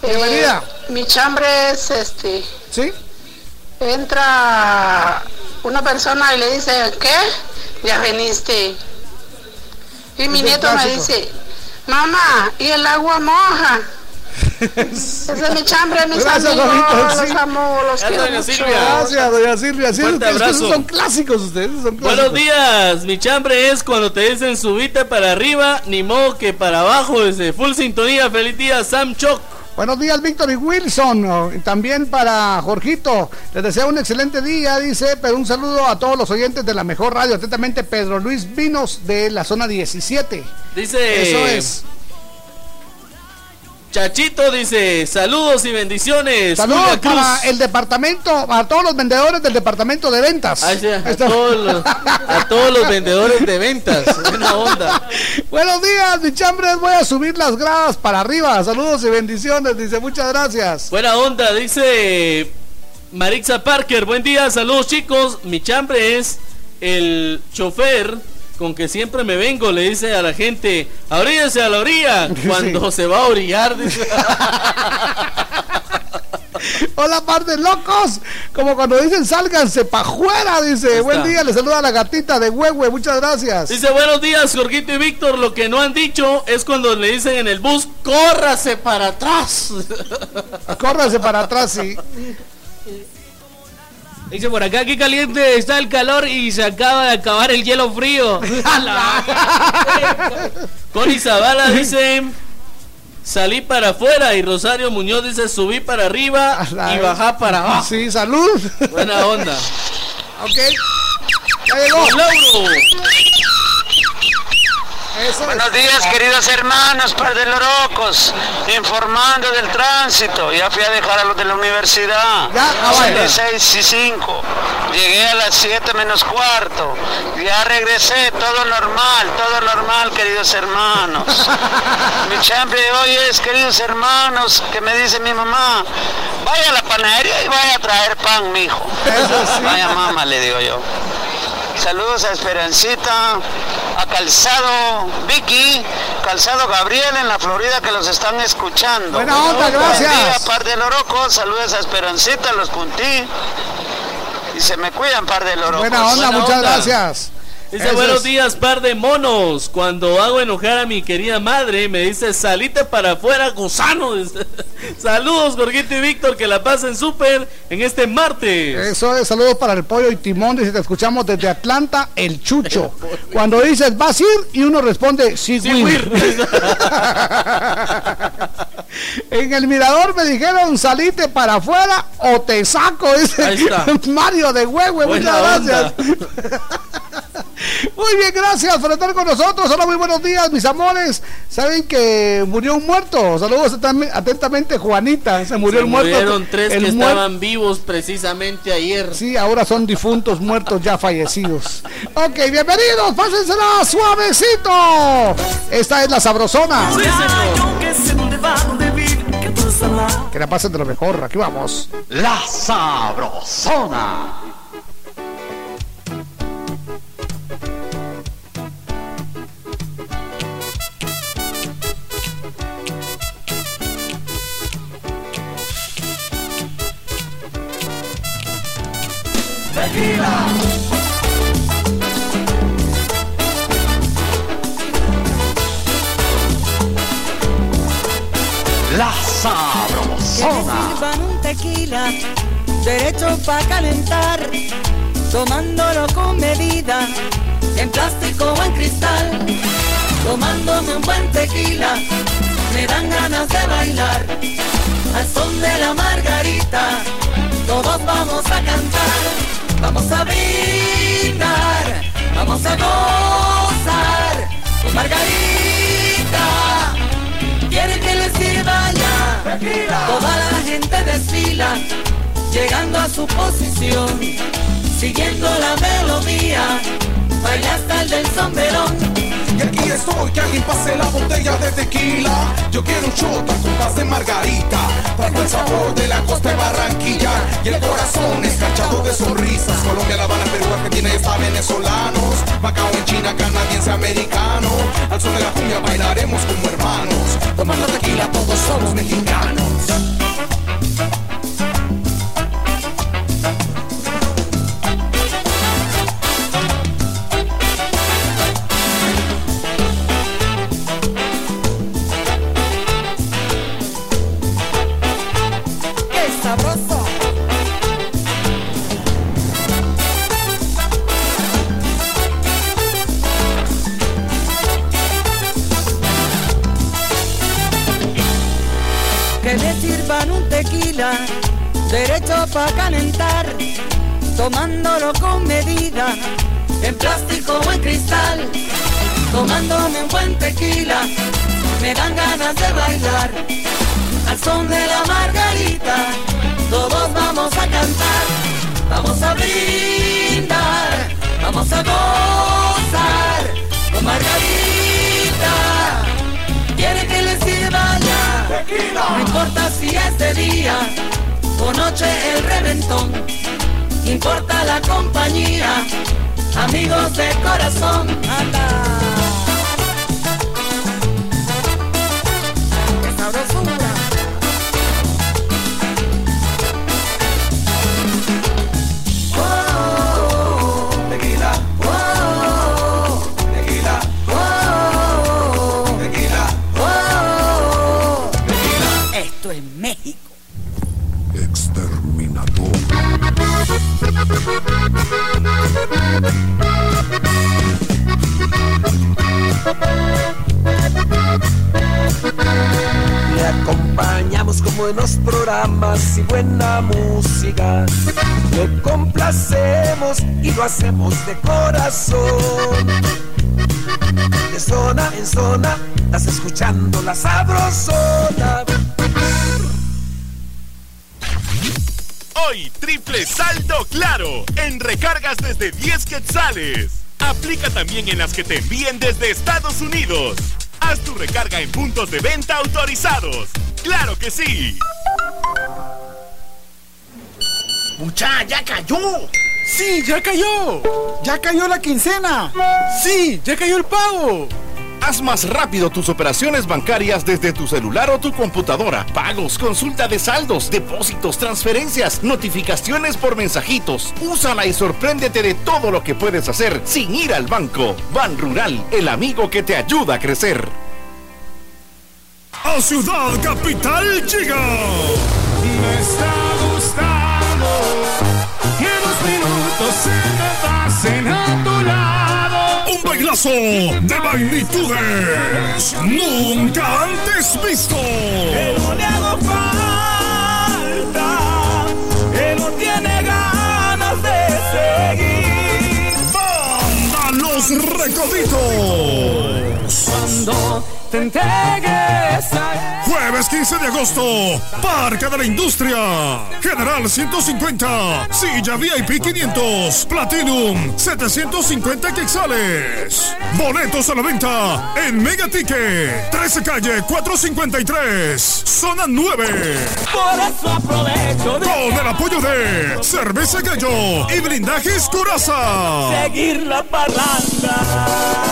Bienvenida. Eh, mi chambre es este. ¿Sí? Entra una persona y le dice, ¿qué? Ya veniste. Y mi nieto me dice, mamá, ¿y el agua moja? Ese es mi chambre, mis Gracias, amigos. Juanito, Los sí. amo, los Gracias, quiero doña mucho. Silvia. Gracias, doña Silvia. Sí, Fuerte es que esos abrazo. son clásicos ustedes. Son clásicos. Buenos días, mi chambre es cuando te dicen subite para arriba, ni modo que para abajo, desde full sintonía, feliz día, Sam Choc. Buenos días, Víctor y Wilson. también para Jorgito. Les deseo un excelente día, dice. Pero un saludo a todos los oyentes de la mejor radio. Atentamente, Pedro Luis Vinos de la zona 17. Dice. Eso es. Chachito dice, saludos y bendiciones. Saludos para el departamento, a todos los vendedores del departamento de ventas. Sí, a, está. todos los, a todos los vendedores de ventas. Buena onda. Buenos días, mi chambres. Voy a subir las gradas para arriba. Saludos y bendiciones. Dice, muchas gracias. Buena onda, dice Marixa Parker. Buen día, saludos chicos. Mi chambre es el chofer con que siempre me vengo. Le dice a la gente, abríense a la orilla. Cuando se va a orillar, dice. Hola, par de locos. Como cuando dicen, sálganse pa' afuera. Dice, buen día. Le saluda a la gatita de Huehue. Muchas gracias. Dice, buenos días, Jorgito y Víctor. Lo que no han dicho es cuando le dicen en el bus, córrase para atrás. Córrase para atrás, sí. Dice por acá, qué caliente está el calor y se acaba de acabar el hielo frío. Connie Zavala dice, salí para afuera y Rosario Muñoz dice, subí para arriba y bajá para abajo. Sí, salud. Buena onda. Ok. Ya llegó. Lauro. Buenos días, queridos hermanos, par de lorocos, informando del tránsito. Ya fui a dejar a los de la universidad. Salí 6 y 5. Llegué a las 7 menos cuarto. Ya regresé, todo normal, todo normal, queridos hermanos. Mi chambre de hoy es, queridos hermanos, que me dice mi mamá, vaya a la panadería y vaya a traer pan, mijo. Vaya mamá, le digo yo. Saludos a Esperancita, a Calzado Vicky, Calzado Gabriel en la Florida que los están escuchando. Buena onda, gracias. Día, par de lorocos. Saludos a Esperancita, los puntí. Y se me cuidan, par de lorocos. Buena onda, muchas gracias. Dice, Eso buenos es. días, par de monos. Cuando hago enojar a mi querida madre, me dice, salite para afuera, gusano. Saludos, Jorgito y Víctor, que la pasen súper en este martes. Eso es, saludos para el pollo y timón. Dice, te escuchamos desde Atlanta, el chucho. Cuando dices, vas a ir, y uno responde, sí, güir. En el mirador me dijeron, salite para afuera o te saco. Dice. Mario de Huehue, muchas gracias. Muy bien, gracias por estar con nosotros. Hola, muy buenos días, mis amores. Saben que murió un muerto. Saludos atentamente, Juanita. Se murió Se el muerto. murieron tres el que muer- estaban vivos precisamente ayer. Sí, ahora son difuntos muertos ya fallecidos. Ok, bienvenidos, pásensela suavecito. Esta es la sabrosona. Que la pasen de lo mejor, aquí vamos. La sabrosona. La Que sabrosona. me sirvan un tequila, derecho pa' calentar, tomándolo con medida, en plástico o en cristal, tomándome un buen tequila, me dan ganas de bailar, al son de la margarita, todos vamos a cantar, vamos a brindar, vamos a gozar, con margarita, quieren que les sirva ya. Toda la gente desfila, llegando a su posición, siguiendo la melodía, baila hasta el del sombrerón. Y aquí es estoy, que alguien pase la botella de tequila. Yo quiero un shot compás de margarita. Traigo el sabor de la costa de Barranquilla. Y el corazón escarchado de sonrisas. Colombia, La Habana, Perú, Argentina y hasta venezolanos. Macao en China, canadiense, americano. Al son de la cumbia bailaremos como hermanos. Tomando tequila, todos somos mexicanos. Tequila, derecho pa' calentar, tomándolo con medida, en plástico o en cristal, tomándome un buen tequila, me dan ganas de bailar, al son de la margarita, todos vamos a cantar, vamos a brindar, vamos a gozar, con margarita, quiere que le sirva no importa si es de día o noche el reventón, importa la compañía, amigos de corazón, anda. Le acompañamos con buenos programas y buena música. Le complacemos y lo hacemos de corazón. De zona en zona, estás escuchando la sabrosona. Hoy, triple saldo claro en recargas desde 10 quetzales. Aplica también en las que te envíen desde Estados Unidos. Haz tu recarga en puntos de venta autorizados. ¡Claro que sí! ¡Mucha, ya cayó! ¡Sí, ya cayó! ¡Ya cayó la quincena! ¡Sí, ya cayó el pago! Haz más rápido tus operaciones bancarias desde tu celular o tu computadora. Pagos, consulta de saldos, depósitos, transferencias, notificaciones por mensajitos. Úsala y sorpréndete de todo lo que puedes hacer sin ir al banco. Ban Rural, el amigo que te ayuda a crecer. A Ciudad Capital llega. Me está gustando minutos se me pasen a tu lado. Bailazo de magnitudes nunca antes visto. Que no le hago falta, que no tiene ganas de seguir. Banda Los Recoditos. Cuando te entregues a Jueves 15 de agosto, Parque de la Industria. General 150, Silla VIP 500, Platinum 750 quexales. Boletos a la venta en Mega Ticket, 13 calle 453, zona 9. Por eso aprovecho de Con el apoyo de Cerveza Gallo y Blindajes Curaza. seguir la parranda.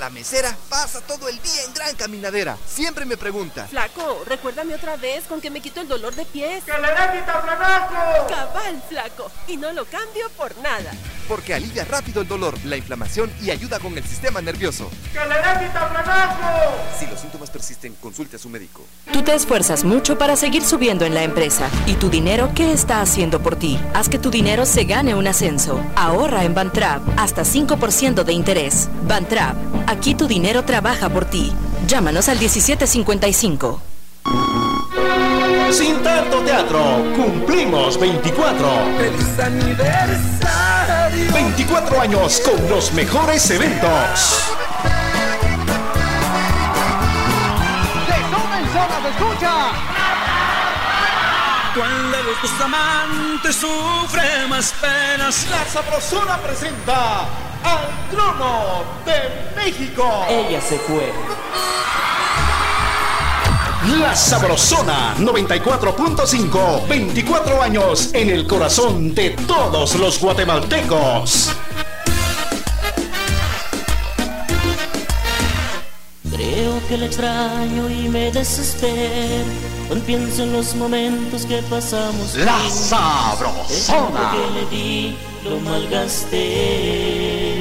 La mesera pasa todo el día en gran caminadera. Siempre me pregunta. Flaco, recuérdame otra vez con que me quito el dolor de pies. ¡Que le dé quitaflanaco! Cabal, flaco. Y no lo cambio por nada. Porque alivia rápido el dolor, la inflamación y ayuda con el sistema nervioso. ¡Que le dé quitaflanaco! Si los síntomas persisten, consulte a su médico. Tú te esfuerzas mucho para seguir subiendo en la empresa. ¿Y tu dinero qué está haciendo por ti? Haz que tu dinero se gane un ascenso. Ahorra en Bantrap hasta 5% de interés. Bantrap, aquí tu dinero trabaja por ti. Llámanos al 1755. Sin tanto teatro, cumplimos 24. ¡Feliz aniversario! 24 años con los mejores eventos. ¡De zona en zona se escucha! Los amantes sufren más penas. La Sabrosona presenta al trono de México. Ella se fue. La Sabrosona 94.5, 24 años en el corazón de todos los guatemaltecos. Creo que le extraño y me desespero cuando pienso en los momentos que pasamos. La. Sabrosona. El que le di lo malgasté.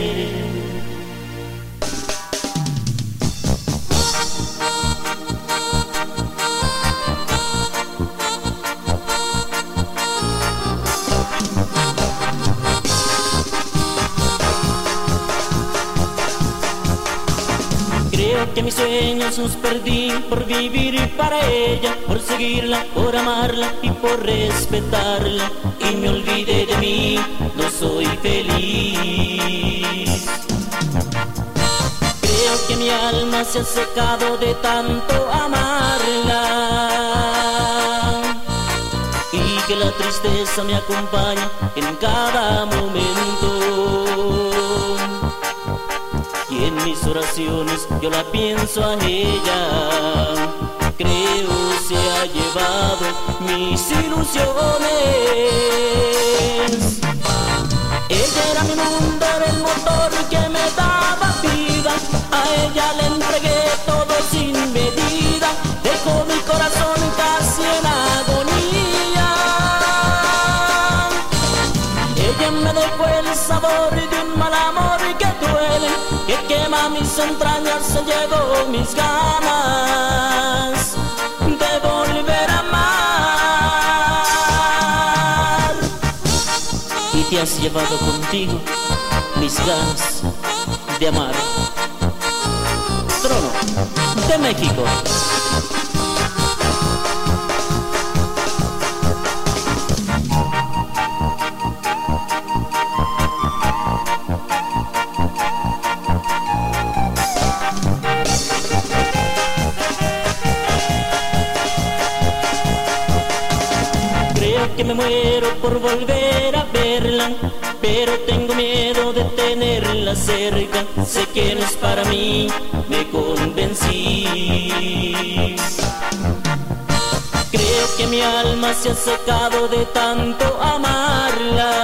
Que mis sueños los perdí por vivir para ella, por seguirla, por amarla y por respetarla. Y me olvidé de mí, no soy feliz. Creo que mi alma se ha secado de tanto amarla. Y que la tristeza me acompaña en cada momento. Mis oraciones yo la pienso a ella. Creo se ha llevado mis ilusiones. Ella era mi mundo, era el motor que me daba vida. A ella le entregué quema mis entrañas, se llevó mis ganas de volver a amar. Y te has llevado contigo mis ganas de amar. Trono de México. Me muero por volver a verla, pero tengo miedo de tenerla cerca. Sé que no es para mí, me convencí. Creo que mi alma se ha secado de tanto amarla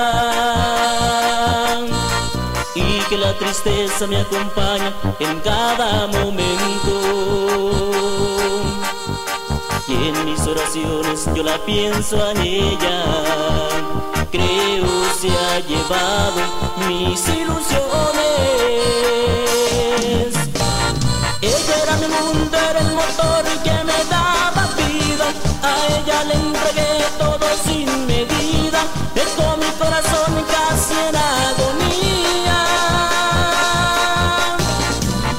y que la tristeza me acompaña en cada momento. Y en mis oraciones yo la pienso a ella. Creo se ha llevado mis ilusiones. Ella era mi mundo, era el motor que me daba vida. A ella le entregué todo sin medida. Dejó mi corazón casi en agonía.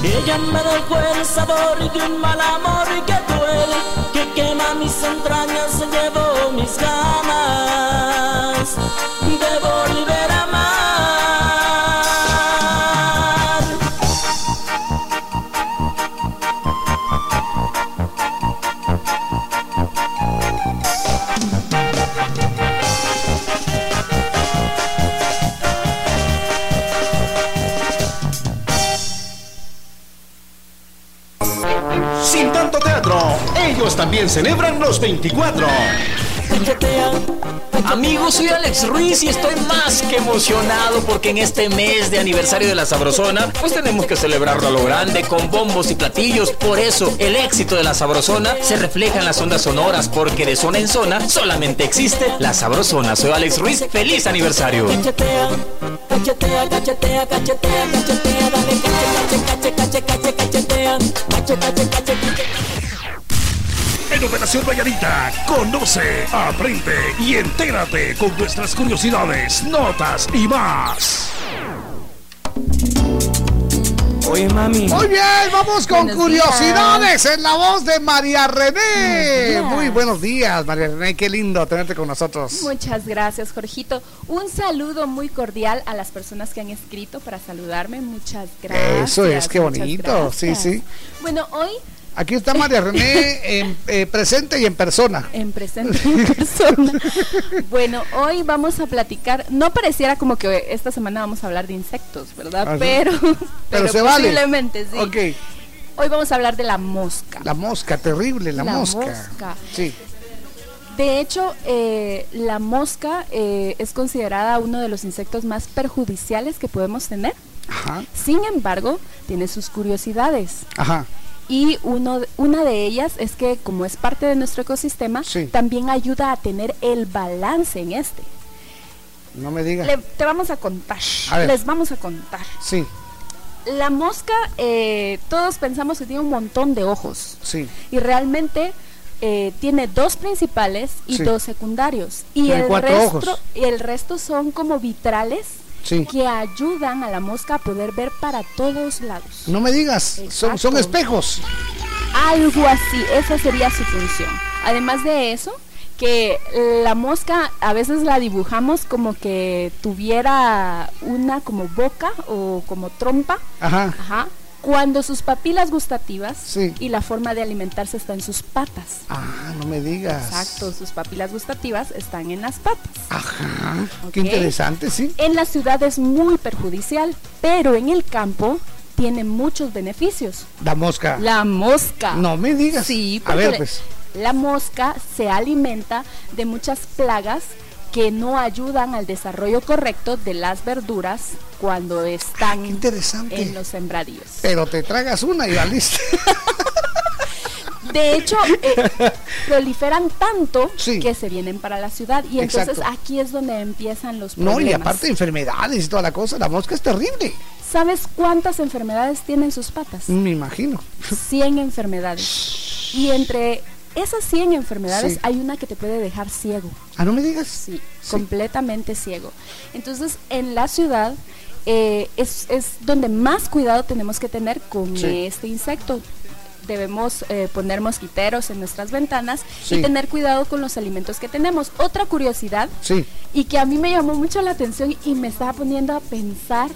Ella me dejó el sabor de un mal amor que duele, quema mis entrañas, se llevó mis ganas de volver a también celebran los 24. Amigos, soy Alex Ruiz y estoy más que emocionado porque en este mes de aniversario de la Sabrosona, pues tenemos que celebrarlo a lo grande con bombos y platillos. Por eso, el éxito de la Sabrosona se refleja en las ondas sonoras porque de zona en zona solamente existe la Sabrosona. Soy Alex Ruiz, feliz aniversario. En Operación Valladita, conoce, aprende y entérate con nuestras curiosidades, notas y más. Oye, mami. Muy bien, vamos con Buenos curiosidades en la voz de María René. días. Muy buenos días, María René. Qué lindo tenerte con nosotros. Muchas gracias, Jorgito. Un saludo muy cordial a las personas que han escrito para saludarme. Muchas gracias. Eso es, qué bonito. Sí, sí. Bueno, hoy Aquí está María René en, eh, presente y en persona. En presente y en persona. bueno, hoy vamos a platicar, no pareciera como que esta semana vamos a hablar de insectos, ¿verdad? Ah, pero, Pero se vale. posiblemente sí. Ok. Hoy vamos a hablar de la mosca. La mosca, terrible, la, La mosca. mosca. Sí. De hecho, eh, la mosca eh, es considerada uno de los insectos más perjudiciales que podemos tener. Ajá. Sin embargo, tiene sus curiosidades. Ajá. Y uno, una de ellas es que como es parte de nuestro ecosistema, también ayuda a tener el balance en este. No me digas. Le- te vamos a contar. A. Les vamos a contar. Sí, La mosca, eh, todos pensamos que tiene un montón de ojos. sí. Y realmente eh, tiene dos principales y Sí. dos secundarios. Y Tiene el, resto, ojos. y el resto son como vitrales Sí. que ayudan a la mosca a poder ver para todos lados. No me digas. Son, son espejos. Algo así, esa sería su función. Además de eso, que la mosca a veces la dibujamos como que tuviera una como boca o como trompa. Ajá. Ajá. Cuando sus papilas gustativas Sí. y la forma de alimentarse está en sus patas. Ah, no me digas. Exacto, sus papilas gustativas están en las patas. Ajá. Qué interesante, sí. En la ciudad es muy perjudicial, pero en el campo tiene muchos beneficios. La mosca. La mosca. No me digas. Sí, A porque ver, le- pues. la mosca se alimenta de muchas plagas que no ayudan al desarrollo correcto de las verduras cuando están en los sembradíos. Pero te tragas una y valiste. De hecho, eh, proliferan tanto que se vienen para la ciudad y entonces aquí es donde empiezan los No, problemas. y aparte de enfermedades y toda la cosa, la mosca es terrible. ¿Sabes cuántas enfermedades tienen sus patas? Me imagino. 100 enfermedades. Y entre esas 100 enfermedades Sí. hay una que te puede dejar ciego. Ah, no me digas. Sí, completamente ciego. Entonces, en la ciudad eh, es, es donde más cuidado tenemos que tener con Sí. este insecto. Debemos eh, poner mosquiteros en nuestras ventanas Sí. y tener cuidado con los alimentos que tenemos. Otra curiosidad Sí. y que a mí me llamó mucho la atención y me estaba poniendo a pensar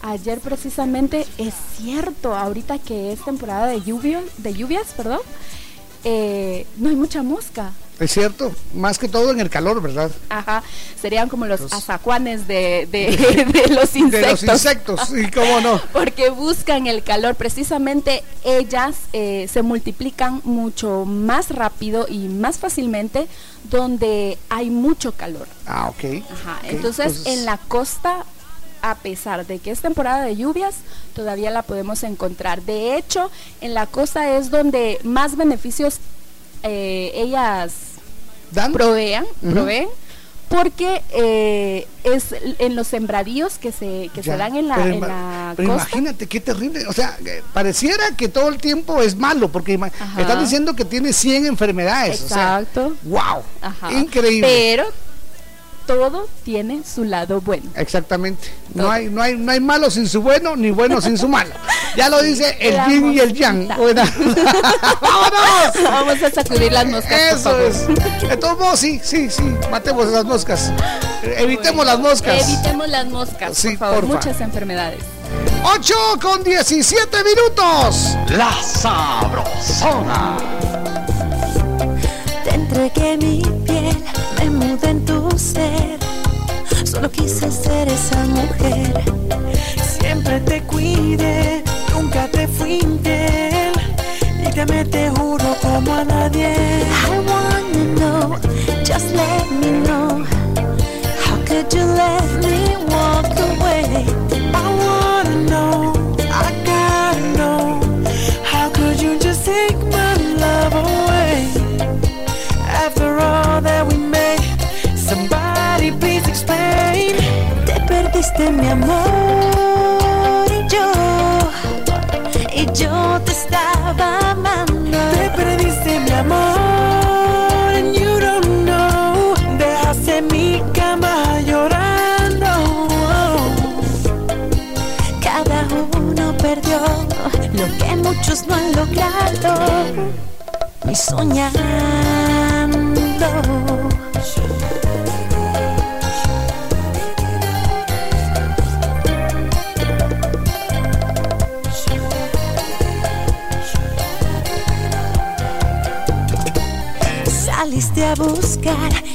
ayer precisamente es cierto ahorita que es temporada de lluvia de lluvias perdón eh, no hay mucha mosca Es cierto. Más que todo en el calor, ¿verdad? ajá serían como los Los- azacuanes de, de, de los insectos De los insectos, sí, cómo no. porque buscan el calor precisamente ellas eh, se multiplican mucho más rápido y más fácilmente donde hay mucho calor Ah, ok. Ajá, entonces, en la costa, a pesar de que es temporada de lluvias, todavía la podemos encontrar. De hecho, en la costa es donde más beneficios eh, ellas provean, Ujú. proveen, porque eh, es en los sembradíos que se, que se dan en la, pero en ima- la pero costa. imagínate qué terrible. O sea, eh, pareciera que todo el tiempo es malo, porque Ajá. están diciendo que tiene 100 enfermedades. Exacto. O sea, wow. Ajá. Increíble. Pero todo tiene su lado bueno. Exactamente. No hay, no hay, no hay malo sin su bueno, ni bueno sin su malo. Ya lo dice el La yin y el yang. Bueno. ¡Vámonos! Vamos a sacudir las moscas, por Eso favor. es. De todos modos, sí, sí, sí. Matemos esas moscas. Evitemos las moscas. Evitemos las moscas, Sí, por favor. porfa. Muchas enfermedades. 8 con 17 minutos. La sabrosona. Entregué mi piel, me mudé en tu ser. Solo quise ser esa mujer. Siempre te cuide, nunca te fui infiel. Y te me te juro como a nadie. I wanna know, just let me know. How could you let me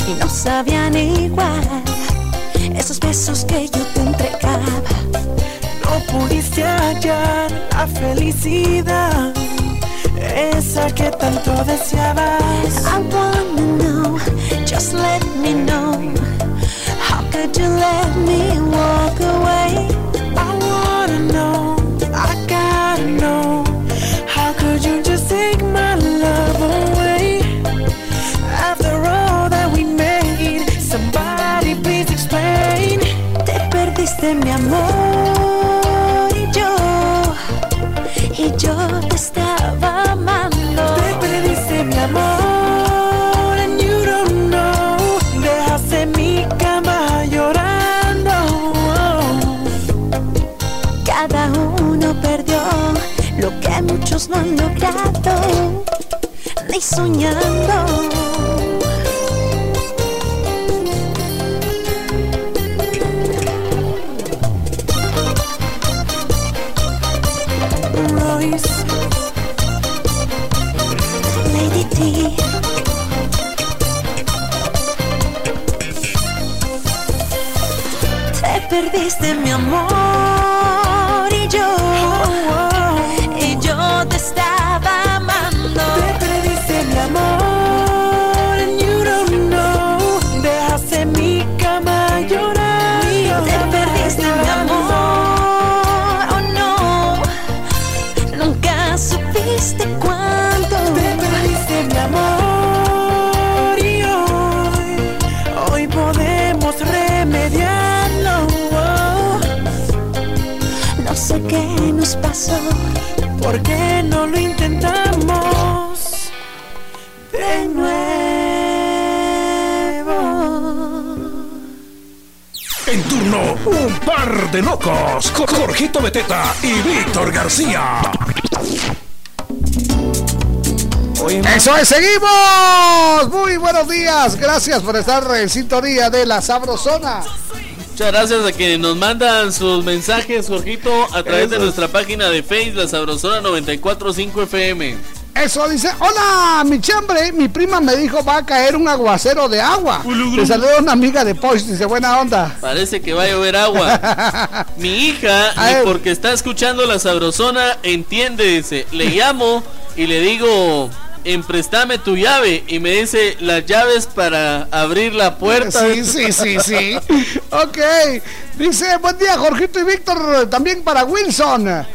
y no sabían igual esos besos que yo te entregaba. No pudiste hallar la felicidad, esa que tanto deseabas. I wanna know, just let me know. How could you let me walk away? Perdiste mi amor y yo, y yo te estaba amando. Te perdiste mi amor and you don't know. Dejaste mi cama llorando. Cada uno perdió lo que muchos no han logrado, ni soñando. ¿Por qué no lo intentamos de nuevo? En turno, un par de locos. Jorgito Beteta y Víctor García. Eso es, seguimos. Muy buenos días. Gracias por estar en sintonía de la Sabrosona. Muchas gracias a quienes nos mandan sus mensajes, Jorgito, a través de nuestra página de Facebook, La Sabrosona 945 FM. Eso dice, hola, mi chambre, mi prima me dijo va a caer un aguacero de agua. Le saluda una amiga de Post, dice, buena onda. Parece que va a llover agua. Mi hija, porque está escuchando la sabrosona, entiende, dice, le llamo y le digo, empréstame tu llave. Y me dice, las llaves para abrir la puerta. Sí, sí, sí, sí. Ok. Dice, buen día, Jorgito y Víctor, también para Wilson.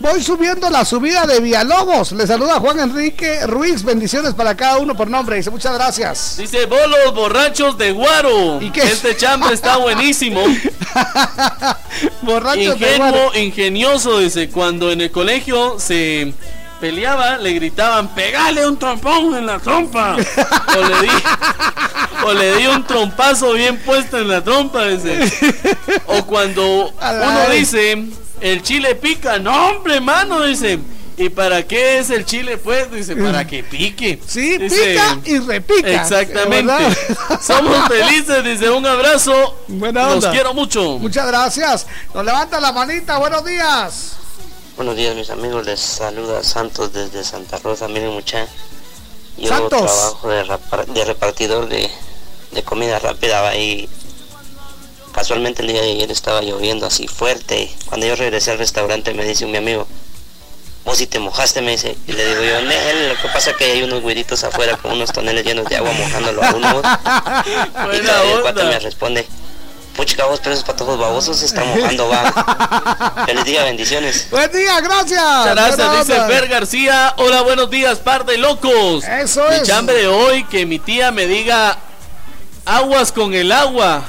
Voy subiendo la subida de Villalobos. Le saluda Juan Enrique Ruiz. Bendiciones para cada uno por nombre. Dice, muchas gracias. Dice, bolos borrachos de guaro. ¿Y qué? Este chambre está buenísimo. Borrachos de guaro. ingenioso, dice, cuando en el colegio se peleaba, le gritaban, pegale un trompón en la trompa. o, le di, o le di un trompazo bien puesto en la trompa, dice. O cuando uno dice, el chile pica, no hombre, mano, dice. ¿Y para qué es el chile? Pues dice, para que pique. Sí, Dice, pica y repica. Exactamente. ¿verdad? Somos felices, dice, un abrazo. Buena Los onda. quiero mucho. Muchas gracias. Nos levanta la manita. Buenos días. Buenos días mis amigos, les saluda Santos desde Santa Rosa, miren mucha. Yo Santos. trabajo de, de repartidor de, de comida rápida y casualmente el día de ayer estaba lloviendo así fuerte. Cuando yo regresé al restaurante me dice un mi amigo, vos si te mojaste me dice, y le digo yo, "Nel, lo que pasa es que hay unos güiritos afuera con unos toneles llenos de agua mojándolo a uno. y todavía el cuate me responde, puchica vos, pero esos patojos babosos se están mojando, va. Feliz día, bendiciones. Buen día, gracias. Muchas gracias, Buena dice onda. Fer García. Hola, buenos días, par de locos. Eso Mi es. chambre de hoy, que mi tía me diga aguas con el agua.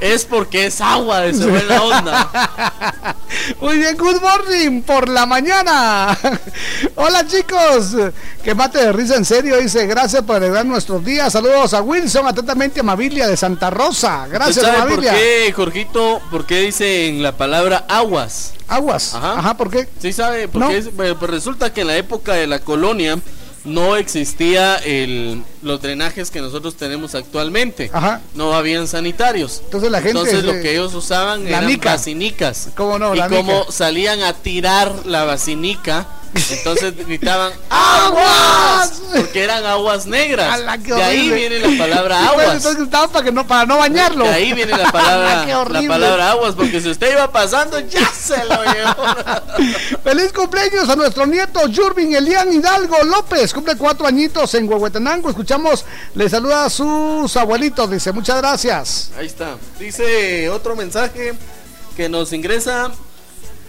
es porque es agua de su buena onda. Muy bien, good morning por la mañana. Hola chicos, que mate de risa en serio, dice, gracias por alegrar nuestros días. Saludos a Wilson, atentamente Amabilia de Santa Rosa. Gracias, ¿Usted sabe por Amabilia. qué, Jorgito? ¿Por qué dice en la palabra aguas? Aguas. Ajá. ¿por qué? Sí sabe, porque No. es- pues resulta que en la época de la colonia no existía el, los drenajes que nosotros tenemos actualmente. Ajá. No habían sanitarios. Entonces la gente Entonces lo que ellos usaban La eran nica. basinicas. ¿Cómo no? y como salían a tirar la basinica, Entonces gritaban ¡Aguas! porque eran aguas negras. ¡Ala, qué De ahí viene la palabra aguas. entonces gritaban para, que no, para no bañarlo. De ahí viene la ¡Ala, palabra, la palabra aguas, porque si usted iba pasando, ya se lo llevó. Feliz cumpleaños a nuestro nieto Jurvin Elian Hidalgo López. Cumple cuatro añitos en Huehuetenango. Le saluda a sus abuelitos. Dice, muchas gracias. Ahí está. Dice otro mensaje que nos ingresa.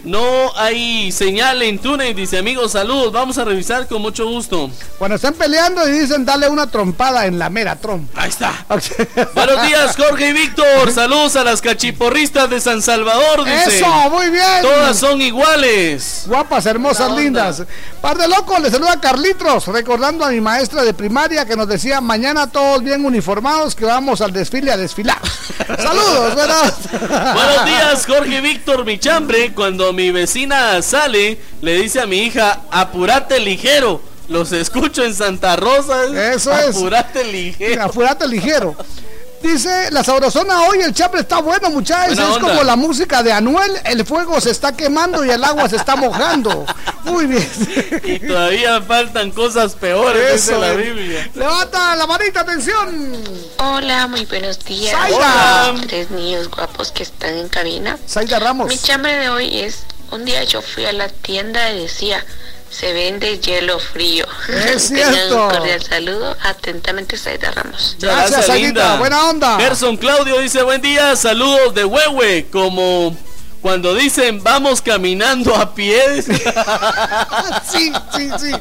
No hay señal en túnel, dice amigos, saludos, vamos a revisar con mucho gusto. Cuando están peleando y dicen, dale una trompada en la mera trompa. Ahí está. Buenos días, Jorge y Víctor. Saludos a las cachiporristas de San Salvador. Dice. Eso, muy bien. Todas son iguales. Guapas, hermosas, lindas. Par de locos, le saluda Carlitos, recordando a mi maestra de primaria que nos decía, mañana todos bien uniformados que vamos al desfile a desfilar. Saludos, buenas. Buenos días, Jorge y Víctor Michambre. Cuando mi vecina sale, le dice a mi hija, apurate ligero. Los escucho en Santa Rosa. Eso es. Apurate ligero. Apurate ligero. Dice, la sabrosona hoy, el chambre está bueno, muchachos. Buena Es onda. como la música de Anuel, el fuego se está quemando y el agua se está mojando. Muy bien. Y todavía faltan cosas peores, dice Eso la. Biblia. Levanta la manita, atención. Hola, muy buenos días. Zaida. Tres niños guapos que están en cabina. Saida Ramos. Mi chambre de hoy es, un día yo fui a la tienda y decía, se vende hielo frío. Es cierto. un cordial saludo. Atentamente, Saida Ramos. Gracias, Saidita. Buena onda. Gerson Claudio dice, buen día, saludos de Huehue, como cuando dicen vamos caminando a pie. sí, sí, sí.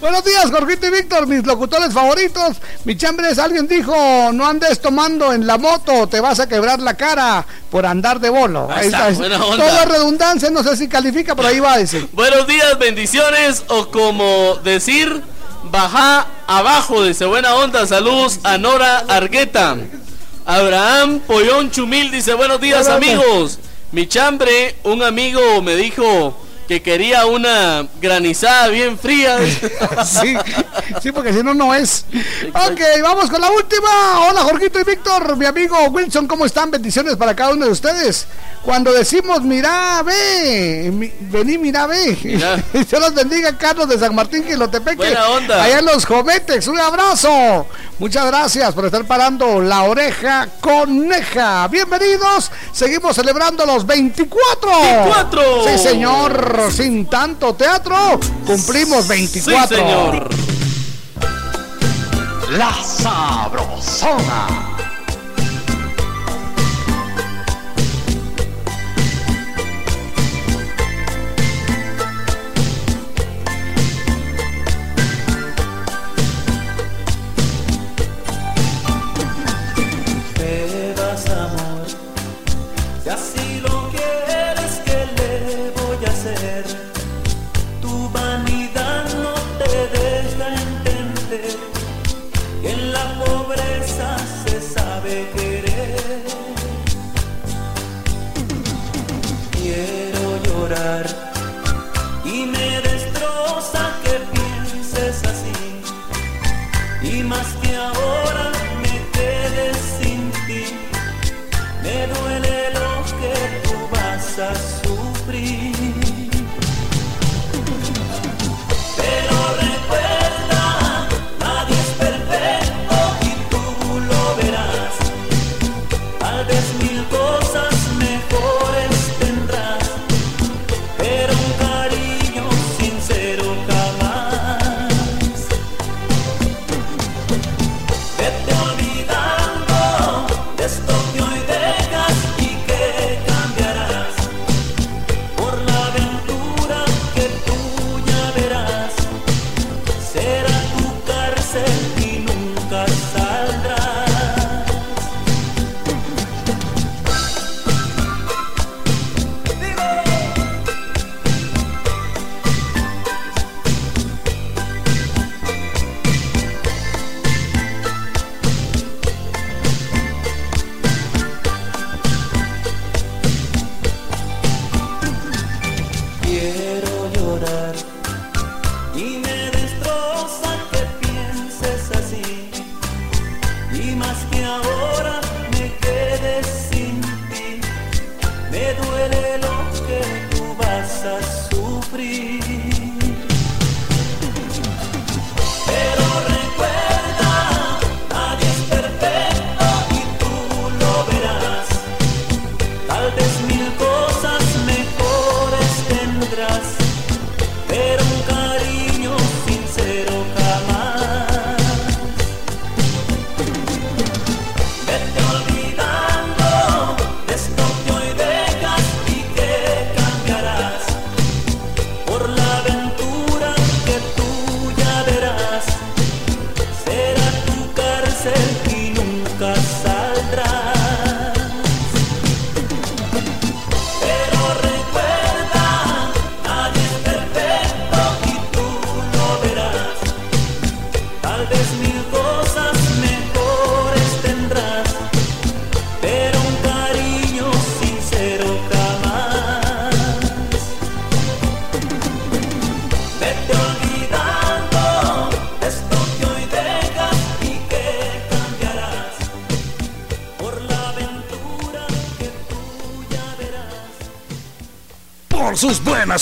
Buenos días, Jorgito y Víctor, mis locutores favoritos. Mi chambres, alguien dijo, no andes tomando en la moto, te vas a quebrar la cara por andar de bolo. Ahí está, buena onda. Todo es redundancia, no sé si califica, pero ahí va, dice. Buenos días, bendiciones, o como decir, baja abajo, dice buena onda, saludos a Nora Argueta. Abraham Pollón Chumil dice buenos días amigos. Mi chambre, un amigo me dijo que quería una granizada bien fría. sí, sí, porque si no, no es. Ok, vamos con la última. Hola, Jorgito y Víctor, mi amigo Wilson, ¿cómo están? Bendiciones para cada uno de ustedes. Cuando decimos, mira, ve, mi- vení, mira, ve. Y Dios los bendiga, Carlos de San Martín, Quilotepeque. Buena onda. Allá en los Jovetex, un abrazo. Muchas gracias por estar parando la oreja coneja. Bienvenidos. Seguimos celebrando los 24. 24. Sí, señor. Sin tanto teatro, cumplimos 24. Sí, señor. La Sabrosona. Llorar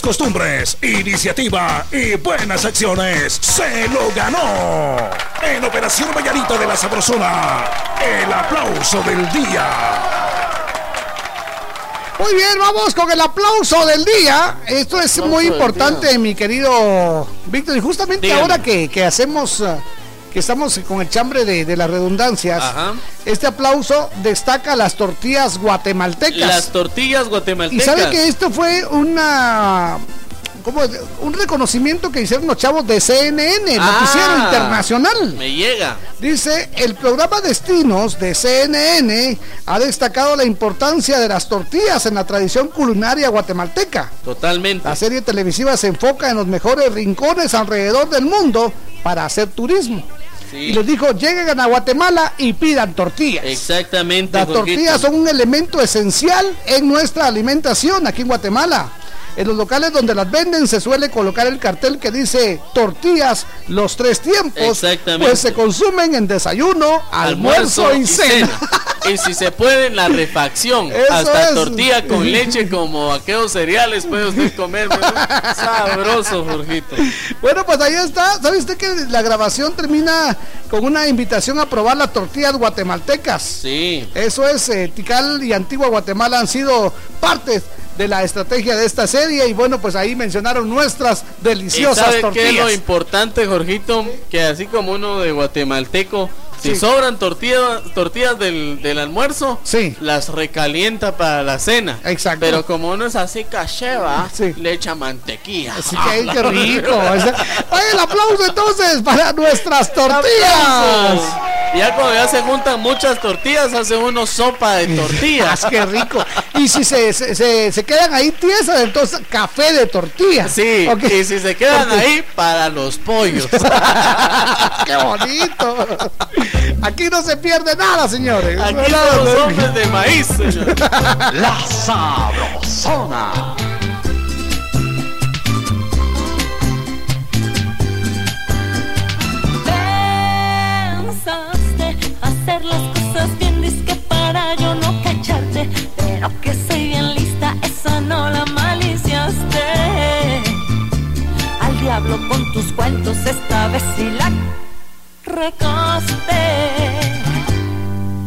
costumbres, iniciativa y buenas acciones, se lo ganó. En Operación Vallarita de la Sabrosona, el aplauso del día. Muy bien, vamos con el aplauso del día. Esto es Aplauso muy importante, mi querido Víctor. Y justamente Dígame. ahora que, que hacemos, eh, que estamos con el chambre de, de las redundancias, Ajá. Este aplauso destaca las tortillas guatemaltecas. Las tortillas y guatemaltecas. sabe que esto fue una... ¿cómo? Un reconocimiento que hicieron los chavos de CNN, Ah, noticiero internacional. Me llega. Dice, el programa Destinos de CNN ha destacado la importancia de las tortillas en la tradición culinaria guatemalteca. Totalmente. La serie televisiva se enfoca en los mejores rincones alrededor del mundo para hacer turismo. Y les dijo, lleguen a Guatemala y pidan tortillas. Exactamente. Las Jorgito. tortillas son un elemento esencial en nuestra alimentación aquí en Guatemala. En los locales donde las venden se suele colocar el cartel que dice tortillas los tres tiempos, Exactamente. pues se consumen en desayuno, almuerzo, y cena. Y si se puede en la refacción, Eso hasta es. tortilla con leche como aquellos cereales puede usted comer. Sabroso, Jorgito. Bueno, pues ahí está. ¿Sabe usted que la grabación termina con una invitación a probar las tortillas guatemaltecas? Sí. Eso es, eh, Tikal y Antigua Guatemala han sido partes de la estrategia de esta serie y bueno, pues ahí mencionaron nuestras ¿Y deliciosas sabe qué es lo importante, Jorgito? Que así como uno de guatemalteco, si Sí. sobran tortillas tortillas del, del almuerzo, las recalienta para la cena. Exacto. Pero como uno es así cacheva, le echa mantequilla. Así que qué rico. El aplauso entonces para nuestras tortillas. Ya cuando ya se juntan muchas tortillas, hace uno sopa de tortillas. Ah, qué rico. Y si se, se, se- se quedan ahí tiesas, entonces café de tortillas. Sí, y si se quedan Porque- ahí, para los pollos. ¡Qué bonito! Aquí no se pierde nada, señores. Aquí somos hombres de maíz, señor. La Sabrosona. Pensaste hacer las cosas bien disque para yo no cacharte Pero que soy bien lista, esa no la maliciaste Al diablo con tus cuentos, esta vez sí la recoste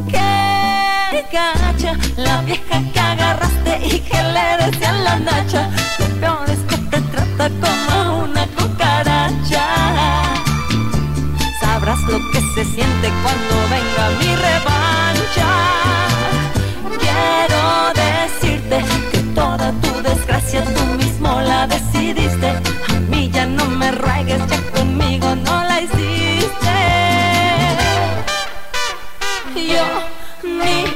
Que gacha, la vieja que agarraste y que le decían la nacha Lo peor es que te trata como una cucaracha Sabrás lo que se siente cuando venga mi revancha. Quiero decirte que toda tu desgracia tú mismo la decidiste. A mí ya no me ruegues, ya conmigo no la hiciste. Yo, ni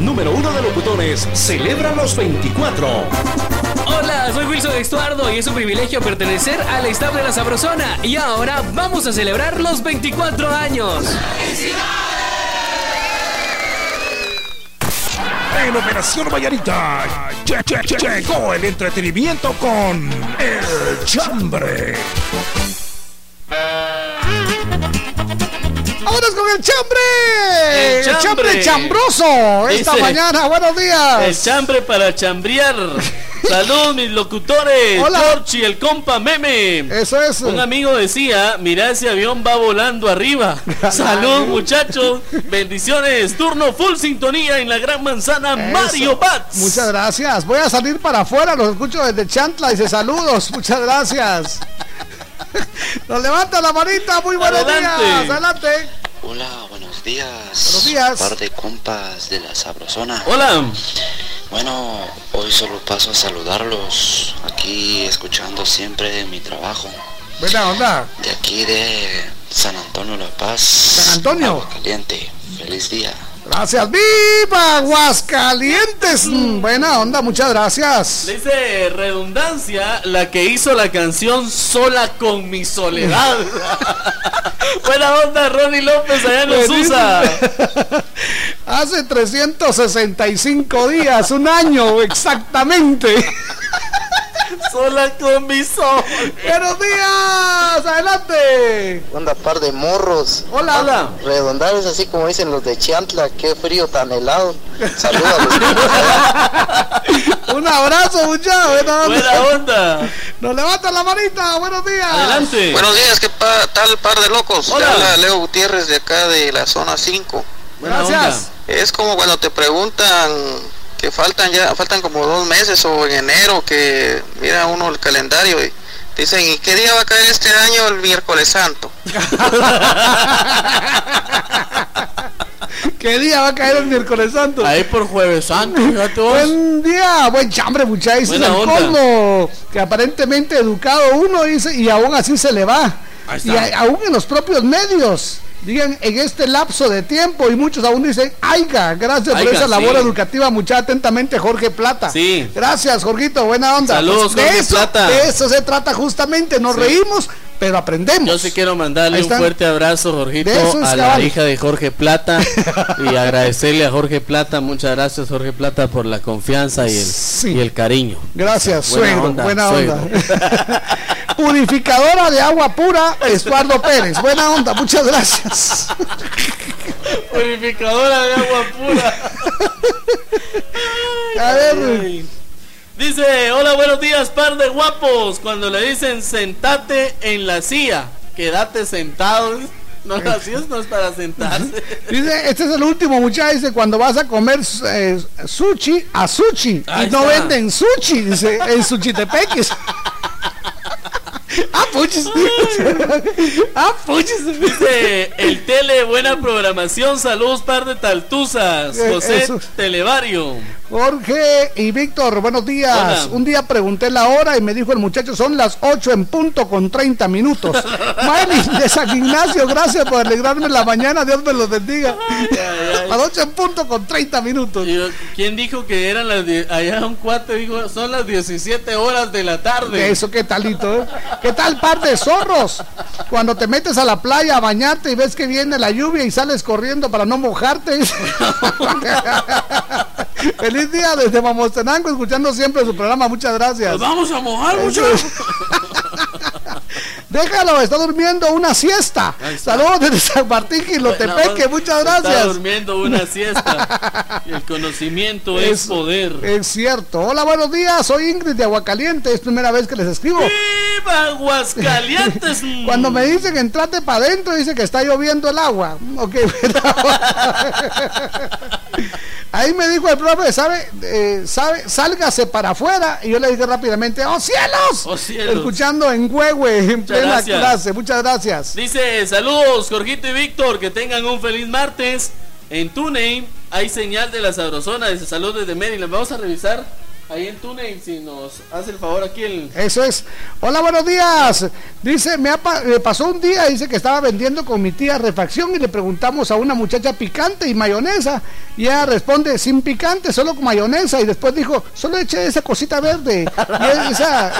número uno de locutores celebra los 24. Hola, soy Wilson Estuardo y es un privilegio pertenecer al staff de la Sabrosona. Y ahora vamos a celebrar los 24 años. En Operación Vallarita lle- lle- lle- llegó el entretenimiento con El Chambre. ¡Vámonos con el chambre! El chambre. chambre chambroso! Esta Dice, mañana, buenos días. El chambre para chambrear. Salud, mis locutores. Hola. George y el compa Meme. Eso es. Un amigo decía, mira ese avión va volando arriba. Salud, muchachos. Bendiciones. Turno full sintonía en la gran manzana Mario. Bats. Muchas gracias. Voy a salir para afuera, los escucho desde Chantla. Dice saludos, muchas gracias. Nos levanta la manita, muy buenos Adelante. días. Adelante. Hola, buenos días. Buenos días. Par de compas de la Sabrosona. Hola. Bueno, hoy solo paso a saludarlos. Aquí escuchando siempre mi trabajo. Buena onda. De aquí de San Antonio La Paz. San Antonio. Caliente. Feliz día. Gracias. ¡Viva Aguascalientes! Mm, Buena onda, muchas gracias. Dice redundancia la que hizo la canción Sola con mi soledad. Buena onda, Ronnie López allá en. USA. Hace 365 días, un año exactamente. Sola con mi sol. Buenos días, adelante. Onda par de morros. Hola. Hola. Redondables así como dicen los de Chiantla. Qué frío tan helado. Saludos. Un abrazo, muchachos. Buena onda. Nos levanta la manita. Buenos días. Adelante. Buenos días, ¿qué pa- tal par de locos? Hola. Habla Leo Gutiérrez de acá de la zona 5. Buena Gracias. Es como cuando te preguntan que faltan ya, faltan como dos meses o en enero que mira uno el calendario y dicen, ¿y qué día va a caer este año el miércoles santo? ¿Qué día va a caer el miércoles santo? Ahí por Jueves Santo. Buen día, buen chambre, muchachos. Es Buena el colmo que aparentemente educado uno dice y aún así se le va. Ahí Y está. aún en los propios medios. Digan, en este lapso de tiempo, y muchos aún dicen, aiga, gracias por esa labor sí. educativa, mucha atentamente, Jorge Plata. Sí. Gracias, Jorgito, buena onda. Pues, Saludos, de Jorge eso, Plata. De eso se trata justamente, nos Sí. reímos, pero aprendemos. Yo sí quiero mandarle un fuerte abrazo, Jorgito, a la cabal. hija de Jorge Plata y agradecerle a Jorge Plata. Muchas gracias, Jorge Plata, por la confianza y el, y el cariño. Gracias, Buena suegro, onda, buena suegro. onda. Purificadora de agua pura, Estuardo Pérez. Buena onda, muchas gracias. Purificadora de agua pura. A ver. Dice, hola, buenos días, par de guapos. Cuando le dicen sentate en la silla, quédate sentado. No, la silla no es para sentarse. Dice, este es el último, muchacho. Dice, cuando vas a comer eh, sushi, a sushi. Ahí y no está. venden sushi, dice, en Suchitepeques. ah, puchis. ah, puchis. Dice, el tele, buena programación, saludos, par de taltuzas. Eh, José eso. Televario. Jorge y Víctor, buenos días. Hola. Un día pregunté la hora y me dijo el muchacho, son las 8 en punto con 30 minutos. Miley de San Ignacio, gracias por alegrarme la mañana, Dios me los bendiga. Las 8 en punto con 30 minutos. Yo, ¿Quién dijo que eran las die- allá un cuate dijo son las 17 horas de la tarde? Eso, ¿qué talito? eh? ¿Qué tal par de zorros? Cuando te metes a la playa a bañarte y ves que viene la lluvia y sales corriendo para no mojarte. Feliz día desde Mamostenango, escuchando siempre su programa. Muchas gracias. Nos vamos a mojar mucho. Déjalo, está durmiendo una siesta. Saludos desde San Martín, Gilotepeque, muchas Está gracias. durmiendo una siesta. El conocimiento es, poder. Es cierto. Hola, buenos días. Soy Ingrid de Aguacaliente. Es primera vez que les escribo. ¡Viva Aguascalientes! Cuando me dicen entrate para adentro, dice que está lloviendo el agua. Ok, Ahí me dijo el profe, ¿sabe? Eh, ¿sabe? Sálgase para afuera. Y yo le dije rápidamente, ¡Oh cielos! ¡Oh, cielos! Escuchando en Huehue, en plena gracias. clase. Muchas gracias. Dice, saludos, Jorgito y Víctor, que tengan un feliz martes. En TuneIn hay señal de la sabrosona. Dice, saludos desde Maryland. Vamos a revisar. ahí en TuneIn si nos hace el favor aquí el... Eso es. Hola, buenos días. Dice, me, ha pa- me pasó un día, dice que estaba vendiendo con mi tía refacción y le preguntamos a una muchacha picante y mayonesa. Y ella responde, sin picante, solo con mayonesa. Y después dijo, solo eche esa cosita verde. Y esa...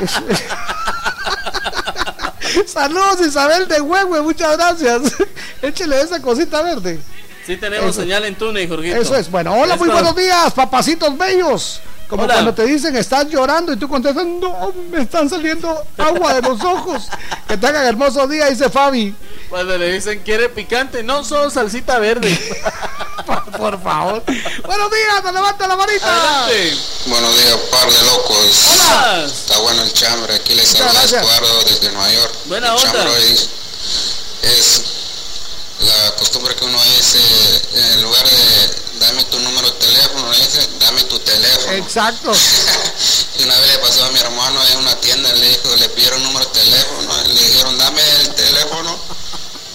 Saludos Isabel de Huehue, muchas gracias. Échele esa cosita verde. Sí tenemos Eso. señal en TuneIn, Jorgito. Eso es, bueno, hola, muy buenos días, papacitos bellos. Como Hola. cuando te dicen estás llorando y tú contestas, no, me están saliendo agua de los ojos. Que tengan hermoso día, dice Fabi. Cuando le dicen quiere picante, no solo salsita verde. Por favor. Buenos días, te levanta la manita. Buenos días, par de locos. Hola. Está bueno el chambre. Aquí les saluda. Eduardo desde Nueva York. Buena el onda. es la costumbre que uno dice, en lugar de dame tu número de teléfono, dice dame tu teléfono. Exacto. Y una vez le pasó a mi hermano en una tienda, le dijo, le pidieron número de teléfono, le dijeron dame el teléfono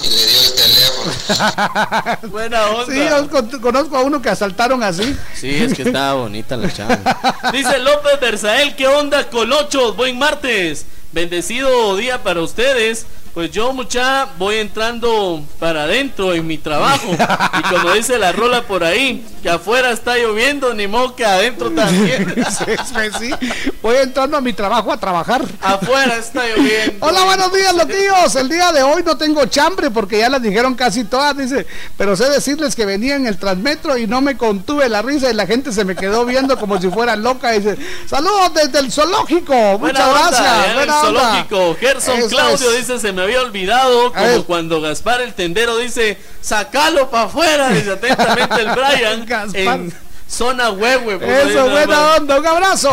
y le dio el teléfono. Buena onda. Sí, yo con- conozco a uno que asaltaron así. Sí, es que estaba bonita la chamba. Dice López Berzael, ¿qué onda, colochos? Buen martes. Bendecido día para ustedes. Pues yo, mucha, voy entrando para adentro en mi trabajo. Y como dice la rola por ahí, que afuera está lloviendo, ni modo que adentro también. Sí, sí. Voy entrando a mi trabajo a trabajar. Afuera está lloviendo. Hola, buenos días, loquillos. El día de hoy no tengo chambre porque ya las dijeron casi todas, dice. Pero sé decirles que venía en el transmetro y no me contuve la risa y la gente se me quedó viendo como si fuera loca. Dice, saludos desde el zoológico. Muchas gracias. Buena. Zoológico. Gerson Eso Claudio es. dice, se me había olvidado, como cuando Gaspar el tendero dice, sacalo para afuera, dice atentamente el Brian, en zona huehue. Eso, nada buena onda. Un abrazo.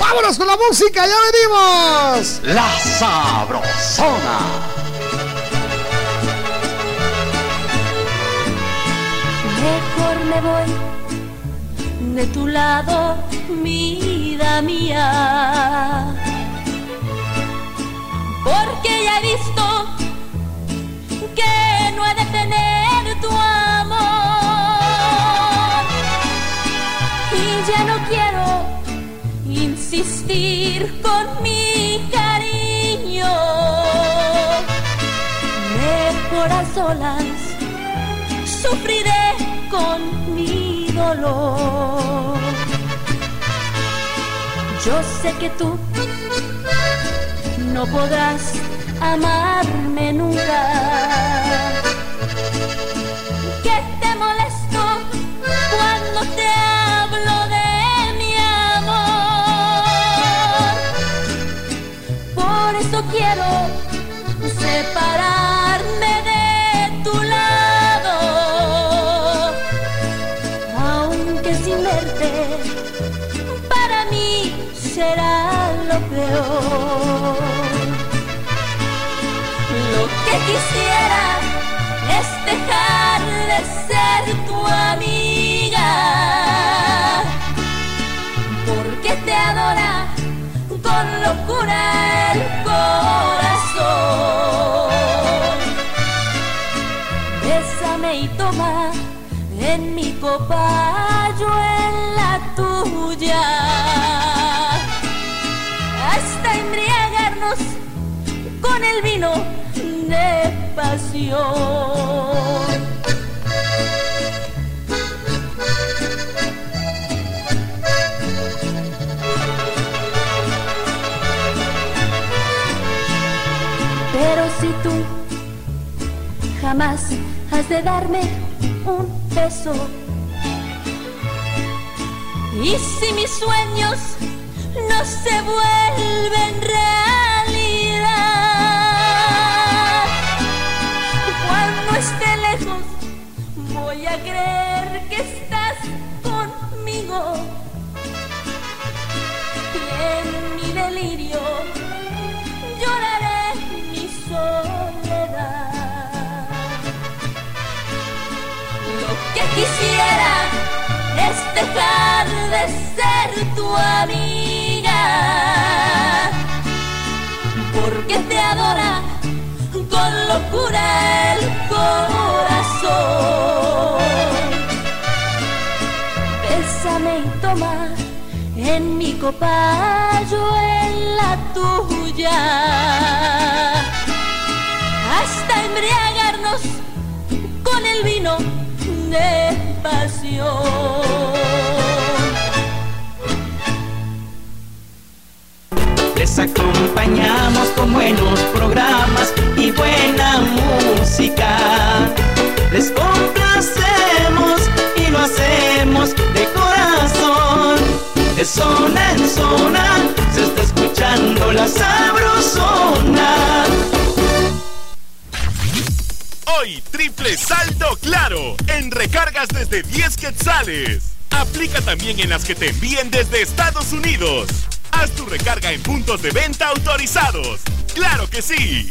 Vámonos con la música, ya venimos. La Sabrosona. Mejor me voy de tu lado, vida mía. Porque ya he visto que no he de tener tu amor. Y ya no quiero insistir con mi cariño. Mejor a solas sufriré con mi dolor. Yo sé que tú no podrás amarme nunca. Que te molesto cuando te hablo de mi amor. Por eso quiero separarme de tu lado. Aunque sin verte, para mí será lo peor. Que quisiera es dejar de ser tu amiga. Porque te adora con locura el corazón. Bésame y toma en mi copa, yo en la tuya. Hasta embriagarnos con el vino Pero si tú jamás has de darme un beso, y si mis sueños no se vuelven realidad, voy a creer que estás conmigo. Y en mi delirio lloraré mi soledad. Lo que quisiera es dejar de ser tu amiga, porque te adora con locura el corazón. Bésame y toma en mi copa, yo en la tuya, hasta embriagarnos con el vino de pasión. Les acompañamos con buenos programas y buena música. Les complacemos y lo hacemos. Zona en zona se está escuchando la sabrosona. Hoy, triple saldo claro en recargas desde 10 quetzales. Aplica también en las que te envíen desde Estados Unidos. Haz tu recarga en puntos de venta autorizados. ¡Claro que sí!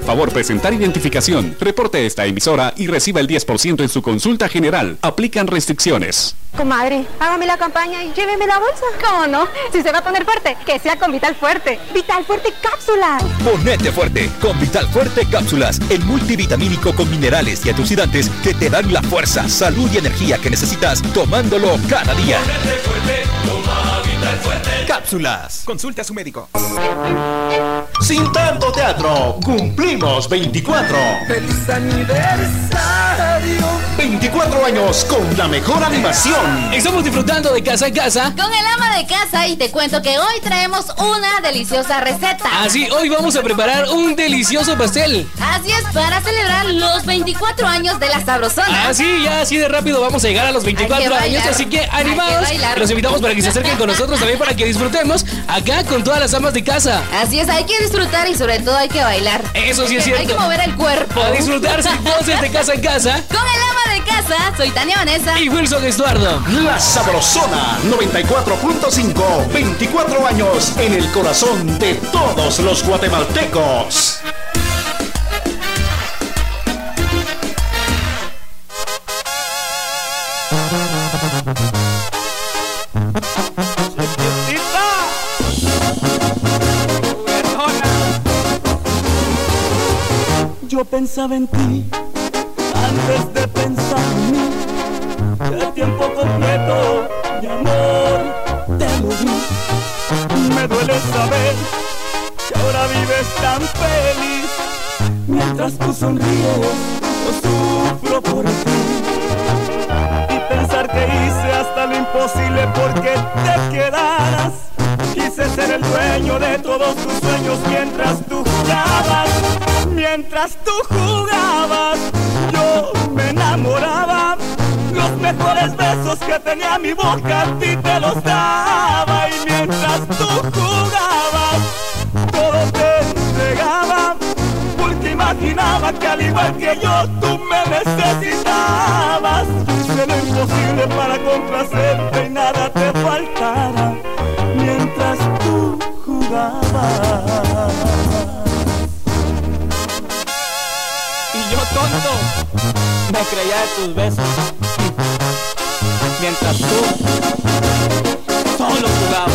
Favor presentar identificación. Reporte esta emisora y reciba el 10% en su consulta general. Aplican restricciones. Comadre, hágame la campaña y lléveme la bolsa. ¿Cómo no? Si se va a poner fuerte, que sea con Vital Fuerte. Vital Fuerte Cápsula. Ponete fuerte con Vital Fuerte Cápsulas, el multivitamínico con minerales y antioxidantes que te dan la fuerza, salud y energía que necesitas tomándolo cada día. Cápsulas. Consulte a su médico. Sin tanto teatro, cumplimos 24. ¡Feliz aniversario! 24 años con la mejor animación. Estamos disfrutando de casa en casa. Con el ama de casa y te cuento que hoy traemos una deliciosa receta. Así, hoy vamos a preparar un delicioso pastel. Así es, para celebrar los 24 años de la Sabrosona. Así, ya así de rápido vamos a llegar a los 24 Hay que años, así que animados. Los invitamos para que se acerquen con nosotros también para que disfrutemos acá con todas las amas de casa. Así es, hay que disfrutar y sobre todo hay que bailar. Eso sí es Hay que- cierto. Hay que mover el cuerpo. A disfrutar sin voces de casa en casa. Con el ama de casa, soy Tania Vanessa. Y Wilson Estuardo. La Sabrosona 94.5. 24 años en el corazón de todos los guatemaltecos. Yo pensaba en ti antes de pensar en mí. De tiempo completo, mi amor, te lo di. Me duele saber que ahora vives tan feliz. Mientras tú sonríes, yo sufro por ti. Y pensar que hice hasta lo imposible porque te quedaras. Quise ser el dueño de todos tus sueños mientras tú Mientras tú jugabas, yo me enamoraba. Los mejores besos que tenía mi boca a ti te los daba. Y mientras tú jugabas, todo te entregaba. Porque imaginaba que al igual que yo tú me necesitabas. Hice lo imposible para complacerte y nada te faltara. Mientras tú jugabas. Creía de tus besos. Mientras tú solo jugabas.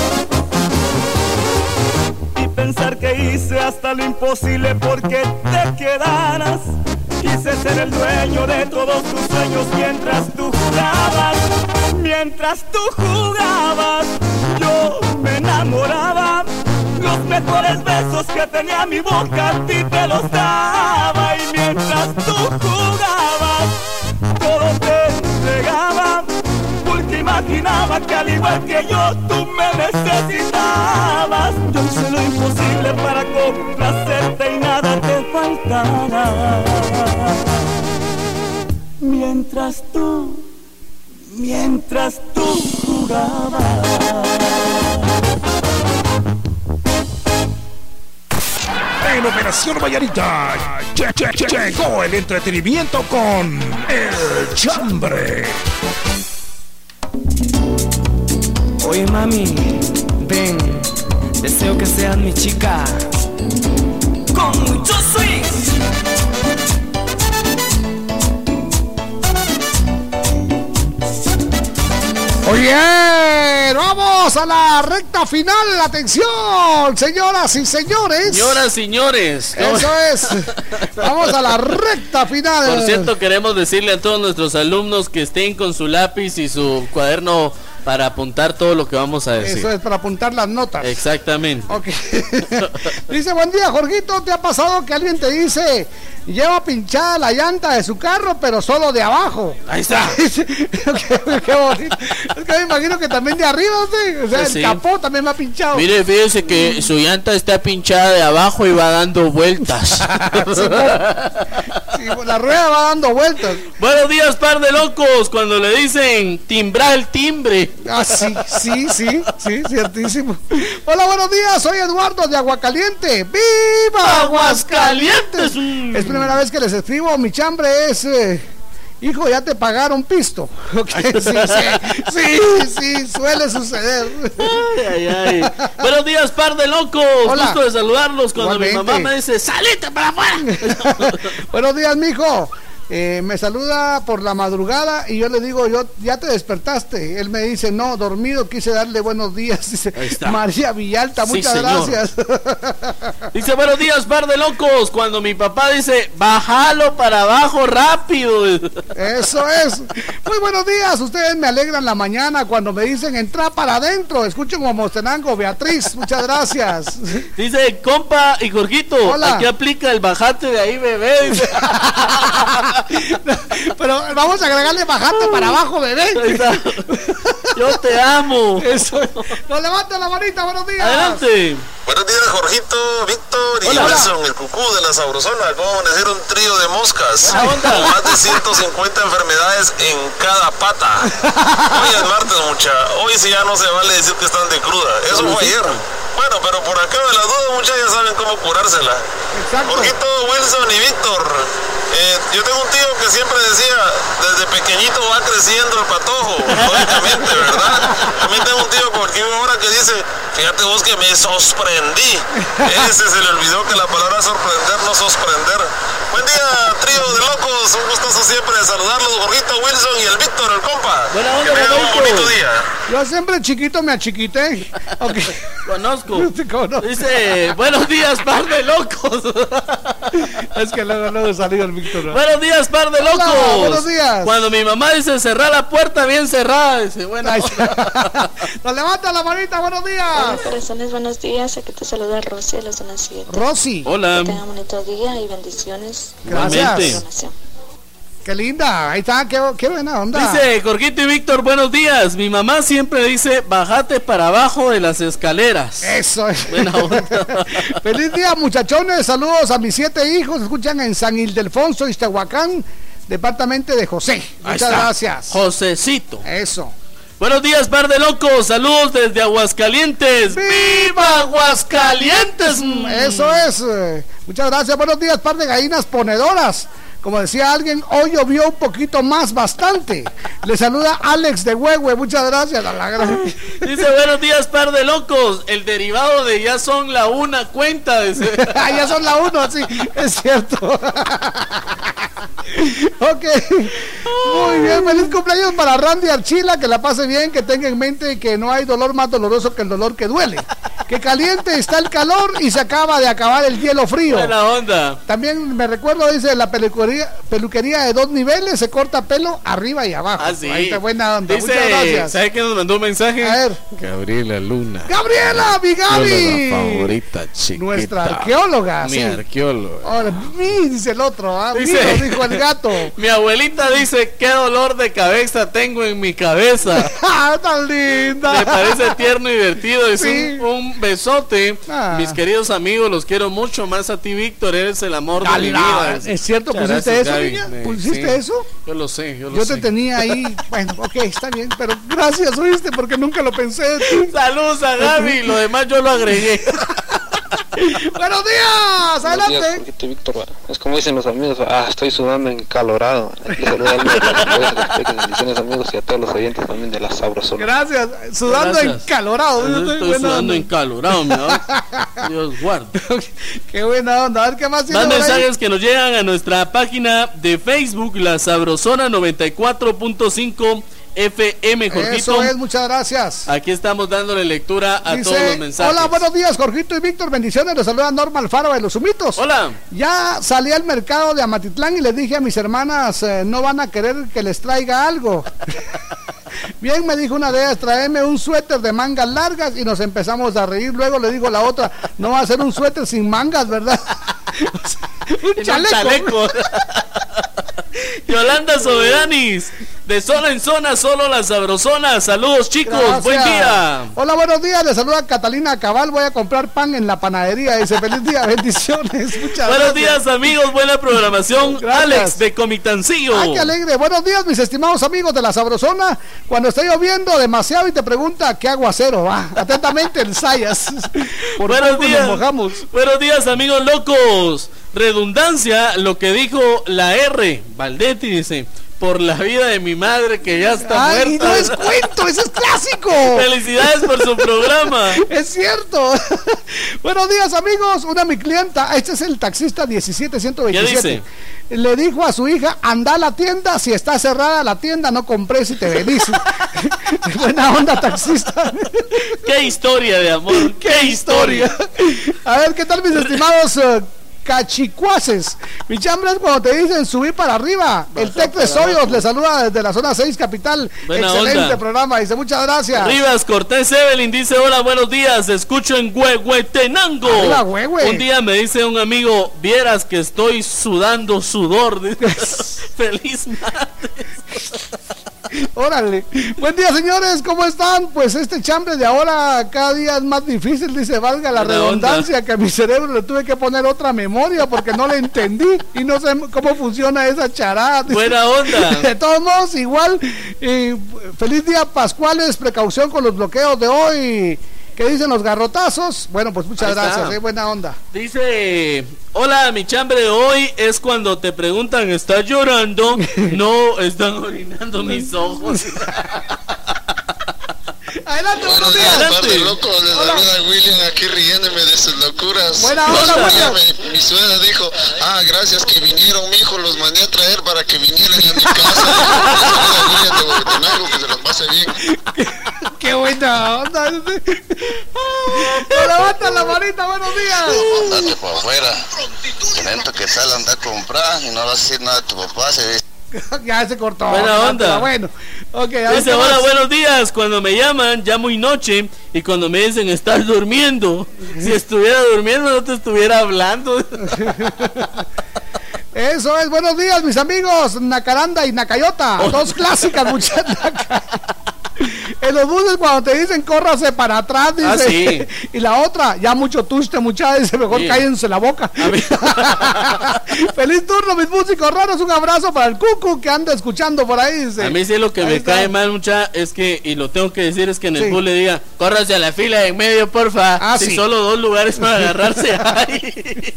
y pensar que hice hasta lo imposible porque te quedaras. Quise ser el dueño de todos tus sueños mientras tú jugabas. Mientras tú jugabas, yo me enamoraba. Los mejores besos que tenía mi boca a ti te los daba. Mientras tú jugabas, todo te entregaba. Porque imaginaba que al igual que yo tú me necesitabas. Yo hice lo imposible para complacerte y nada te faltara. Mientras tú, mientras tú jugabas. En Operación Vallarita lle- lle- lle- llegó el entretenimiento con El Chambre. Oye mami, ven, deseo que seas mi chica. Con mucho swing. Oye, vamos a la recta final. Atención, señoras y señores. Señoras, señores. Eso es. Vamos a la recta final. Por cierto, queremos decirle a todos nuestros alumnos que estén con su lápiz y su cuaderno para apuntar todo lo que vamos a decir. Eso es para apuntar las notas. Exactamente. Ok. dice, buen día, Jorgito. ¿Te ha pasado que alguien te dice, lleva pinchada la llanta de su carro, pero solo de abajo? Ahí está. qué, qué bonito. Es que me imagino que también de arriba, ¿sí? O sea, el sí. capó también me ha pinchado. Mire, fíjese que su llanta está pinchada de abajo y va dando vueltas. Sí, la rueda va dando vueltas. Buenos días, par de locos. Cuando le dicen timbrar el timbre. Ah, sí, sí, sí, sí, ciertísimo. Hola, buenos días, soy Eduardo de Aguacaliente. ¡Viva Aguascalientes! Primera vez que les escribo, mi chambre es... eh, Hijo, ya te pagaron pisto. Sí, sí, sí, sí, suele suceder. Ay, ay, ay. Buenos días, par de locos. Hola. Gusto de saludarlos. Cuando mi mamá me dice, salite para afuera. Buenos días, mijo. Eh, me saluda por la madrugada y yo le digo, yo ya te despertaste. Él me dice, no, dormido, quise darle buenos días. Dice. María Villalta, Sí, muchas señor. gracias. Dice, buenos días, par de locos. Cuando mi papá dice, bájalo para abajo rápido. Eso es. Muy buenos días. Ustedes me alegran la mañana cuando me dicen entrar para adentro. Escuchen como Mostenango, Beatriz. Muchas gracias. Dice, compa y Jorgito, Hola. aquí aplica el bajate de ahí, bebé. Pero vamos a agregarle bajate para abajo, bebé. Yo te amo. Eso. Nos levanta la manita, buenos días. Adelante. Buenos días, Jorgito, Víctor y Hola, hola. Wilson, el cucú de la sabrosona. Acabo de amanecer un trío de moscas. Con más de 150 enfermedades en cada pata. Hoy es martes, mucha. Hoy sí ya no se vale decir que están de cruda. Eso fue ayer. Bueno, pero por acá de la duda, muchas ya saben cómo curársela. Jorgito, Wilson y Víctor. eh, yo tengo un tío que siempre decía, desde pequeñito va creciendo el patojo, lógicamente, ¿verdad? También tengo un tío porque ahora que dice, fíjate vos que me sorprendí. Ese se le olvidó que la palabra sorprender no sorprender. Buen día, trío de locos, un gustoso siempre de saludarlos, Jorgito, Wilson y el Víctor, el compa. Buena onda, que tengan un bonito día. Yo siempre chiquito me achiquité. Ok. Conozco. Te conozco. Dice, buenos días, par de locos. Es que luego, luego salió el Víctor. ¿no? Buenos días, par de Hola, locos. buenos días. Cuando mi mamá dice cerrar la puerta bien cerrada, dice, bueno. Ay, Nos levanta la manita, buenos Hola días. corazones, buenos días. Aquí te saluda Rosy de la zona 7. Rosy. Hola. Que tengan un bonito día y bendiciones. Gracias. Qué linda. Ahí está, qué, qué buena onda. Dice Jorgito y Víctor, buenos días. Mi mamá siempre dice, bajate para abajo de las escaleras. Eso es. Buena onda. Feliz día, muchachones. Saludos a mis siete hijos. Escuchan en San Ildefonso, Iztahuacán, departamento de José. Muchas gracias. Josecito. Eso. Buenos días, par de locos. Saludos desde Aguascalientes. ¡Viva Aguascalientes! Eso es. Muchas gracias. Buenos días, par de gallinas ponedoras. Como decía alguien, hoy llovió un poquito más, bastante. Le saluda Alex de Huehue. Muchas gracias. A la Dice, buenos días, par de locos. El derivado de ya son la una cuenta. Dice. Ah, ya son la uno, sí, es cierto. ok. Muy bien, feliz cumpleaños para Randy Archila, que la pase bien, que tenga en mente que no hay dolor más doloroso que el dolor que duele. Que caliente está el calor y se acaba de acabar el hielo frío. Buena onda. También me recuerdo, dice, la peluquería, peluquería de dos niveles, se corta pelo arriba y abajo. Ah, sí. Ahí está buena onda. Muchas Dice, gracias. ¿sabe quién nos mandó un mensaje? A ver. Gabriela Luna. Gabriela, mi Gaby. Favorita, chiquita. Nuestra arqueóloga, Mi sí. arqueóloga. Ahora, mi, dice el otro, ah, Dice- mío, dijo el gato. Mi abuelita dice, qué dolor de cabeza tengo en mi cabeza. ¡Ah, tan linda! Me parece tierno y divertido. Es Sí. un, un besote. Ah. Mis queridos amigos, los quiero mucho más a ti, Víctor. Eres el amor de mi vida. ¿Es cierto? Muchas ¿Pusiste eso, Gaby. niña? Me- ¿Pusiste sí. eso? Yo lo sé, yo lo Yo sé. te tenía ahí. Bueno, ok, está bien, pero gracias, oíste, porque nunca lo pensé. Saludos a Gaby, lo demás yo lo agregué. Buenos días, Buenos días, adelante. Víctor. Es como dicen los amigos, ah, estoy sudando encalorado. Aquí saluda bendiciones amigos y a todos los oyentes también de la Sabrosona. Gracias, sudando Gracias. encalorado. Yo Estoy sudando onda. encalorado, mira. Dios guarde. Qué buena onda. A ver qué más Más mensajes que nos llegan a nuestra página de Facebook, La Sabrosona 94.5 FM, Jorgito. Eso es, muchas gracias. Aquí estamos dándole lectura a Dice, todos los mensajes. Hola, buenos días, Jorgito y Víctor. Bendiciones. Les saluda Norma Alfaro de los Humitos. Hola. Ya salí al mercado de Amatitlán y les dije a mis hermanas, eh, no van a querer que les traiga algo. Bien, me dijo una de ellas, tráeme un suéter de mangas largas y nos empezamos a reír. Luego le digo la otra, no va a ser un suéter sin mangas, ¿verdad? un chaleco. chaleco. Yolanda Soberanis, de zona en zona, solo la sabrosona. Saludos, chicos. Gracias. Buen día. Hola, buenos días. Les saluda Catalina Cabal. Voy a comprar pan en la panadería. Dice feliz día, bendiciones. Muchas Buenos gracias. días, amigos. Buena programación. Gracias. Alex de Comitancillo. Ay, qué alegre. Buenos días, mis estimados amigos de la Sabrosona. Cuando está lloviendo demasiado y te pregunta qué aguacero va. Atentamente, el Sayas. Por Buenos nos días. mojamos. Buenos días, amigos locos. Redundancia, lo que dijo la R. Valdetti dice. Por la vida de mi madre que ya está Ay, muerta. no es cuento, ese es clásico. Felicidades por su programa. Es cierto. Buenos días, amigos. Una mi clienta, este es el taxista 17127. Le dijo a su hija, anda a la tienda, si está cerrada la tienda, no compres y te venís. Buena onda, taxista. Qué historia de amor. Qué, historia. A ver, ¿qué tal mis estimados eh, cachicuaces? Mi chambre es cuando te dicen subir para arriba. El Tec de Soyos le saluda desde la zona 6 capital. Buena Excelente onda. programa, dice muchas gracias. Rivas Cortés Evelyn dice hola buenos días escucho en Huehuetenango Arriba, Huehue. un día me dice un amigo vieras que estoy sudando sudor feliz martes Órale. Buen día, señores. ¿Cómo están? Pues este chambre de ahora cada día es más difícil, dice, valga la redundancia, que a mi cerebro le tuve que poner otra memoria porque no le entendí y no sé cómo funciona esa charada. dice. Buena onda. De todos modos, igual, y feliz día Pascuales, precaución con los bloqueos de hoy. ¿Qué dicen los garrotazos? Bueno, pues muchas Ahí gracias, eh, buena onda. dice hola mi chambre de hoy es cuando te preguntan ¿estás llorando? no están orinando mis ojos Adelante, Buenos días, par de locos. Les saluda William aquí riéndome de sus locuras. Buena día William. Mi, mi suegra dijo, ah, gracias que vinieron, mijo, los mandé a traer para que vinieran a mi casa. A William de Huehuetenango, que se los pase bien. Qué buena onda. Levanta la manita, buenos días. Andate por afuera. Tenento que tal anda a comprar y no vas a decir nada a tu papá. Se dice. ya se cortó. Buena onda. Bueno, ok, a ver Dice, qué hola, más. buenos días. Cuando me llaman, ya muy noche, y cuando me dicen, estás durmiendo. Si estuviera durmiendo, no te estuviera hablando. Eso es, buenos días, mis amigos, Nacaranda y Nacayota, Oh. dos clásicas, muchachos. En los buses cuando te dicen córrase para atrás, dice. Ah, sí. Y la otra, ya mucho tuste, muchachos, dice, mejor Sí. cállense la boca. Feliz turno, mis músicos raros, un abrazo para el cucu que anda escuchando por ahí, dice. A mí sí lo que Ahí me está. cae mal, mucha, es que, y lo tengo que decir, es que en el Sí. bus le diga, córrase a la fila de en medio, porfa. Ah, si solo dos lugares para agarrarse hay.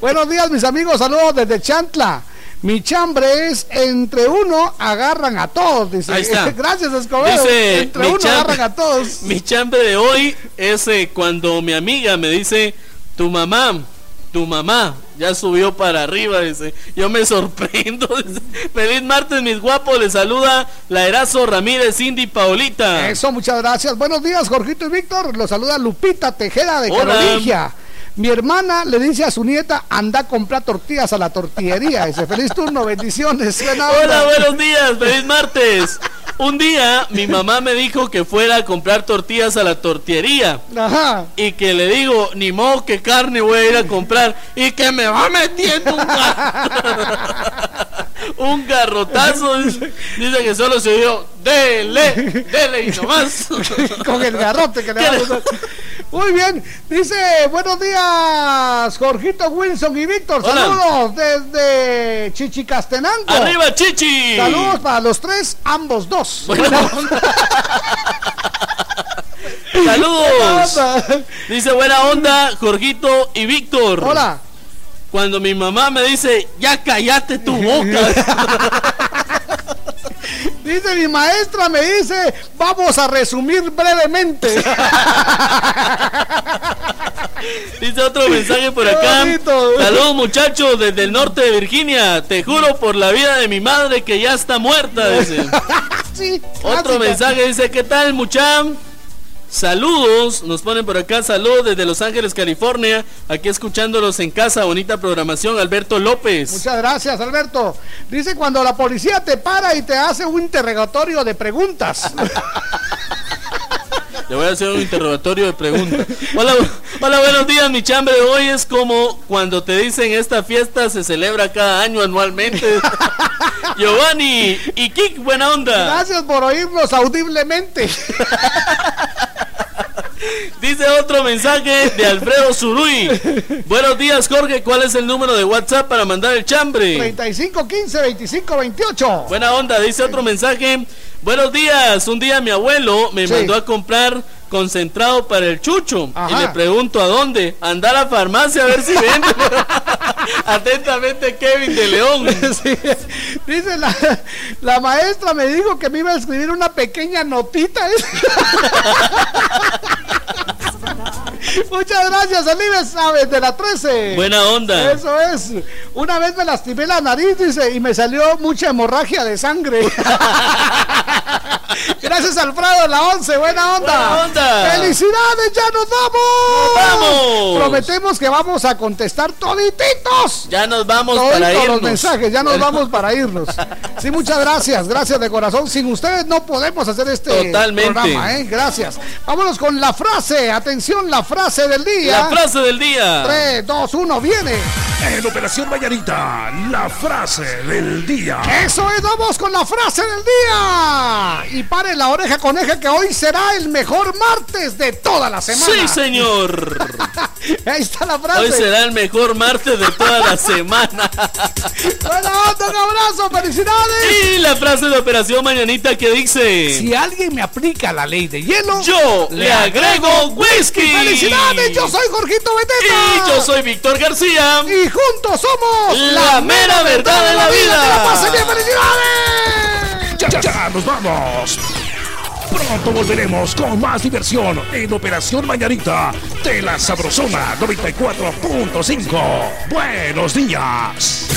Buenos días, mis amigos. Saludos desde Chantla. Mi chambre es entre uno agarran a todos. Dice. Ahí está. Gracias, Escobedo. Dice, entre uno chambre- agarran a todos. Mi chambre de hoy es eh, cuando mi amiga me dice, tu mamá, tu mamá ya subió para arriba, dice. Yo me sorprendo. dice. Feliz martes, mis guapos. Les saluda la Erazo Ramírez, Cindy Paulita. Eso, muchas gracias. Buenos días, Jorgito y Víctor. Los saluda Lupita Tejeda de Hola. Mi hermana le dice a su nieta, anda a comprar tortillas a la tortillería. Dice, feliz turno, bendiciones. Onda. Hola, buenos días, feliz martes. Un día mi mamá me dijo que fuera a comprar tortillas a la tortillería. Ajá. Y que le digo, ni modo que carne voy a ir a comprar. Y que me va metiendo un, gar- un garrotazo. Dice, dice que solo se dio, dele, dele y nomás. Con el garrote que le ¿Qué vamos a Muy bien, dice buenos días, Jorgito Wilson y Víctor. Hola. Saludos desde Chichicastenango. ¡Arriba, Chichi! Saludos para los tres, ambos dos. Buena Saludos. Dice buena onda, Jorgito y Víctor. Hola. Cuando mi mamá me dice, ya cállate tu boca. Dice mi maestra, me dice, vamos a resumir brevemente. Dice otro mensaje por acá. Saludos muchachos desde el norte de Virginia. Te juro por la vida de mi madre que ya está muerta. Dice. Sí, Otro mensaje dice, ¿qué tal mucham? Saludos, nos ponen por acá, saludos desde Los Ángeles, California, aquí escuchándolos en casa, bonita programación, Alberto López. Muchas gracias, Alberto. Dice cuando la policía te para y te hace un interrogatorio de preguntas. Le voy a hacer un interrogatorio de preguntas. Hola, hola, buenos días, mi chambre. Hoy es como cuando te dicen esta fiesta se celebra cada año anualmente. Giovanni y Kik, buena onda. Gracias por oírnos audiblemente. Dice otro mensaje de Alfredo Zurui. Buenos días, Jorge. ¿Cuál es el número de WhatsApp para mandar el chambre? 35 15 25 28. Buena onda, dice otro mensaje. Buenos días, un día mi abuelo me Sí. mandó a comprar concentrado para el chucho y le pregunto a dónde. Anda a la farmacia a ver si vende. Atentamente Kevin de León. Sí. Dice la, la maestra me dijo que me iba a escribir una pequeña notita. Muchas gracias, Elives Sabes de la 13. Buena onda. Eso es. Una vez me lastimé la nariz, dice, y me salió mucha hemorragia de sangre. Gracias, Alfredo, la 11. Buena onda. Buena onda. Felicidades, ya nos vamos. vamos. Prometemos que vamos a contestar todititos. Ya nos vamos Toditos para irnos. los mensajes, ya nos vamos para irnos. Sí, muchas gracias, gracias de corazón. Sin ustedes no podemos hacer este Totalmente. programa, ¿eh? Gracias. Vámonos con la frase. Atención, la frase del día. La frase del día. 3, 2, 1, viene. En Operación Mañanita, la frase del día. Eso es, vamos con la frase del día. Y pare la oreja coneja que hoy será el mejor martes de toda la semana. Sí, señor. Ahí está la frase. Hoy será el mejor martes de toda la semana. Buena onda, un abrazo, felicidades. Y la frase de Operación Mañanita que dice... Si alguien me aplica la ley de hielo, Yo le agrego whisky. ¡Felicidades! Yo soy Jorgito Beteta. Y yo soy Víctor García. Y juntos somos La mera verdad de la vida. ¡Que la pasen bien! ¡Felicidades! Ya, ya nos vamos. Pronto volveremos con más diversión en Operación Mañanita de la Sabrosona 94.5. Buenos días.